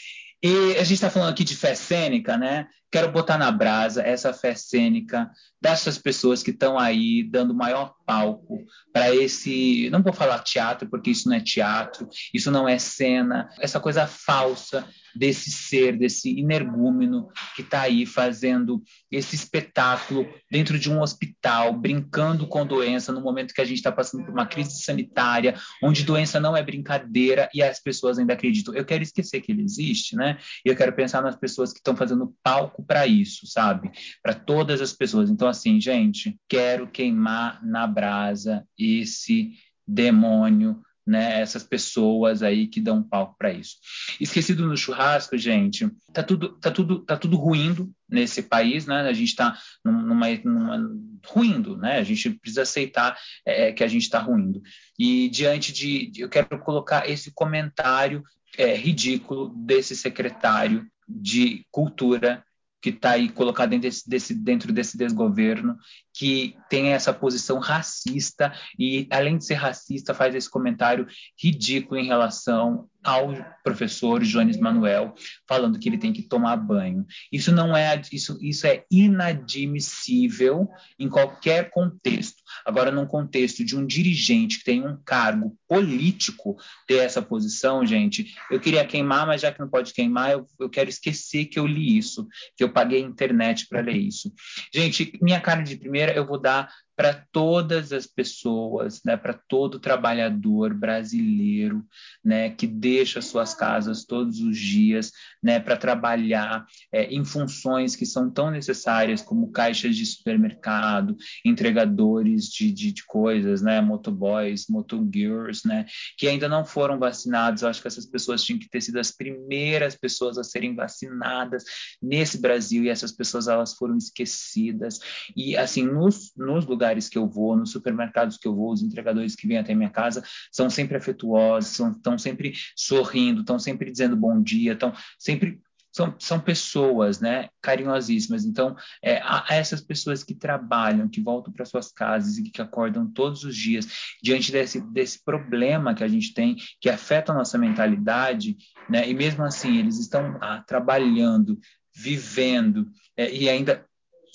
E a gente está falando aqui de fé cênica, né? Quero botar na brasa essa fé cênica dessas pessoas que estão aí dando maior palco para esse. Não vou falar teatro, porque isso não é teatro, isso não é cena, essa coisa falsa desse ser, desse energúmeno que está aí fazendo esse espetáculo dentro de um hospital, brincando com doença no momento que a gente está passando por uma crise sanitária, onde doença não é brincadeira e as pessoas ainda acreditam. Eu quero esquecer que ele existe, né? E eu quero pensar nas pessoas que estão fazendo palco para isso, sabe? Para todas as pessoas. Então, assim, gente, quero queimar na brasa esse demônio né, essas pessoas aí que dão palco para isso. Esquecido no churrasco, gente, tá tudo, tá tudo, tá tudo ruindo nesse país, né? A gente está numa, numa ruindo, né? A gente precisa aceitar é, que a gente está ruindo. E diante de, eu quero colocar esse comentário é, ridículo desse secretário de cultura que está aí colocado dentro desse, desse, dentro desse desgoverno, que tem essa posição racista e, além de ser racista, faz esse comentário ridículo em relação ao professor Jones Manuel, falando que ele tem que tomar banho. Isso não é isso, isso é inadmissível em qualquer contexto. Agora, num contexto de um dirigente que tem um cargo político ter essa posição, gente, eu queria queimar, mas já que não pode queimar, eu, eu quero esquecer que eu li isso, que eu paguei a internet para ler isso. Gente, minha carne de primeira eu vou dar para todas as pessoas, né, para todo trabalhador brasileiro, né, que deixa suas casas todos os dias, né, para trabalhar é, em funções que são tão necessárias como caixas de supermercado, entregadores de, de, de coisas, né, motoboys, motogirls, né, que ainda não foram vacinados. Eu acho que essas pessoas tinham que ter sido as primeiras pessoas a serem vacinadas nesse Brasil e essas pessoas elas foram esquecidas. E assim, nos, nos lugares lugares que eu vou, nos supermercados que eu vou, os entregadores que vêm até minha casa são sempre afetuosos, estão sempre sorrindo, estão sempre dizendo bom dia, estão sempre são, são pessoas, né, carinhosíssimas. Então, é, essas pessoas que trabalham, que voltam para suas casas e que acordam todos os dias diante desse, desse problema que a gente tem, que afeta a nossa mentalidade, né, e mesmo assim eles estão ah, trabalhando, vivendo é, e ainda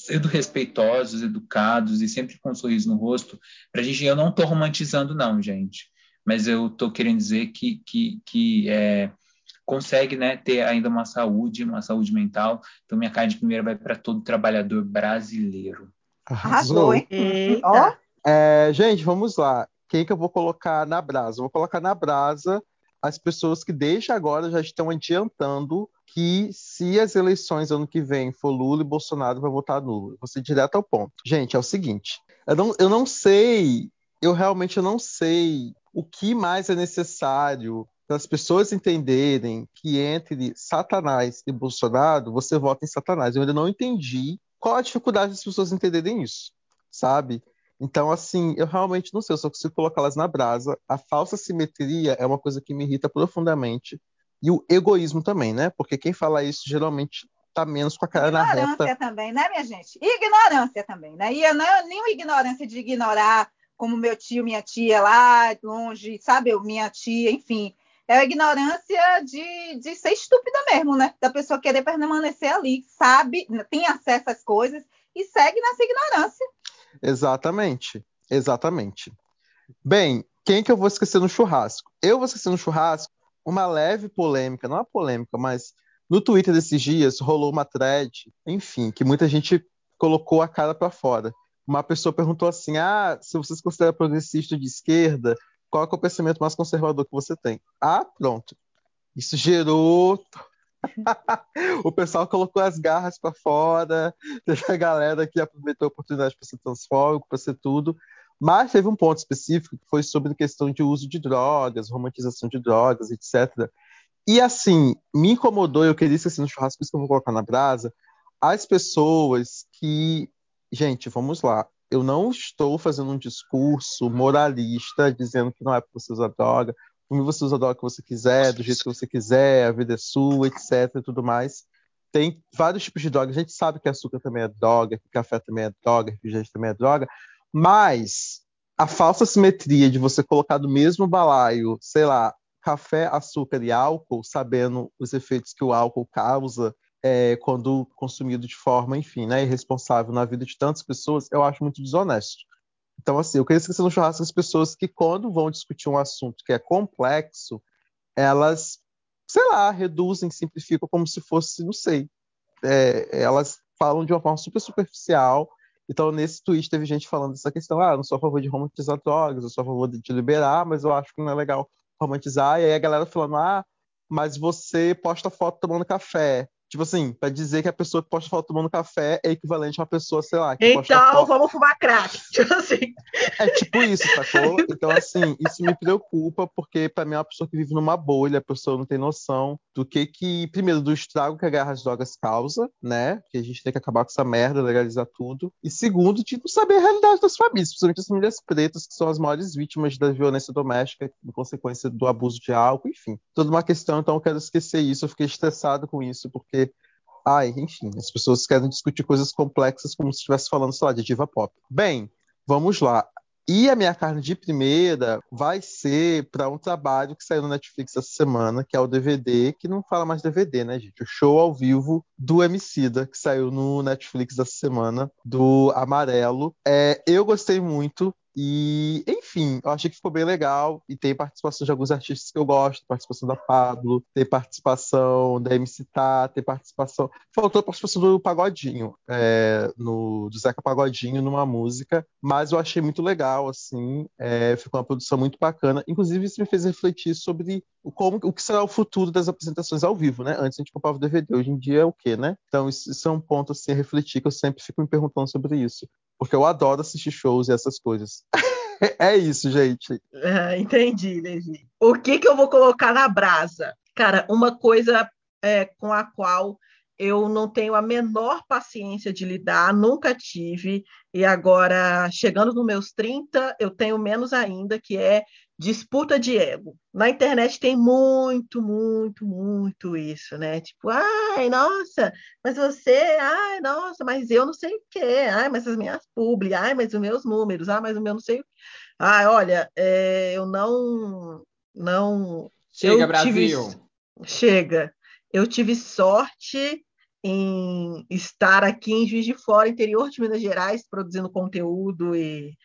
sendo respeitosos, educados e sempre com um sorriso no rosto, para a gente, eu não estou romantizando não, gente, mas eu estou querendo dizer que, que, que é, consegue né, ter ainda uma saúde, uma saúde mental. Então, minha carne de primeira vai para todo trabalhador brasileiro.
Arrasou, hein? Ó,
É, gente, vamos lá. Quem que eu vou colocar na brasa? Eu vou colocar na brasa as pessoas que desde agora já estão adiantando que se as eleições ano que vem for Lula e Bolsonaro vai votar nulo. Ser direto ao ponto. Gente, é o seguinte, eu não, eu não sei, eu realmente eu não sei o que mais é necessário para as pessoas entenderem que entre Satanás e Bolsonaro, você vota em Satanás. Eu ainda não entendi qual a dificuldade das pessoas entenderem isso, sabe? Então, assim, eu realmente não sei, eu só consigo colocá-las na brasa. A falsa simetria é uma coisa que me irrita profundamente. E o egoísmo também, né? Porque quem fala isso geralmente tá menos com a cara na reta.
Ignorância também, né, minha gente? Ignorância também, né? E não é nenhuma ignorância de ignorar como meu tio, minha tia lá longe, sabe? Minha tia, enfim. É a ignorância de, de ser estúpida mesmo, né? Da pessoa querer permanecer ali, sabe, tem acesso às coisas e segue nessa ignorância.
Exatamente, exatamente. Bem, quem que eu vou esquecer no churrasco? Eu vou esquecer no churrasco uma leve polêmica, não é polêmica, mas no Twitter desses dias rolou uma thread, enfim, que muita gente colocou a cara para fora. Uma pessoa perguntou assim: ah, se você se considera progressista de esquerda, qual é o pensamento mais conservador que você tem? Ah, pronto. Isso gerou. o pessoal colocou as garras para fora, teve a galera que aproveitou a oportunidade para ser transfóbico, para ser tudo. Mas teve um ponto específico que foi sobre a questão de uso de drogas, romantização de drogas, etc. E assim, me incomodou, eu queria esquecer no churrasco, por isso que eu vou colocar na brasa, as pessoas que. Gente, vamos lá. Eu não estou fazendo um discurso moralista dizendo que não é para você usar droga, você usa a droga que você quiser, do jeito que você quiser, a vida é sua, etc. e tudo mais. Tem vários tipos de droga. A gente sabe que açúcar também é droga, que café também é droga, refrigerante também é droga, mas a falsa simetria de você colocar do mesmo balaio, sei lá, café, açúcar e álcool, sabendo os efeitos que o álcool causa é, quando consumido de forma, enfim, né, irresponsável na vida de tantas pessoas, eu acho muito desonesto. Então, assim, eu queria esquecer no churrasco as pessoas que, quando vão discutir um assunto que é complexo, elas, sei lá, reduzem, simplificam como se fosse, não sei, é, elas falam de uma forma super superficial então, nesse tweet teve gente falando dessa questão, ah, não sou a favor de romantizar drogas, eu sou a favor de, liberar, mas eu acho que não é legal romantizar. E aí a galera falando, ah, mas você posta foto tomando café. Tipo assim, para dizer que a pessoa que posta foto tomando café é equivalente a uma pessoa, sei lá.
então, foto... vamos fumar crack. Tipo assim.
É tipo isso, sacou? Então, assim, isso me preocupa, porque para mim é uma pessoa que vive numa bolha, a pessoa não tem noção do que que, primeiro, do estrago que a guerra às drogas causa, né? Que a gente tem que acabar com essa merda, legalizar tudo. E segundo, de não saber a realidade das famílias, principalmente as famílias pretas, que são as maiores vítimas da violência doméstica, em consequência do abuso de álcool, enfim. Toda uma questão, então eu quero esquecer isso, eu fiquei estressado com isso, porque Ai, enfim, as pessoas querem discutir coisas complexas como se estivesse falando, sei lá, de diva pop. Bem, vamos lá. E a minha carne de primeira vai ser para um trabalho que saiu no Netflix essa semana, que é o DVD, que não fala mais DVD, né, gente? O show ao vivo do Emicida, que saiu no Netflix essa semana, do Amarelo. É, eu gostei muito, e, enfim, eu achei que ficou bem legal. E tem participação de alguns artistas que eu gosto, participação da Pablo, tem participação da MC Tá, tem participação. Faltou a participação do Pagodinho, é, no, do Zeca Pagodinho numa música, mas eu achei muito legal, assim. É, ficou uma produção muito bacana. Inclusive, isso me fez refletir sobre o, como, o que será o futuro das apresentações ao vivo, né? Antes a gente comprava o DVD, hoje em dia é o quê, né? Então, isso, isso é um ponto assim, a refletir que eu sempre fico me perguntando sobre isso porque eu adoro assistir shows e essas coisas. é isso, gente.
Ah, entendi, Levi. O que, que eu vou colocar na brasa? Cara, uma coisa é, com a qual eu não tenho a menor paciência de lidar, nunca tive, e agora, chegando nos meus 30, eu tenho menos ainda, que é disputa de ego. Na internet tem muito, muito, muito isso, né? Tipo, ai, nossa, mas você, ai, nossa, mas eu não sei o quê, ai, mas as minhas publi, ai, mas os meus números, ai, mas o meu não sei o quê. Ai, olha, é, eu não, não...
Chega, Brasil!
Tive, chega. Eu tive sorte em estar aqui em Juiz de Fora, interior de Minas Gerais, produzindo conteúdo e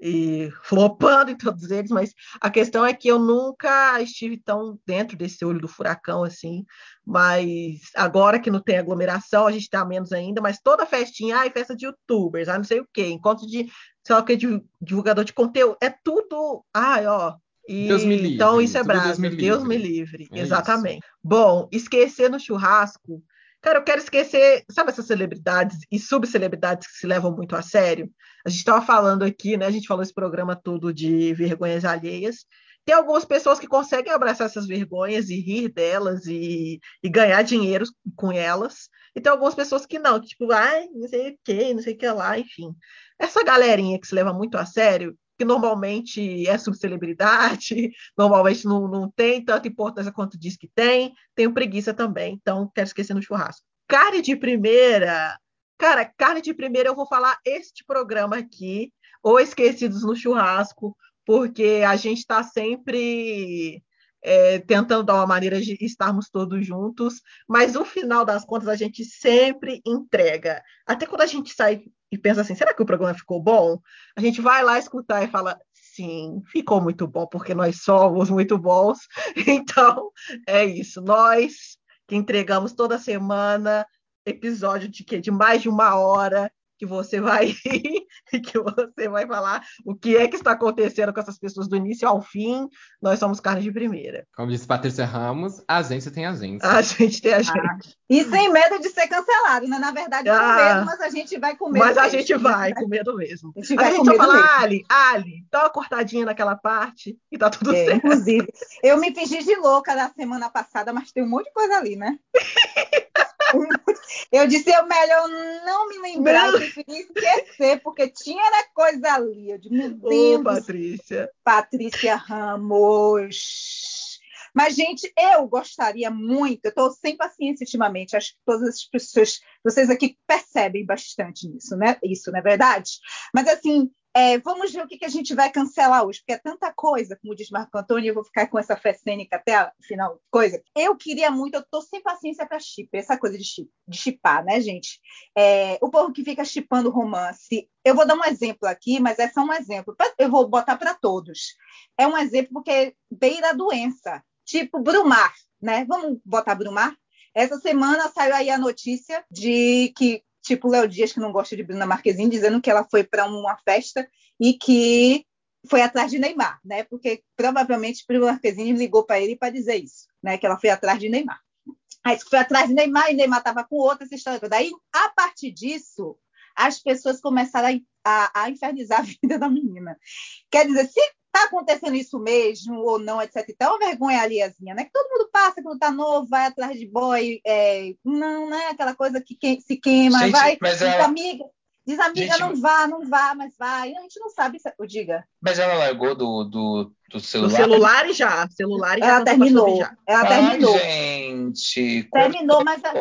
e flopando em todos eles, mas a questão é que eu nunca estive tão dentro desse olho do furacão assim, mas agora que não tem aglomeração, a gente está menos ainda, mas toda festinha, ai, festa de youtubers, ai, não sei o quê, encontro de, sei lá o que, divulgador de conteúdo, é tudo, ai, ó,
e, Deus me livre.
Então isso é bravo, Deus me livre, Deus me livre. É exatamente. Isso. Bom, esquecer no churrasco, Cara, eu quero esquecer, sabe essas celebridades e subcelebridades que se levam muito a sério? A gente estava falando aqui, né? A gente falou esse programa todo de vergonhas alheias. Tem algumas pessoas que conseguem abraçar essas vergonhas e rir delas e, e ganhar dinheiro com elas. E tem algumas pessoas que não, que tipo, ai, não sei o que, não sei o que lá, enfim. Essa galerinha que se leva muito a sério, que normalmente é subcelebridade, normalmente não, não tem tanta importância quanto diz que tem, tenho preguiça também, então quero esquecer no churrasco. Carne de primeira, cara, carne de primeira eu vou falar este programa aqui, ou Esquecidos no Churrasco, porque a gente está sempre é, tentando dar uma maneira de estarmos todos juntos, mas no final das contas a gente sempre entrega. Até quando a gente sai e pensa assim, será que o programa ficou bom? A gente vai lá escutar e fala, sim, ficou muito bom, porque nós somos muito bons. Então, é isso. Nós que entregamos toda semana episódio de que de mais de uma hora que você vai e que você vai falar o que é que está acontecendo com essas pessoas do início ao fim. Nós somos carne de primeira.
Como disse Patrícia Ramos, a agência tem agência.
A gente tem a gente. Ah,
e sem medo de ser cancelado, né? Na verdade, com ah, medo, mas a gente vai com medo.
Mas a gente vai com medo mesmo. A gente vai a gente com medo fala, mesmo. Ali, Ali, dá uma cortadinha naquela parte e tá tudo é, certo.
Inclusive, eu me fingi de louca na semana passada, mas tem um monte de coisa ali, né? Eu disse, eu melhor não me lembrar, eu preferi esquecer, porque tinha coisa ali. Eu disse, meu Deus.
Ô, Patrícia.
Patrícia Ramos. Mas, gente, eu gostaria muito, eu estou sem paciência ultimamente, acho que todas as pessoas, vocês aqui percebem bastante nisso, né? Isso, não é verdade? Mas, assim, é, vamos ver o que, que, a gente vai cancelar hoje, porque é tanta coisa, como diz Marco Antônio, eu vou ficar com essa fé cênica até a final coisa. Eu queria muito, eu tô sem paciência para chip, essa coisa de chip, de chipar, né, gente? É, o povo que fica chipando romance. Eu vou dar um exemplo aqui, mas é só um exemplo. Eu vou botar para todos. É um exemplo porque beira a doença, tipo Brumar, né? Vamos botar Brumar? Essa semana saiu aí a notícia de que tipo Léo Dias, que não gosta de Bruna Marquezine, dizendo que ela foi para uma festa e que foi atrás de Neymar, né? Porque provavelmente Bruna Marquezine ligou para ele para dizer isso, né? Que ela foi atrás de Neymar. Aí foi atrás de Neymar e Neymar estava com outra essa história. Daí, a partir disso, as pessoas começaram a, a, a infernizar a vida da menina. Quer dizer, se Está acontecendo isso mesmo ou não, etc. Então, é uma vergonha aliazinha, né? Que todo mundo passa quando tá novo, vai atrás de boy. É... Não, né? Aquela coisa que se queima,
gente,
vai.
Mas
diz ela... amiga, diz amiga, gente, não vá, não vá, mas vai. A gente não sabe se. Diga.
Mas ela largou do, do, do celular. Do
celular já. Celular já
ela terminou. Já. Ela
Ai,
terminou.
Gente.
Terminou, mas a,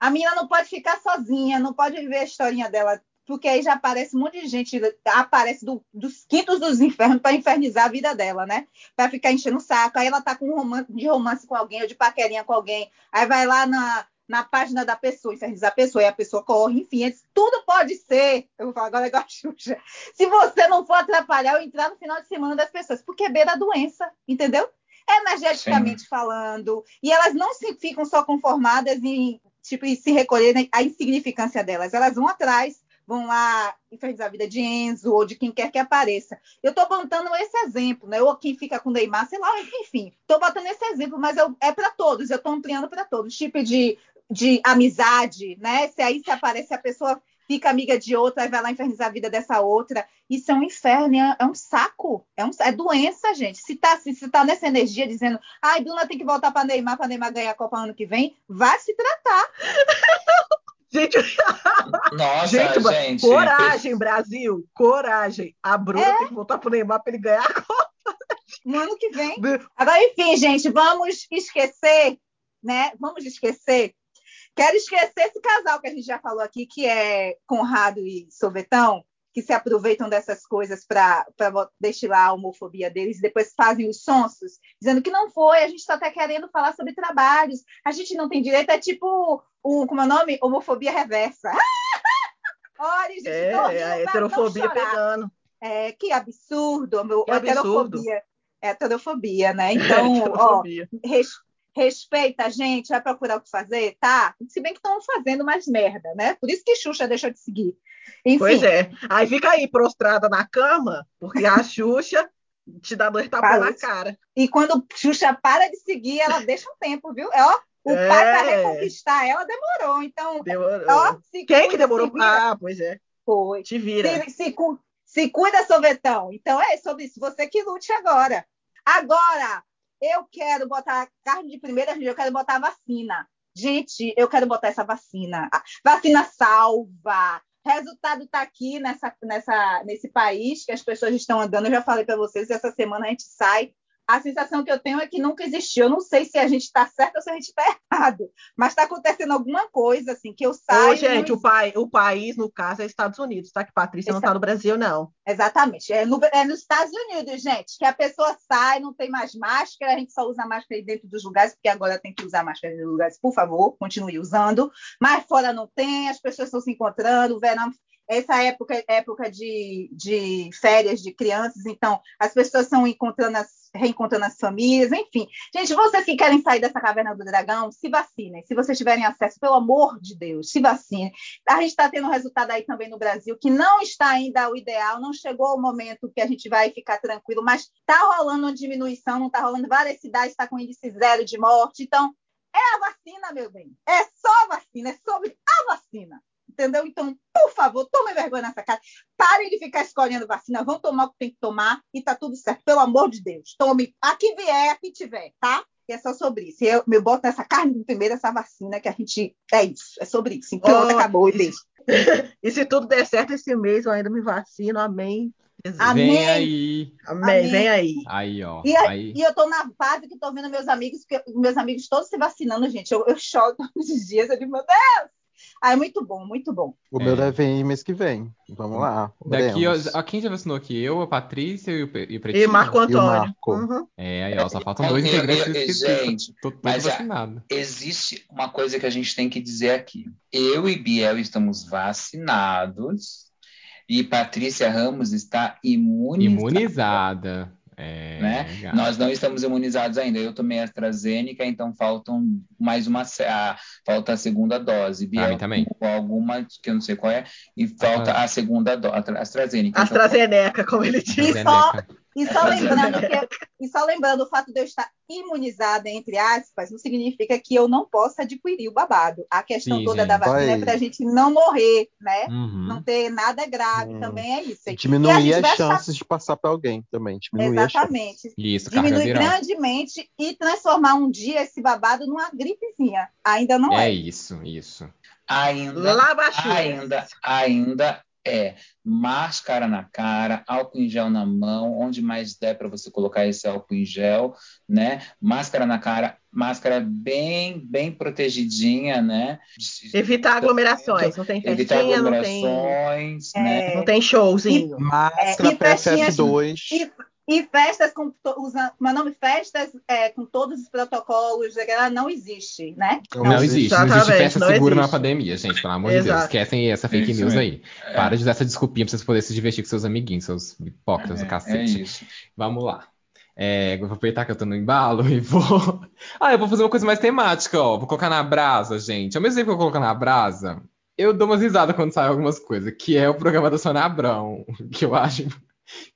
a menina não pode ficar sozinha, não pode viver a historinha dela porque aí já aparece um monte de gente, aparece do, dos quintos dos infernos para infernizar a vida dela, né? Para ficar enchendo o saco. Aí ela tá com um romance, de romance com alguém, ou de paquerinha com alguém. Aí vai lá na, na página da pessoa, infernizar a pessoa, e a pessoa corre, enfim, tudo pode ser. Eu vou falar agora igual a Xuxa. Se você não for atrapalhar ou entrar no final de semana das pessoas, porque é beira a doença, entendeu? Energeticamente Sim. falando. E elas não se ficam só conformadas em tipo, em se recolherem a insignificância delas. Elas vão atrás vão lá infernizar a vida de Enzo ou de quem quer que apareça. Eu estou botando esse exemplo, né? Ou quem fica com Neymar, sei lá, enfim. Estou botando esse exemplo, mas eu, é para todos, eu estou ampliando para todos. Tipo de, de amizade, né? Se aí se aparece a pessoa fica amiga de outra, vai lá infernizar a vida dessa outra. Isso é um inferno, é, é um saco, é, um, é doença, gente. Se tá, se, se tá nessa energia dizendo, ai, Bruna tem que voltar para Neymar, para Neymar ganhar a Copa ano que vem, vai se tratar.
Gente,
Nossa, gente, gente,
coragem, Brasil, coragem. A Bruna é? tem que voltar pro Neymar para ele ganhar a Copa.
No ano que vem. Agora, enfim, gente, vamos esquecer, né? Vamos esquecer. Quero esquecer esse casal que a gente já falou aqui, que é Conrado e Sovetão, que se aproveitam dessas coisas para destilar a homofobia deles e depois fazem os sonsos, dizendo que não foi, a gente está até querendo falar sobre trabalhos, a gente não tem direito, é tipo, o, como é o nome? Homofobia reversa. Olha, gente,
é, é a heterofobia pegando.
É, que absurdo, meu, que heterofobia. Absurdo. Heterofobia, né? Então, ó, res, respeita a gente, vai procurar o que fazer, tá? Se bem que estão fazendo mais merda, né? Por isso que Xuxa deixou de seguir. Enfim.
Pois é. Aí fica aí prostrada na cama, porque a Xuxa te dá dois tapas na cara.
E quando Xuxa para de seguir, ela deixa um tempo, viu? É, ó, O
É.
pai para reconquistar ela demorou. Então,
Demorou.
ó,
Quem que
cuida,
demorou? Ah, pois é.
Foi.
Te vira.
Se, se, se cuida, sorvetão. Então é sobre isso. Você que lute agora. Agora, eu quero botar carne de primeira, eu quero botar vacina. Gente, eu quero botar essa vacina. Vacina salva. Resultado está aqui nessa, nessa, nesse país que as pessoas estão andando. Eu já falei para vocês, essa semana a gente sai. A sensação que eu tenho é que nunca existiu. Eu não sei se a gente está certo ou se a gente está errado, mas está acontecendo alguma coisa assim que eu saio.
Ô, gente,
não
o, pai, o país, no caso, é Estados Unidos, tá? Que Patrícia não
Essa-
tá no Brasil, não.
Exatamente. É, no- é nos Estados Unidos, gente, que a pessoa sai, não tem mais máscara, a gente só usa máscara aí dentro dos lugares, porque agora tem que usar máscara dentro dos lugares, por favor, continue usando. Mas fora não tem, as pessoas estão se encontrando, o verão. Essa época época de, de férias de crianças, então as pessoas estão encontrando as, reencontrando as famílias, enfim. Gente, vocês que querem sair dessa caverna do dragão, se vacinem. Se vocês tiverem acesso, pelo amor de Deus, se vacinem. A gente está tendo um resultado aí também no Brasil que não está ainda o ideal, não chegou o momento que a gente vai ficar tranquilo, mas está rolando uma diminuição, não está rolando. Várias cidades estão com índice zero de morte. Então, é a vacina, meu bem. É só a vacina, é sobre a vacina. Entendeu? Então, por favor, tomem vergonha nessa cara. Parem de ficar escolhendo vacina, vão tomar o que tem que tomar e tá tudo certo. Pelo amor de Deus. Tome a que vier, a que tiver, tá? E é só sobre isso. Eu me boto nessa carne primeiro, essa vacina, que a gente. É isso, é sobre isso. Então,
Oh,
acabou e beijo.
E se tudo der certo esse mês, eu ainda me vacino. Amém.
Amém.
Vem aí.
Amém.
Amém.
Vem aí.
Aí, ó.
E,
aí.
e eu tô na fase que tô vendo meus amigos, meus amigos todos se vacinando, gente. Eu, eu choro todos os dias. Eu digo, meu Deus! Ah, é muito bom, muito bom.
O
É.
meu deve ir mês que vem. Vamos lá.
Daqui, ó, quem já vacinou aqui? Eu, a Patrícia e o, e o Pretinho.
E Marco Antônio.
Marco.
Uhum.
É, aí, ó, só faltam
Eu-
dois
eu-
integrantes
eu-
que eu esqueci.
gente,
Tô todo
mas já-
vacinado.
existe uma coisa que a gente tem que dizer aqui. Eu e Biel estamos vacinados e Patrícia Ramos está imunizada.
Imunizada. É,
Né?
legal.
Nós não estamos imunizados ainda. Eu tomei a AstraZeneca, então faltam mais uma, se- a, falta a segunda dose. Biel
mim também.
alguma que eu não sei qual é, e falta a segunda dose, a AstraZeneca. Então,
AstraZeneca, como ele diz.
E só,
Zeneca.
E só lembrando que eu- e só lembrando o fato de eu estar imunizada, entre aspas, não significa que eu não possa adquirir o babado. A questão
Sim,
toda da vacina é
Vai.
para a gente não morrer, né?
Uhum.
Não ter nada grave,
Hum.
também é isso. E
Diminuir
gente
as chances de passar para alguém também. Diminuir.
Exatamente.
Isso, carga
Diminui
viral.
grandemente e transformar um dia esse babado numa gripezinha. Ainda não
É
é.
isso, isso.
ainda,
chuvas.
ainda, ainda é máscara na cara, álcool em gel na mão, onde mais der para você colocar esse álcool em gel, né? Máscara na cara, máscara bem, bem protegidinha, né?
Evitar aglomerações. Não tem
Evitar
festinha, não tem,
aglomerações, né?
É,
não tem showzinho.
Máscara
E festinhas-
PFF2.
E, e festas com usando, meu nome festas é, com todos os protocolos, ela não existe, né?
Não, existe, não existe festa
não
segura
existe.
na pandemia, gente, pelo amor de Deus. Esquecem essa fake
Isso
news
mesmo.
aí. Para de usar essa desculpinha pra vocês poderem se divertir com seus amiguinhos, seus hipócritas do
É, é
cacete. Vamos lá. É, vou aproveitar que eu tô no embalo e vou. Ah, eu vou fazer uma coisa mais temática, ó. Vou colocar na brasa, gente. Ao mesmo tempo que eu colocar na brasa, eu dou umas risadas quando saem algumas coisas, que é o programa da Sônia Abrão, que eu acho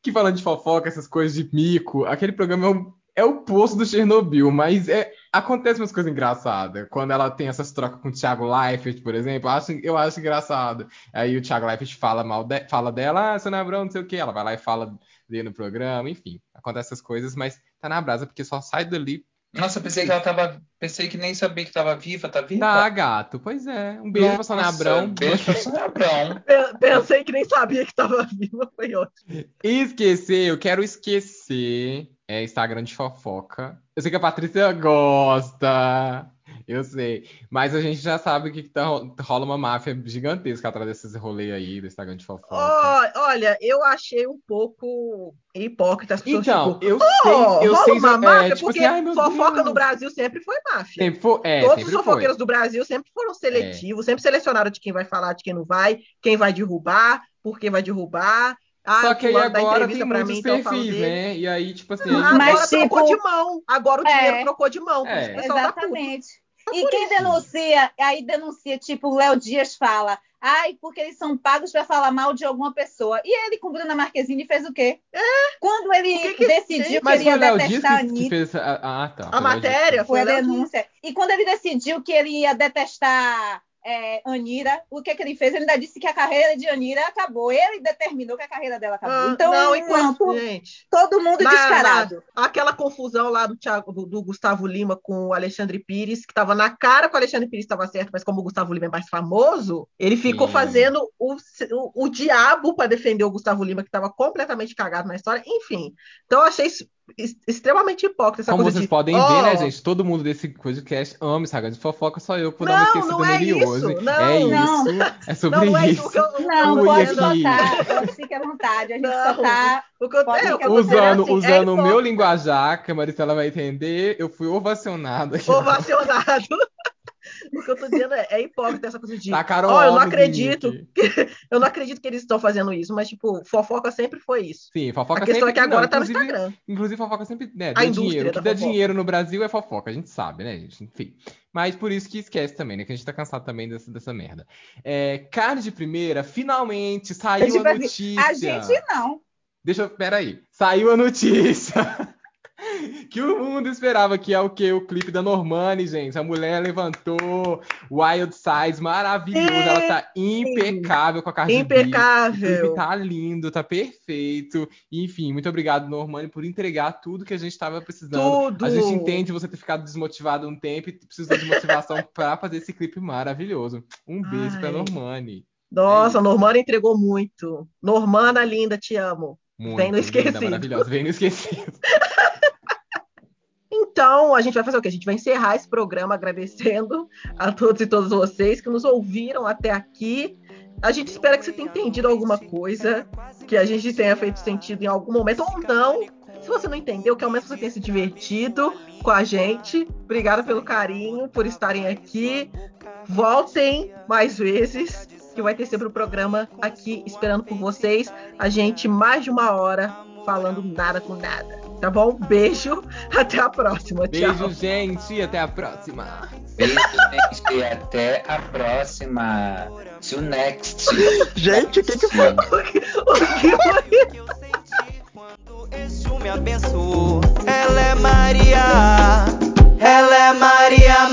que falando de fofoca, essas coisas de mico, aquele programa é o, é o poço do Chernobyl, mas é, acontece umas coisas engraçadas. Quando ela tem essas trocas com o Thiago Leifert, por exemplo, eu acho, eu acho engraçado. Aí o Thiago Leifert fala mal de- fala dela, ah, Sônia Abrão, não sei o que, ela vai lá e fala dele no programa, enfim, acontece essas coisas, mas tá na brasa porque só sai dali.
Nossa, pensei que ela tava. Pensei que nem sabia que tava viva, tá viva?
Tá, gato. Pois é. Um beijo pra Sônia
Nossa,
Abrão.
Beijo pra Sônia Abrão.
Pe- Pensei que nem sabia que estava viva, foi ótimo.
Esquecer, eu quero esquecer é Instagram de fofoca. Eu sei que a Patrícia gosta. Eu sei. Mas a gente já sabe que tá, ro- rola uma máfia gigantesca atrás desses rolês aí do Instagram de fofoca.
Ó, olha, eu achei um pouco hipócrita as pessoas
então,
tipo,
eu
"Oh,
sei, eu
rola
sei
uma
é,
máfia,
tipo
porque
assim, ai
fofoca
Deus.
no Brasil sempre foi máfia.
Sempre foi, é,
Todos os
sempre foi.
fofoqueiros do Brasil sempre foram seletivos, sempre selecionaram de quem vai falar, de quem não vai, quem vai derrubar, por quem vai derrubar. Ah,
Só que aí agora tem muitos
mim, então
perfis,
dele.
né? E aí, tipo assim,
Ah,
aí-
Mas,
agora trocou
tipo,
de mão. Agora o
é.
dinheiro trocou de mão.
É.
que o pessoal tá.
Exatamente. E quem denuncia, aí denuncia, tipo, o Léo Dias fala: Ai, porque eles são pagos para falar mal de alguma pessoa. E ele com Bruna Marquezine fez o quê?
É.
Quando ele
que que
decidiu que ele ia detestar a Anitta.
A, ah, tá.
A matéria
foi a
foi
denúncia. E quando ele decidiu que ele ia detestar é, Anira, o que, que ele fez? Ele ainda disse que a carreira de Anira acabou. Ele determinou que a carreira dela acabou.
Ah,
então,
não, enquanto,
to-
gente.
todo mundo
Na-
descarado.
Aquela confusão lá do, Thiago, do, do Gustavo Lima com o Alexandre Pires, que estava na cara que o Alexandre Pires estava certo, mas como o Gustavo Lima é mais famoso, ele ficou
Sim.
fazendo o, o, o diabo para defender o Gustavo Lima, que estava completamente cagado na história. Enfim, então eu achei extremamente hipócrita essa
Como
coisa
vocês
de,
podem
ó,
ver, né, gente? Todo mundo desse podcast ama saga de fofoca, só eu por dar uma
Não,
esquecida
não é
nele
isso,
hoje.
não,
é
não.
isso, é sobre
Não, não é
isso.
eu,
Não,
tô
pode botar, pode ficar à vontade. A gente
Não.
só tá.
O que eu, é, eu é
Usando,
assim, é
usando o meu linguajar, que a Maricela vai entender, eu fui ovacionado aqui.
ovacionado. O que eu tô dizendo é, é hipócrita essa coisa de.
Tacaram
Ó, eu não acredito.
mim
Eu não acredito que eles estão fazendo isso, mas, tipo, fofoca sempre foi isso.
Sim, fofoca
a questão
sempre
é que agora
não,
tá no Instagram.
Inclusive, fofoca sempre né,
A
dinheiro. O que dá
fofoca.
dinheiro no Brasil é fofoca, a gente sabe, né, gente? Enfim. Mas por isso que esquece também, né? Que a gente tá cansado também dessa, dessa merda. É, carne de primeira, finalmente saiu a notícia.
A gente não.
Deixa eu. Peraí. Saiu a notícia. que o mundo esperava que é o que? O clipe da Normani, gente. A mulher levantou. Wild Size, maravilhoso.
Sim.
Ela tá impecável com a Cardi B. O
Impecável.
clipe tá lindo, tá perfeito. Enfim, muito obrigado, Normani, por entregar tudo que a gente tava precisando.
Tudo.
A gente entende você ter ficado desmotivado um tempo e precisou de motivação pra fazer esse clipe maravilhoso. Um beijo pra
Ai.
Normani.
Nossa,
É
a Normana entregou muito. Normana linda, te amo.
Muito
Vem no
linda,
esquecido.
maravilhosa. Vem no esquecido.
Então, a gente vai fazer o quê? A gente vai encerrar esse programa agradecendo a todos e todas vocês que nos ouviram até aqui. A gente espera que você tenha entendido alguma coisa, que a gente tenha feito sentido em algum momento, ou não. Se você não entendeu, que ao menos você tenha se divertido com a gente. Obrigada pelo carinho, por estarem aqui. Voltem mais vezes, que vai ter sempre um programa aqui esperando por vocês. A gente mais de uma hora falando nada com nada. Tá bom? Beijo, até a próxima.
Beijo,
Tchau.
gente. Até a próxima.
Beijo, gente. e Até a próxima. To next.
Gente, o que, que foi? O que, o que foi?
Exu me abençoou. Ela é Maria, ela é Maria.